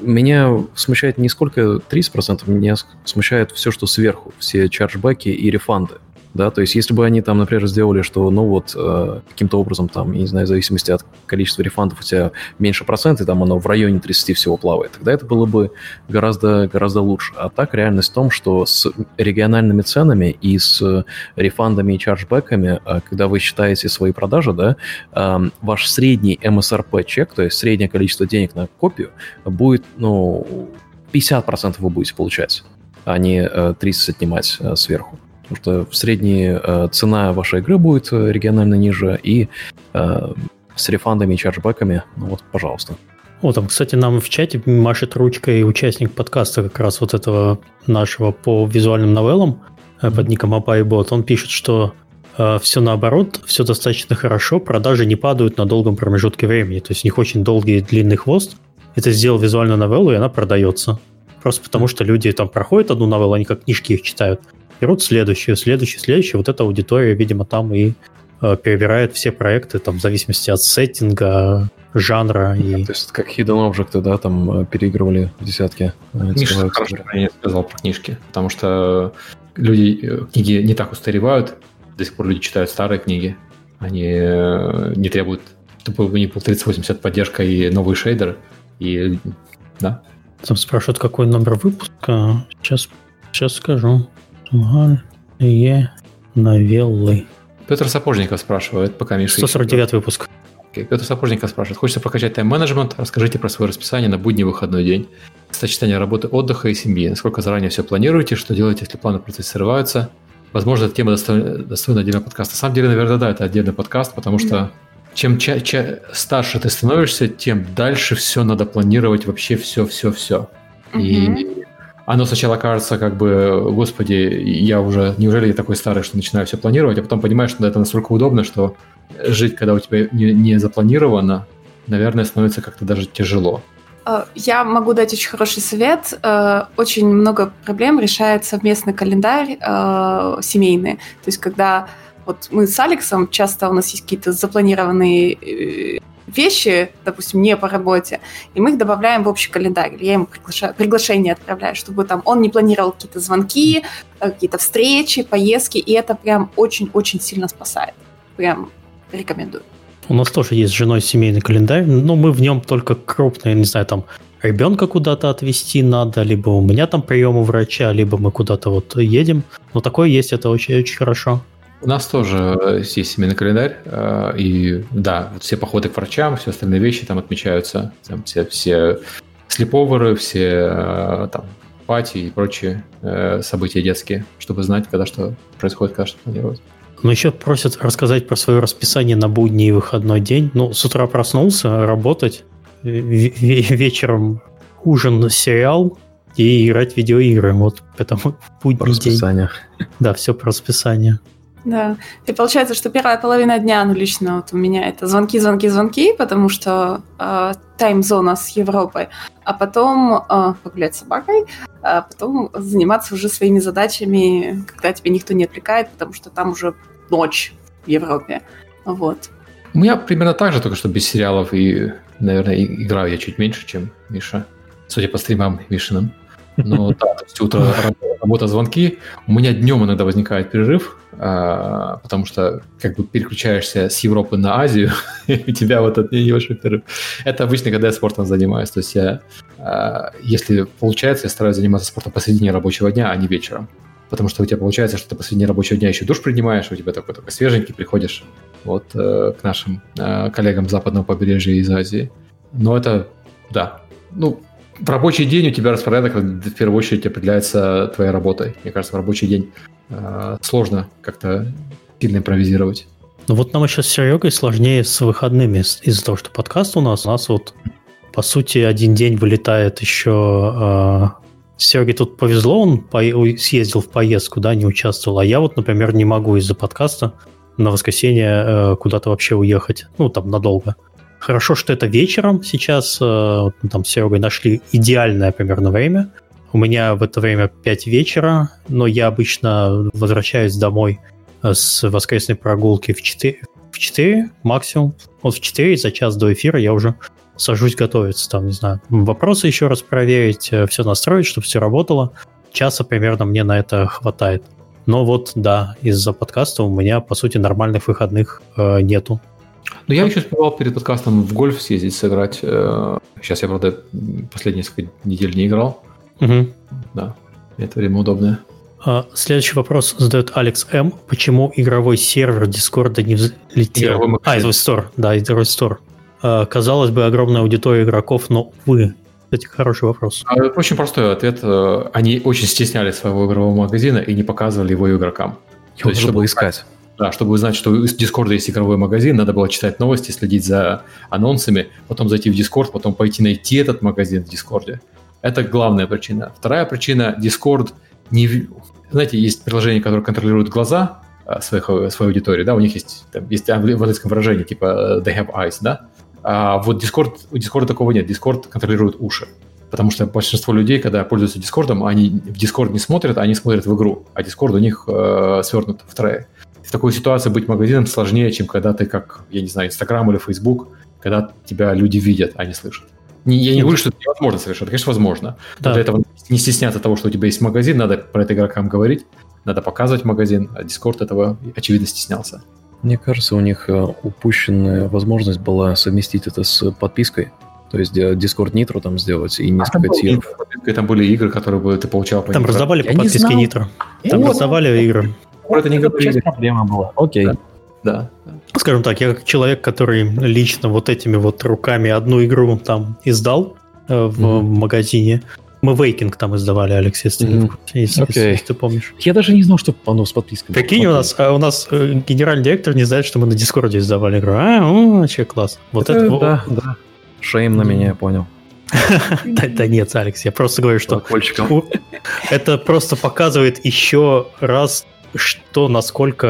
меня смущает не сколько 30%, меня смущает все, что сверху, все чарджбеки и рефанды да, то есть если бы они там, например, сделали, что, ну вот, э, каким-то образом там, я не знаю, в зависимости от количества рефандов у тебя меньше процента, и там оно в районе 30 всего плавает, тогда это было бы гораздо, гораздо лучше. А так реальность в том, что с региональными ценами и с рефандами и чарджбеками, э, когда вы считаете свои продажи, да, э, ваш средний MSRP чек, то есть среднее количество денег на копию, будет, ну, 50% вы будете получать, а не 30 отнимать сверху. Потому что в средней э, цена вашей игры будет э, регионально ниже, и э, с рефандами и чарджбеками, ну вот, пожалуйста. О, там, кстати, нам в чате машет ручкой участник подкаста как раз вот этого нашего по визуальным новеллам под ником Апайбот. Он пишет, что э, все наоборот, все достаточно хорошо, продажи не падают на долгом промежутке времени. То есть у них очень долгий длинный хвост. Это сделал визуальную новеллу, и она продается. Просто потому, что люди там проходят одну новеллу, они как книжки их читают берут следующую, следующую, следующую. Вот эта аудитория, видимо, там и э, перебирает все проекты, там, в зависимости от сеттинга, жанра. И... То есть как Hidden Object, да, там э, переигрывали десятки. Э, Миша хорошо я сказал про книжки, потому что люди, э, книги не так устаревают, до сих пор люди читают старые книги, они не требуют, чтобы у них был 3080 поддержка и новый шейдер, и да. Там спрашивают, какой номер выпуска. Сейчас, сейчас скажу. Актуальные новеллы. Петр Сапожников спрашивает, пока Миша... 149 выпуск. Okay. Петр Сапожников спрашивает, хочется прокачать тайм-менеджмент, расскажите про свое расписание на будний выходной день, сочетание работы, отдыха и семьи. Насколько заранее все планируете, что делаете, если планы процесса срываются, возможно, эта тема достойна, достойна отдельного подкаста. На самом деле, наверное, да, это отдельный подкаст, потому что чем ча- ча- старше ты становишься, тем дальше все надо планировать, вообще все-все-все. И оно сначала кажется, как бы, господи, я уже, неужели я такой старый, что начинаю все планировать, а потом понимаешь, что это настолько удобно, что жить, когда у тебя не, не запланировано, наверное, становится как-то даже тяжело. Э, я могу дать очень хороший совет. Э, очень много проблем решает совместный календарь э, семейный. То есть, когда вот мы с Алексом, часто у нас есть какие-то запланированные вещи, допустим, не по работе, и мы их добавляем в общий календарь. Я ему приглашаю, приглашение отправляю, чтобы там он не планировал какие-то звонки, какие-то встречи, поездки, и это прям очень-очень сильно спасает. Прям рекомендую. У нас тоже есть с женой семейный календарь, но мы в нем только крупные, не знаю, там ребенка куда-то отвезти надо, либо у меня там прием у врача, либо мы куда-то вот едем. Но такое есть, это очень-очень хорошо. У нас тоже есть семейный календарь, э, и да, вот все походы к врачам, все остальные вещи там отмечаются, там все, все слеповеры, все э, там пати и прочие э, события детские, чтобы знать, когда что происходит, когда что планировать. Но еще просят рассказать про свое расписание на будний и выходной день. Ну, с утра проснулся, работать, вечером ужин, сериал и играть в видеоигры. Вот поэтому *laughs* будний по расписанию. день. Да, все по расписанию. Да. И получается, что первая половина дня, ну, лично вот у меня это звонки, звонки, звонки, потому что э, тайм-зона с Европой, а потом э, погулять с собакой, а потом заниматься уже своими задачами, когда тебя никто не отвлекает, потому что там уже ночь в Европе. Вот. У меня примерно так же, только что без сериалов и, наверное, играю я чуть меньше, чем Миша, судя по стримам Мишиным. Но *laughs* да, то есть утро работа, звонки. У меня днем иногда возникает перерыв, а, потому что как бы переключаешься с Европы на Азию, *laughs* и у тебя вот этот небольшой перерыв. Это обычно, когда я спортом занимаюсь. То есть я, а, если получается, я стараюсь заниматься спортом посредине рабочего дня, а не вечером. Потому что у тебя получается, что ты посредине рабочего дня еще душ принимаешь, у тебя такой только свеженький, приходишь вот э, к нашим э, коллегам западного побережья из Азии. Но это, да, ну, рабочий день у тебя распорядок в первую очередь определяется твоей работой. Мне кажется, в рабочий день э, сложно как-то сильно импровизировать. Ну вот нам сейчас с Серегой сложнее с выходными из-за того, что подкаст у нас, у нас вот по сути один день вылетает еще... Э, Сереге тут повезло, он по, съездил в поездку, да, не участвовал, а я вот, например, не могу из-за подкаста на воскресенье э, куда-то вообще уехать, ну, там, надолго. Хорошо, что это вечером сейчас. Э, там с Серегой нашли идеальное примерно время. У меня в это время 5 вечера, но я обычно возвращаюсь домой э, с воскресной прогулки в 4, в 4 максимум. Вот в 4 за час до эфира я уже сажусь готовиться. Там, не знаю, вопросы еще раз проверить, э, все настроить, чтобы все работало. Часа примерно мне на это хватает. Но вот, да, из-за подкаста у меня, по сути, нормальных выходных э, нету. Ну, я еще успевал перед подкастом в гольф съездить, сыграть. Сейчас я, правда, последние несколько недель не играл. Угу. Да, это время удобное. А, следующий вопрос задает Алекс М. Почему игровой сервер Дискорда не взлетел? А, игровой Store. Да, игровой Store. А, казалось бы, огромная аудитория игроков, но, увы, кстати, хороший вопрос. А, очень простой ответ. Они очень стеснялись своего игрового магазина и не показывали его игрокам. Его нужно было искать. Да, чтобы узнать, что у Discord есть игровой магазин, надо было читать новости, следить за анонсами, потом зайти в Discord, потом пойти найти этот магазин в Discord. Это главная причина. Вторая причина, Discord не... Знаете, есть приложения, которые контролируют глаза а, своих, своей аудитории, да, у них есть, там, есть в английском выражении, типа they have eyes, да, а вот Discord, у Discord такого нет, Discord контролирует уши. Потому что большинство людей, когда пользуются Discord, они в Discord не смотрят, они смотрят в игру, а Discord у них э, свернут в трее в такой ситуации быть магазином сложнее, чем когда ты как, я не знаю, Инстаграм или Фейсбук, когда тебя люди видят, а не слышат. Не, я не говорю, что это невозможно совершенно, конечно, возможно. Да. для этого не стесняться того, что у тебя есть магазин, надо про это игрокам говорить, надо показывать магазин, а Discord этого, очевидно, стеснялся. Мне кажется, у них э, упущенная возможность была совместить это с подпиской. То есть Discord Nitro там сделать и несколько а тиров. Там были игры, которые ты получал по Там раздавали по подписке Nitro. Там вот. раздавали игры про это не говорили. проблема была. Окей. Да. да. Скажем так, я как человек, который лично вот этими вот руками одну игру там издал э, в mm-hmm. магазине, Мы Waking там издавали, Алекс, если, Мгм. если- Окей. если ты помнишь. Я даже не знал, что оно с подпиской. Прикинь, у нас, а у нас э, генеральный директор не знает, что мы на Дискорде издавали игру. А, о, вообще класс. Вот это, во- да, да. Shame на меня, я понял. *laughs* да, да нет, Алекс, я просто говорю, что это просто показывает еще раз, что насколько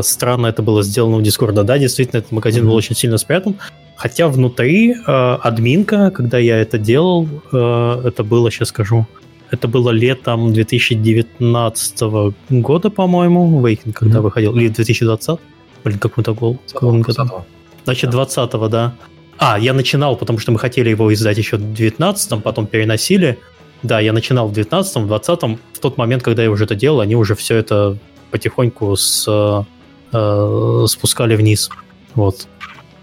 э, странно это было сделано у Дискорда. Да, действительно, этот магазин был Мгм. очень сильно спрятан. Хотя внутри э, админка, когда я это делал, э, это было, сейчас скажу, это было летом 2019 года, по-моему, Вейкинг, когда Мгм. выходил, или 2020, блин, какой-то гол. Значит, 20-го, да. А, я начинал, потому что мы хотели его издать еще в 19-м, потом переносили. Да, я начинал в 19-м, в 20-м. В тот момент, когда я уже это делал, они уже все это потихоньку с, э, спускали вниз. Вот.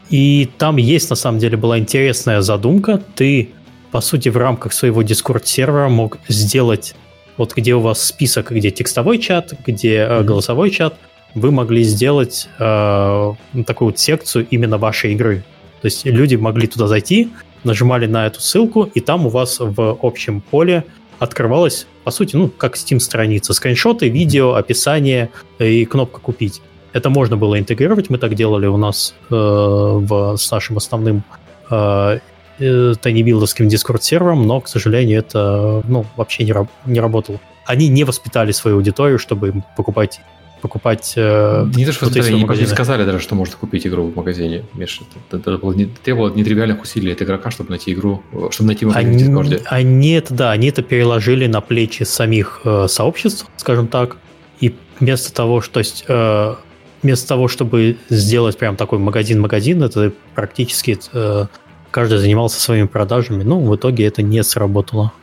И там есть, на самом деле, была интересная задумка. Ты, по сути, в рамках своего Discord-сервера мог сделать, вот где у вас список, где текстовой чат, где э, голосовой чат, вы могли сделать э, такую вот секцию именно вашей игры. То есть люди могли туда зайти, нажимали на эту ссылку, и там у вас в общем поле открывалась, по сути, ну, как Steam-страница. Скриншоты, видео, описание и кнопка «Купить». Это можно было интегрировать, мы так делали у нас э, в, с нашим основным э, э, тайнибилдовским дискорд-сервером, но, к сожалению, это ну, вообще не, раб- не работало. Они не воспитали свою аудиторию, чтобы покупать покупать э, Не то, что не магазины. сказали даже, что можно купить игру в магазине. Миша, это, это было не, требовало нетривиальных усилий от игрока, чтобы найти игру, чтобы найти магазин в Они, Дискорде. они это, да, они это переложили на плечи самих э, сообществ, скажем так, и вместо того, что, то есть, э, вместо того, чтобы сделать прям такой магазин-магазин, это практически э, каждый занимался своими продажами, ну, в итоге это не сработало.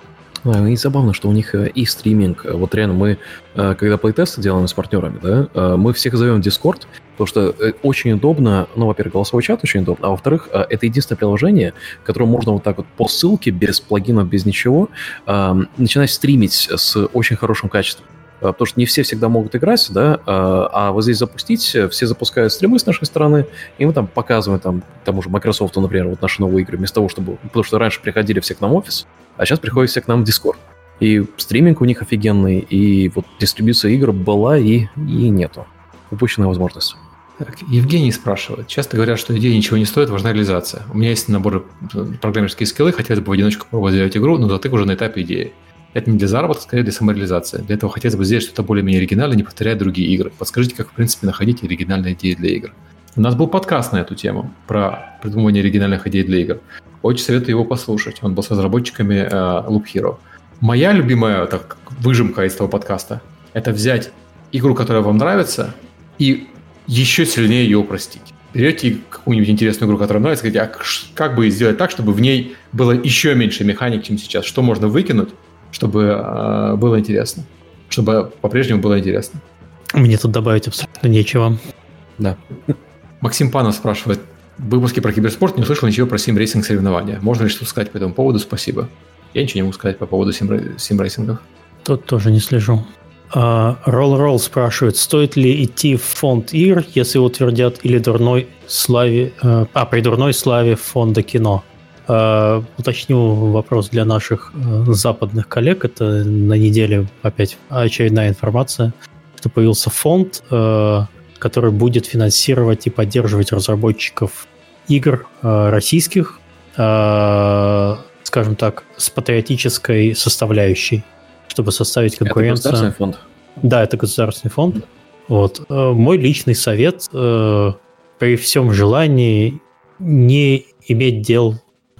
Да, и забавно, что у них э, и стриминг. э, Вот реально мы, э, когда плейтесты делаем с партнерами, да, мы всех зовем в Discord, потому что очень удобно, ну, во-первых, голосовой чат очень удобно, а во-вторых, это единственное приложение, которое можно вот так вот по ссылке, без плагинов, без ничего, э, начинать стримить с очень хорошим качеством. Э, Потому что не все всегда могут играть, да, э, а вот здесь запустить, э, все запускают стримы с нашей стороны, и мы там показываем там тому же Microsoft, например, вот наши новые игры, вместо того, чтобы... Потому что раньше приходили все к нам в офис, а сейчас приходят все к нам в Discord. И стриминг у них офигенный, и вот дистрибьюция игр была и, и нету. Упущенная возможность. Евгений спрашивает. Часто говорят, что идея ничего не стоит, важна реализация. У меня есть набор программерские скиллы, хотелось бы в одиночку попробовать сделать игру, но затык уже на этапе идеи. Это не для заработка, скорее для самореализации. Для этого хотелось бы сделать что-то более-менее оригинальное, не повторяя другие игры. Подскажите, как в принципе находить оригинальные идеи для игр. У нас был подкаст на эту тему, про придумывание оригинальных идей для игр. Очень советую его послушать. Он был с разработчиками э, Loop Hero. Моя любимая так, выжимка из того подкаста – это взять игру, которая вам нравится, и еще сильнее ее упростить. Берете какую-нибудь интересную игру, которая нравится, говорите, а как бы сделать так, чтобы в ней было еще меньше механик, чем сейчас? Что можно выкинуть, чтобы э, было интересно? Чтобы по-прежнему было интересно. Мне тут добавить абсолютно нечего. Да. Максим Панов спрашивает, в выпуске про киберспорт не услышал ничего про симрейсинг соревнования. Можно ли что-то сказать по этому поводу? Спасибо. Я ничего не могу сказать по поводу симрей- симрейсингов. Тут тоже не слежу. А, Ролл Ролл спрашивает, стоит ли идти в фонд игр, если утвердят или дурной славе, э, а, при дурной славе фонда кино? А, Уточню вопрос для наших э, западных коллег. Это на неделе опять очередная информация, что появился фонд, э, который будет финансировать и поддерживать разработчиков игр э, российских, скажем так, с патриотической составляющей, чтобы составить Это конкуренцию. государственный фонд. Да, это государственный фонд. Вот. Мой личный совет при всем желании не иметь дел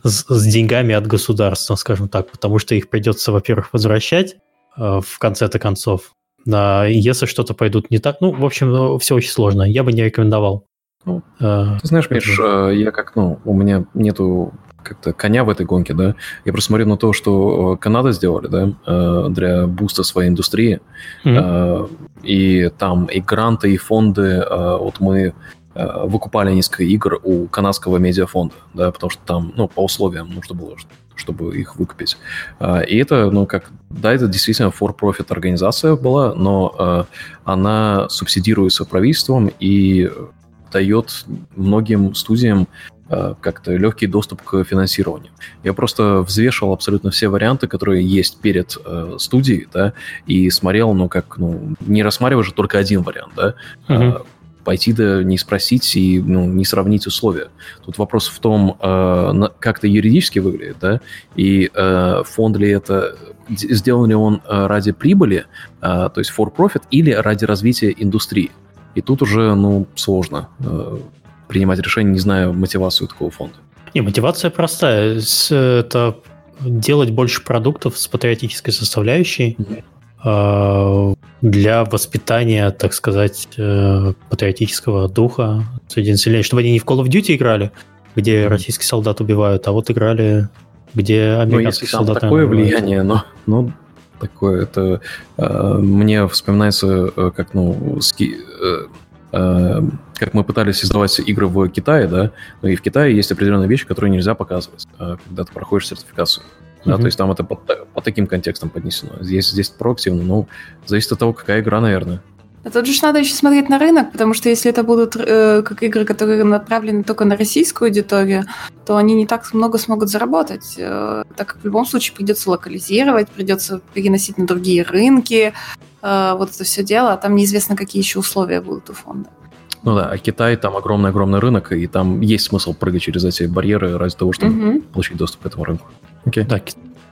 с, с деньгами от государства, скажем так, потому что их придется, во-первых, возвращать э, в конце-то концов. И если что-то пойдут не так, ну, в общем, все очень сложно. Я бы не рекомендовал. Ну, Э, Ты знаешь, Миш, э, я как, ну, у меня нету как-то коня в этой гонке, да. Я просто смотрю на то, что э, Канада сделали, да, э, для буста своей индустрии. Э, И там и гранты, и фонды. э, Вот мы э, выкупали несколько игр у канадского медиафонда, да, потому что там, ну, по условиям нужно было, чтобы их выкупить. Э, И это, ну, как, да, это действительно for-profit организация была, но э, она субсидируется правительством и дает многим студиям э, как-то легкий доступ к финансированию. Я просто взвешивал абсолютно все варианты, которые есть перед э, студией, да, и смотрел, ну, как, ну, не рассматриваешь только один вариант, да, uh-huh. Пойти да не спросить и ну, не сравнить условия. Тут вопрос в том, э, как это юридически выглядит, да, и э, фонд ли это, сделан ли он э, ради прибыли, э, то есть for profit, или ради развития индустрии. И тут уже, ну, сложно э, принимать решение, не зная мотивацию такого фонда. Не, мотивация простая. Это делать больше продуктов с патриотической составляющей mm-hmm. Для воспитания, так сказать, э, патриотического духа среди населения, чтобы они не в Call of Duty играли, где российские солдаты убивают, а вот играли, где американские ну, солдаты такое убивают. влияние, но, но такое, это э, мне вспоминается, э, как, ну, ски, э, э, как мы пытались издавать игры в Китае, да, но и в Китае есть определенные вещи, которые нельзя показывать, э, когда ты проходишь сертификацию. Да, mm-hmm. то есть там это по, по таким контекстам поднесено. Здесь, здесь проактивно, ну, зависит от того, какая игра, наверное. А тут же надо еще смотреть на рынок, потому что если это будут э, как игры, которые направлены только на российскую аудиторию, то они не так много смогут заработать, э, так как в любом случае придется локализировать, придется переносить на другие рынки, э, вот это все дело, а там неизвестно, какие еще условия будут у фонда. Ну да, а Китай там огромный-огромный рынок, и там есть смысл прыгать через эти барьеры ради того, чтобы угу. получить доступ к этому рынку. Okay. Да,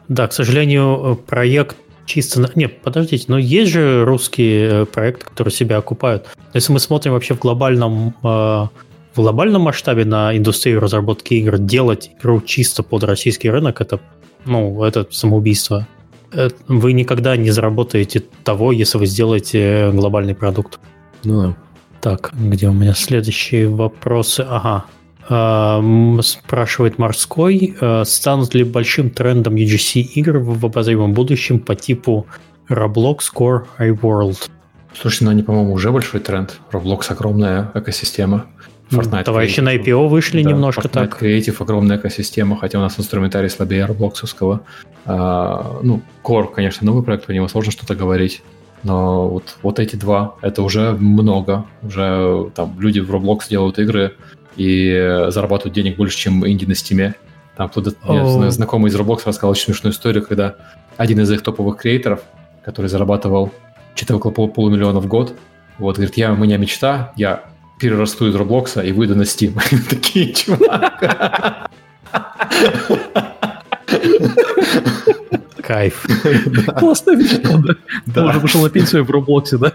да, к сожалению, проект чисто... Нет, подождите, но есть же русские э, проекты, которые себя окупают. Если мы смотрим вообще в глобальном, э, в глобальном масштабе на индустрию разработки игр, делать игру чисто под российский рынок, это, ну, это самоубийство. Э, вы никогда не заработаете того, если вы сделаете глобальный продукт. Ну да. Так, где у меня следующие вопросы? Ага. Эм, спрашивает Морской, э, станут ли большим трендом UGC игр в обозримом будущем по типу Roblox Core iWorld? Слушай, ну они, по-моему, уже большой тренд. Roblox огромная экосистема. Fortnite Товарищи Creative. на IPO вышли да, немножко Fortnite так. Creative огромная экосистема, хотя у нас инструментарий слабее Robloxовского. А, ну, Core, конечно, новый проект, по нему сложно что-то говорить. Но вот, вот эти два, это уже много. Уже там люди в Roblox делают игры, и зарабатывают денег больше, чем инди на стиме. Там кто-то, oh. знакомый из Roblox рассказал очень смешную историю, когда один из их топовых креаторов, который зарабатывал что-то около пол, полумиллиона в год, вот, говорит, я, у меня мечта, я перерасту из Роблокса и выйду на Steam. *laughs* Такие, чувак. Кайф. *laughs* Классная мечта, да. Уже пошел на пенсию в Роблоксе, да?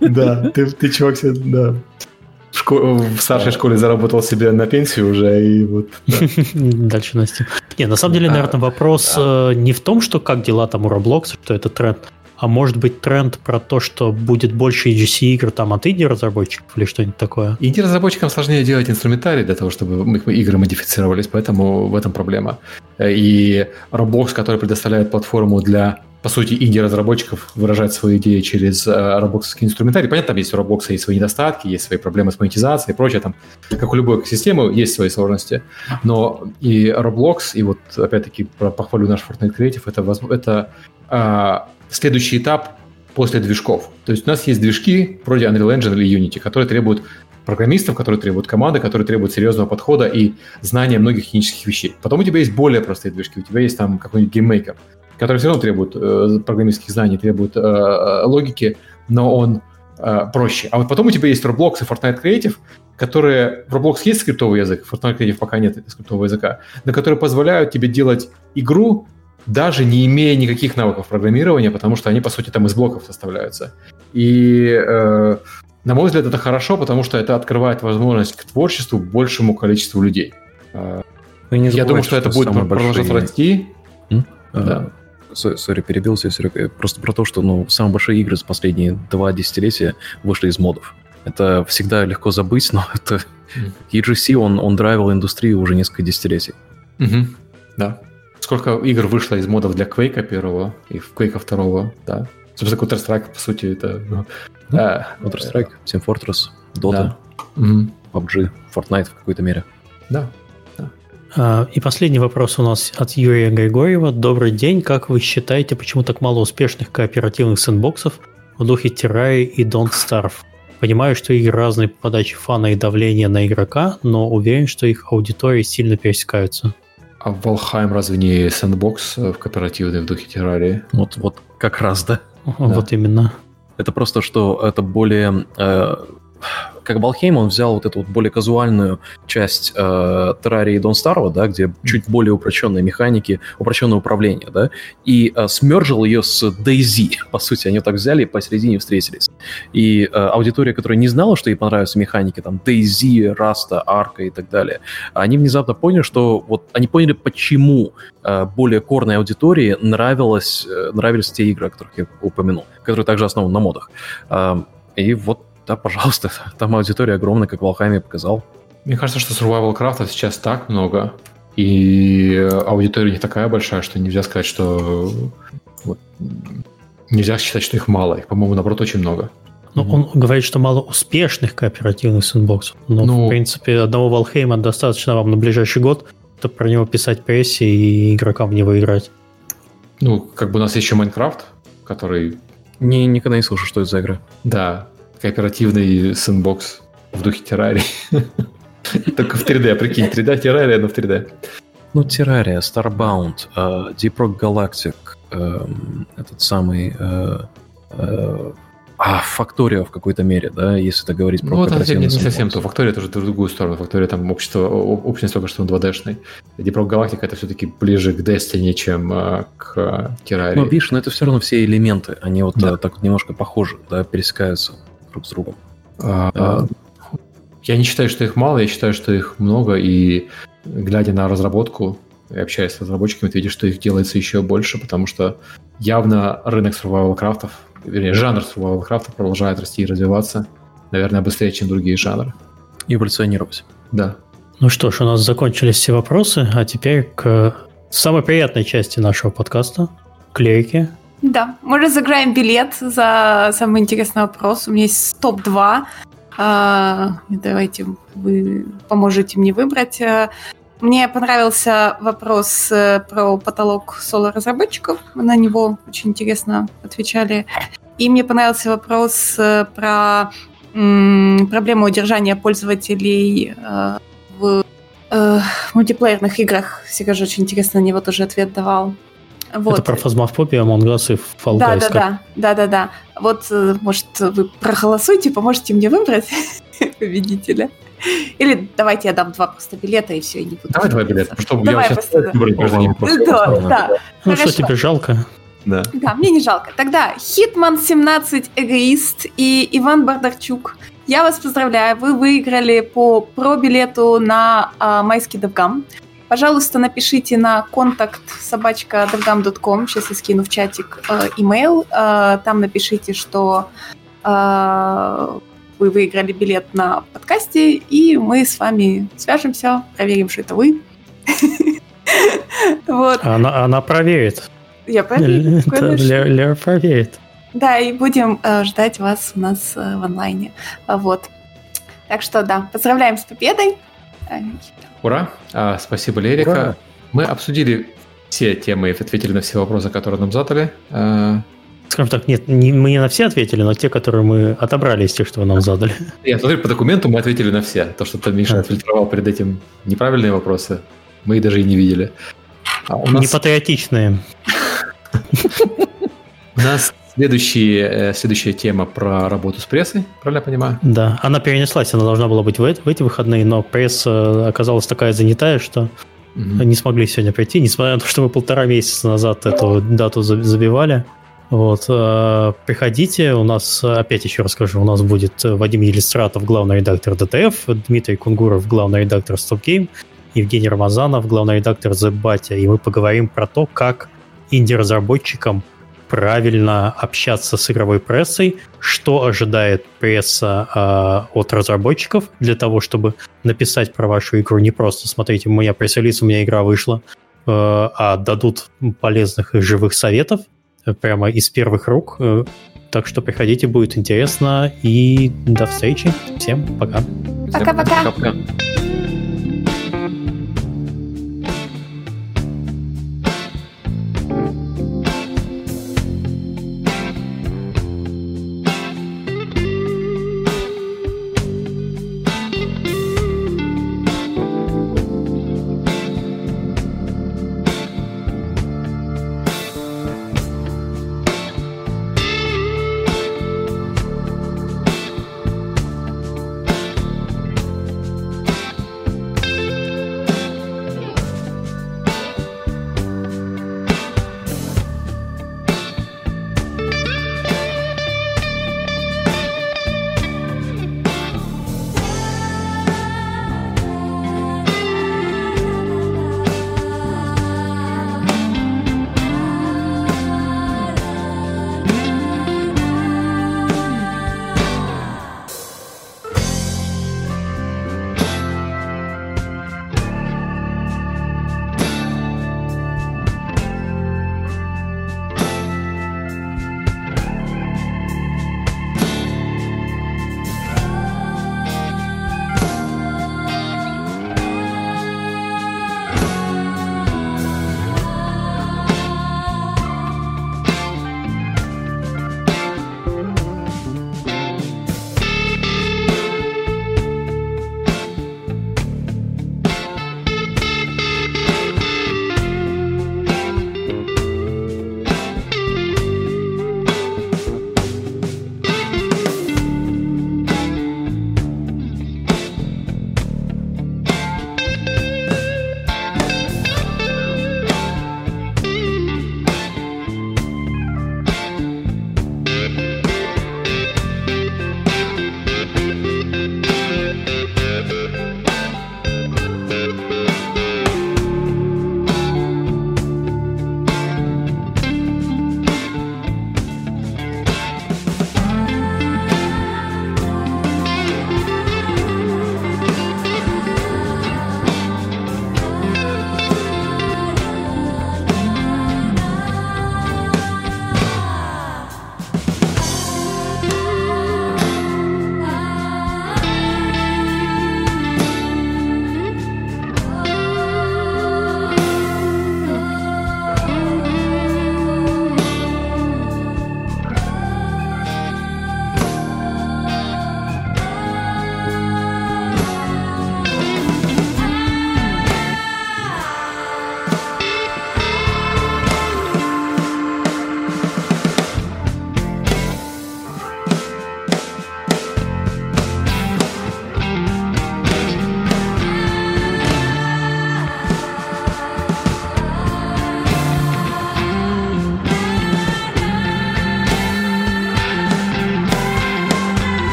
Да, ты, чувак, да в, школе, в старшей школе заработал себе на пенсию уже, и вот... *laughs* Дальше Настя. Не, на самом деле, наверное, вопрос э, не в том, что как дела там у Roblox, что это тренд, а может быть тренд про то, что будет больше EGC игр там от инди-разработчиков или что-нибудь такое? Инди-разработчикам сложнее делать инструментарий для того, чтобы игры модифицировались, поэтому в этом проблема. И Roblox, который предоставляет платформу для по сути, инди-разработчиков выражать свои идеи через э, роблоксовский инструментарий. Понятно, там есть у Roblox есть свои недостатки, есть свои проблемы с монетизацией и прочее. Там, как у любой экосистемы, есть свои сложности. Но и Roblox, и вот опять-таки похвалю наш Fortnite Creative, это, это а, следующий этап после движков. То есть у нас есть движки вроде Unreal Engine или Unity, которые требуют программистов, которые требуют команды, которые требуют серьезного подхода и знания многих технических вещей. Потом у тебя есть более простые движки, у тебя есть там какой-нибудь GameMaker, который все равно требует э, программистских знаний, требует э, э, логики, но он э, проще. А вот потом у тебя есть Roblox и Fortnite Creative, которые... В Roblox есть скриптовый язык, в Fortnite Creative пока нет скриптового языка, но которые позволяют тебе делать игру, даже не имея никаких навыков программирования, потому что они, по сути, там из блоков составляются. И, э, на мой взгляд, это хорошо, потому что это открывает возможность к творчеству большему количеству людей. Э, Я думаю, что, что это будет продолжать расти. Да сори, перебился, Серега, просто про то, что ну, самые большие игры за последние два десятилетия вышли из модов. Это всегда легко забыть, но *laughs* это EGC, он, он драйвил индустрию уже несколько десятилетий. Угу. Да. Сколько игр вышло из модов для Quake первого и Quake второго, да. Собственно, Counter-Strike, по сути, это... Ну, да. Counter-Strike, Team Fortress, Dota, да. угу. PUBG, Fortnite в какой-то мере. Да. А, и последний вопрос у нас от Юрия Григорьева. Добрый день. Как вы считаете, почему так мало успешных кооперативных сэндбоксов в духе Терраи и Don't Starve? Понимаю, что игры разные по подаче фана и давления на игрока, но уверен, что их аудитории сильно пересекаются. А Valheim разве не сэндбокс в кооперативной в духе террарии? Вот, вот как раз, да. Вот именно. Это просто, что это более... Э, как Балхейм, он взял вот эту вот более казуальную часть э, Terraria и Don't Starve, да, где чуть более упрощенные механики, упрощенное управление, да, и э, смержил ее с DayZ. *laughs* По сути, они вот так взяли и посередине встретились. И э, аудитория, которая не знала, что ей понравятся механики, там, DayZ, Rasta, Arca и так далее, они внезапно поняли, что вот они поняли, почему э, более корной аудитории нравилось, э, нравились те игры, о которых я упомянул, которые также основаны на модах. Э, и вот да, пожалуйста, *laughs* там аудитория огромная, как Волхайме показал. Мне кажется, что Survival Craft сейчас так много, и аудитория не такая большая, что нельзя сказать, что вот, нельзя считать, что их мало. Их, по-моему, наоборот, очень много. Ну, mm-hmm. он говорит, что мало успешных кооперативных сэндбоксов. Но, ну, в принципе, одного Валхейма достаточно вам на ближайший год, чтобы про него писать прессе и игрокам в него играть. Ну, как бы у нас есть еще Майнкрафт, который... Не, никогда не слушал, что это за игра. Да, кооперативный сэндбокс в духе террарии. *laughs* Только в 3D, прикинь, 3D террария, но в 3D. Ну, террария, Starbound, uh, Deep Rock Galactic, uh, этот самый... Uh, uh, а, Фактория в какой-то мере, да, если так говорить про Ну, это не, не совсем то. Фактория тоже в другую сторону. Фактория там общество, общность только что 2D-шный. Deep Rock Galactic это все-таки ближе к Destiny, чем uh, к Террарии. Ну, видишь, но это все равно все элементы, они вот да. так вот немножко похожи, да, пересекаются друг с другом. А, а, я не считаю, что их мало, я считаю, что их много, и глядя на разработку и общаясь с разработчиками, ты видишь, что их делается еще больше, потому что явно рынок survival крафтов, вернее, жанр survival крафтов продолжает расти и развиваться, наверное, быстрее, чем другие жанры. Эволюционировать. Да. Ну что ж, у нас закончились все вопросы, а теперь к самой приятной части нашего подкаста, клейки. Да, мы разыграем билет за самый интересный вопрос. У меня есть топ-2. А, давайте вы поможете мне выбрать. Мне понравился вопрос э, про потолок соло-разработчиков. На него очень интересно отвечали. И мне понравился вопрос э, про проблему удержания пользователей э, в мультиплеерных играх. Сережа очень интересно на него тоже ответ давал. Вот. Это про фазмофобию, Among Us и Fall да, Да, да, да, да, да. Вот, э, может, вы проголосуйте, поможете мне выбрать *laughs* победителя. Или давайте я дам два просто билета и все, и не буду. Давай два билета, чтобы Давай я просто, выбрать между ними. Да, да. Ну что, тебе жалко? Да. Да, мне не жалко. Тогда Хитман 17 Эгоист и Иван Бардарчук. Я вас поздравляю, вы выиграли по про билету на а, майский Довгам. Пожалуйста, напишите на контакт собачка Сейчас я скину в чатик э, имейл. Э, там напишите, что э, вы выиграли билет на подкасте, и мы с вами свяжемся, проверим, что это вы. *laughs* Вот. Она, она проверит. Я проверю. Лера проверит. Да, и будем э, ждать вас у нас э, в онлайне. Вот. Так что да, поздравляем с победой. Ура! А, спасибо, Лерика. Ура. Мы обсудили все темы и ответили на все вопросы, которые нам задали. А... Скажем так, нет, не, мы не на все ответили, но те, которые мы отобрали из тех, что вы нам задали. *laughs* Нет, смотри, по документу мы ответили на все. То, что там Миша отфильтровал перед этим неправильные вопросы, мы даже и не видели. А у нас... Непатриотичные. *laughs* У нас Следующий, э, следующая тема про работу с прессой, правильно я понимаю? Да, она перенеслась, она должна была быть в, в эти выходные, но пресса оказалась такая занятая, что угу. не смогли сегодня прийти, несмотря на то, что мы полтора месяца назад эту дату забивали. Вот, э, приходите, у нас, опять еще расскажу, у нас будет Вадим Елистратов, главный редактор ДТФ, Дмитрий Кунгуров, главный редактор StopGame, Евгений Рамазанов, главный редактор The Batya, и мы поговорим про то, как инди-разработчикам правильно общаться с игровой прессой, что ожидает пресса э, от разработчиков для того, чтобы написать про вашу игру не просто «смотрите, у меня пресс-релиз, у меня игра вышла», э, а дадут полезных и живых советов прямо из первых рук. Э, так что приходите, будет интересно. И до встречи. Всем пока. Пока-пока.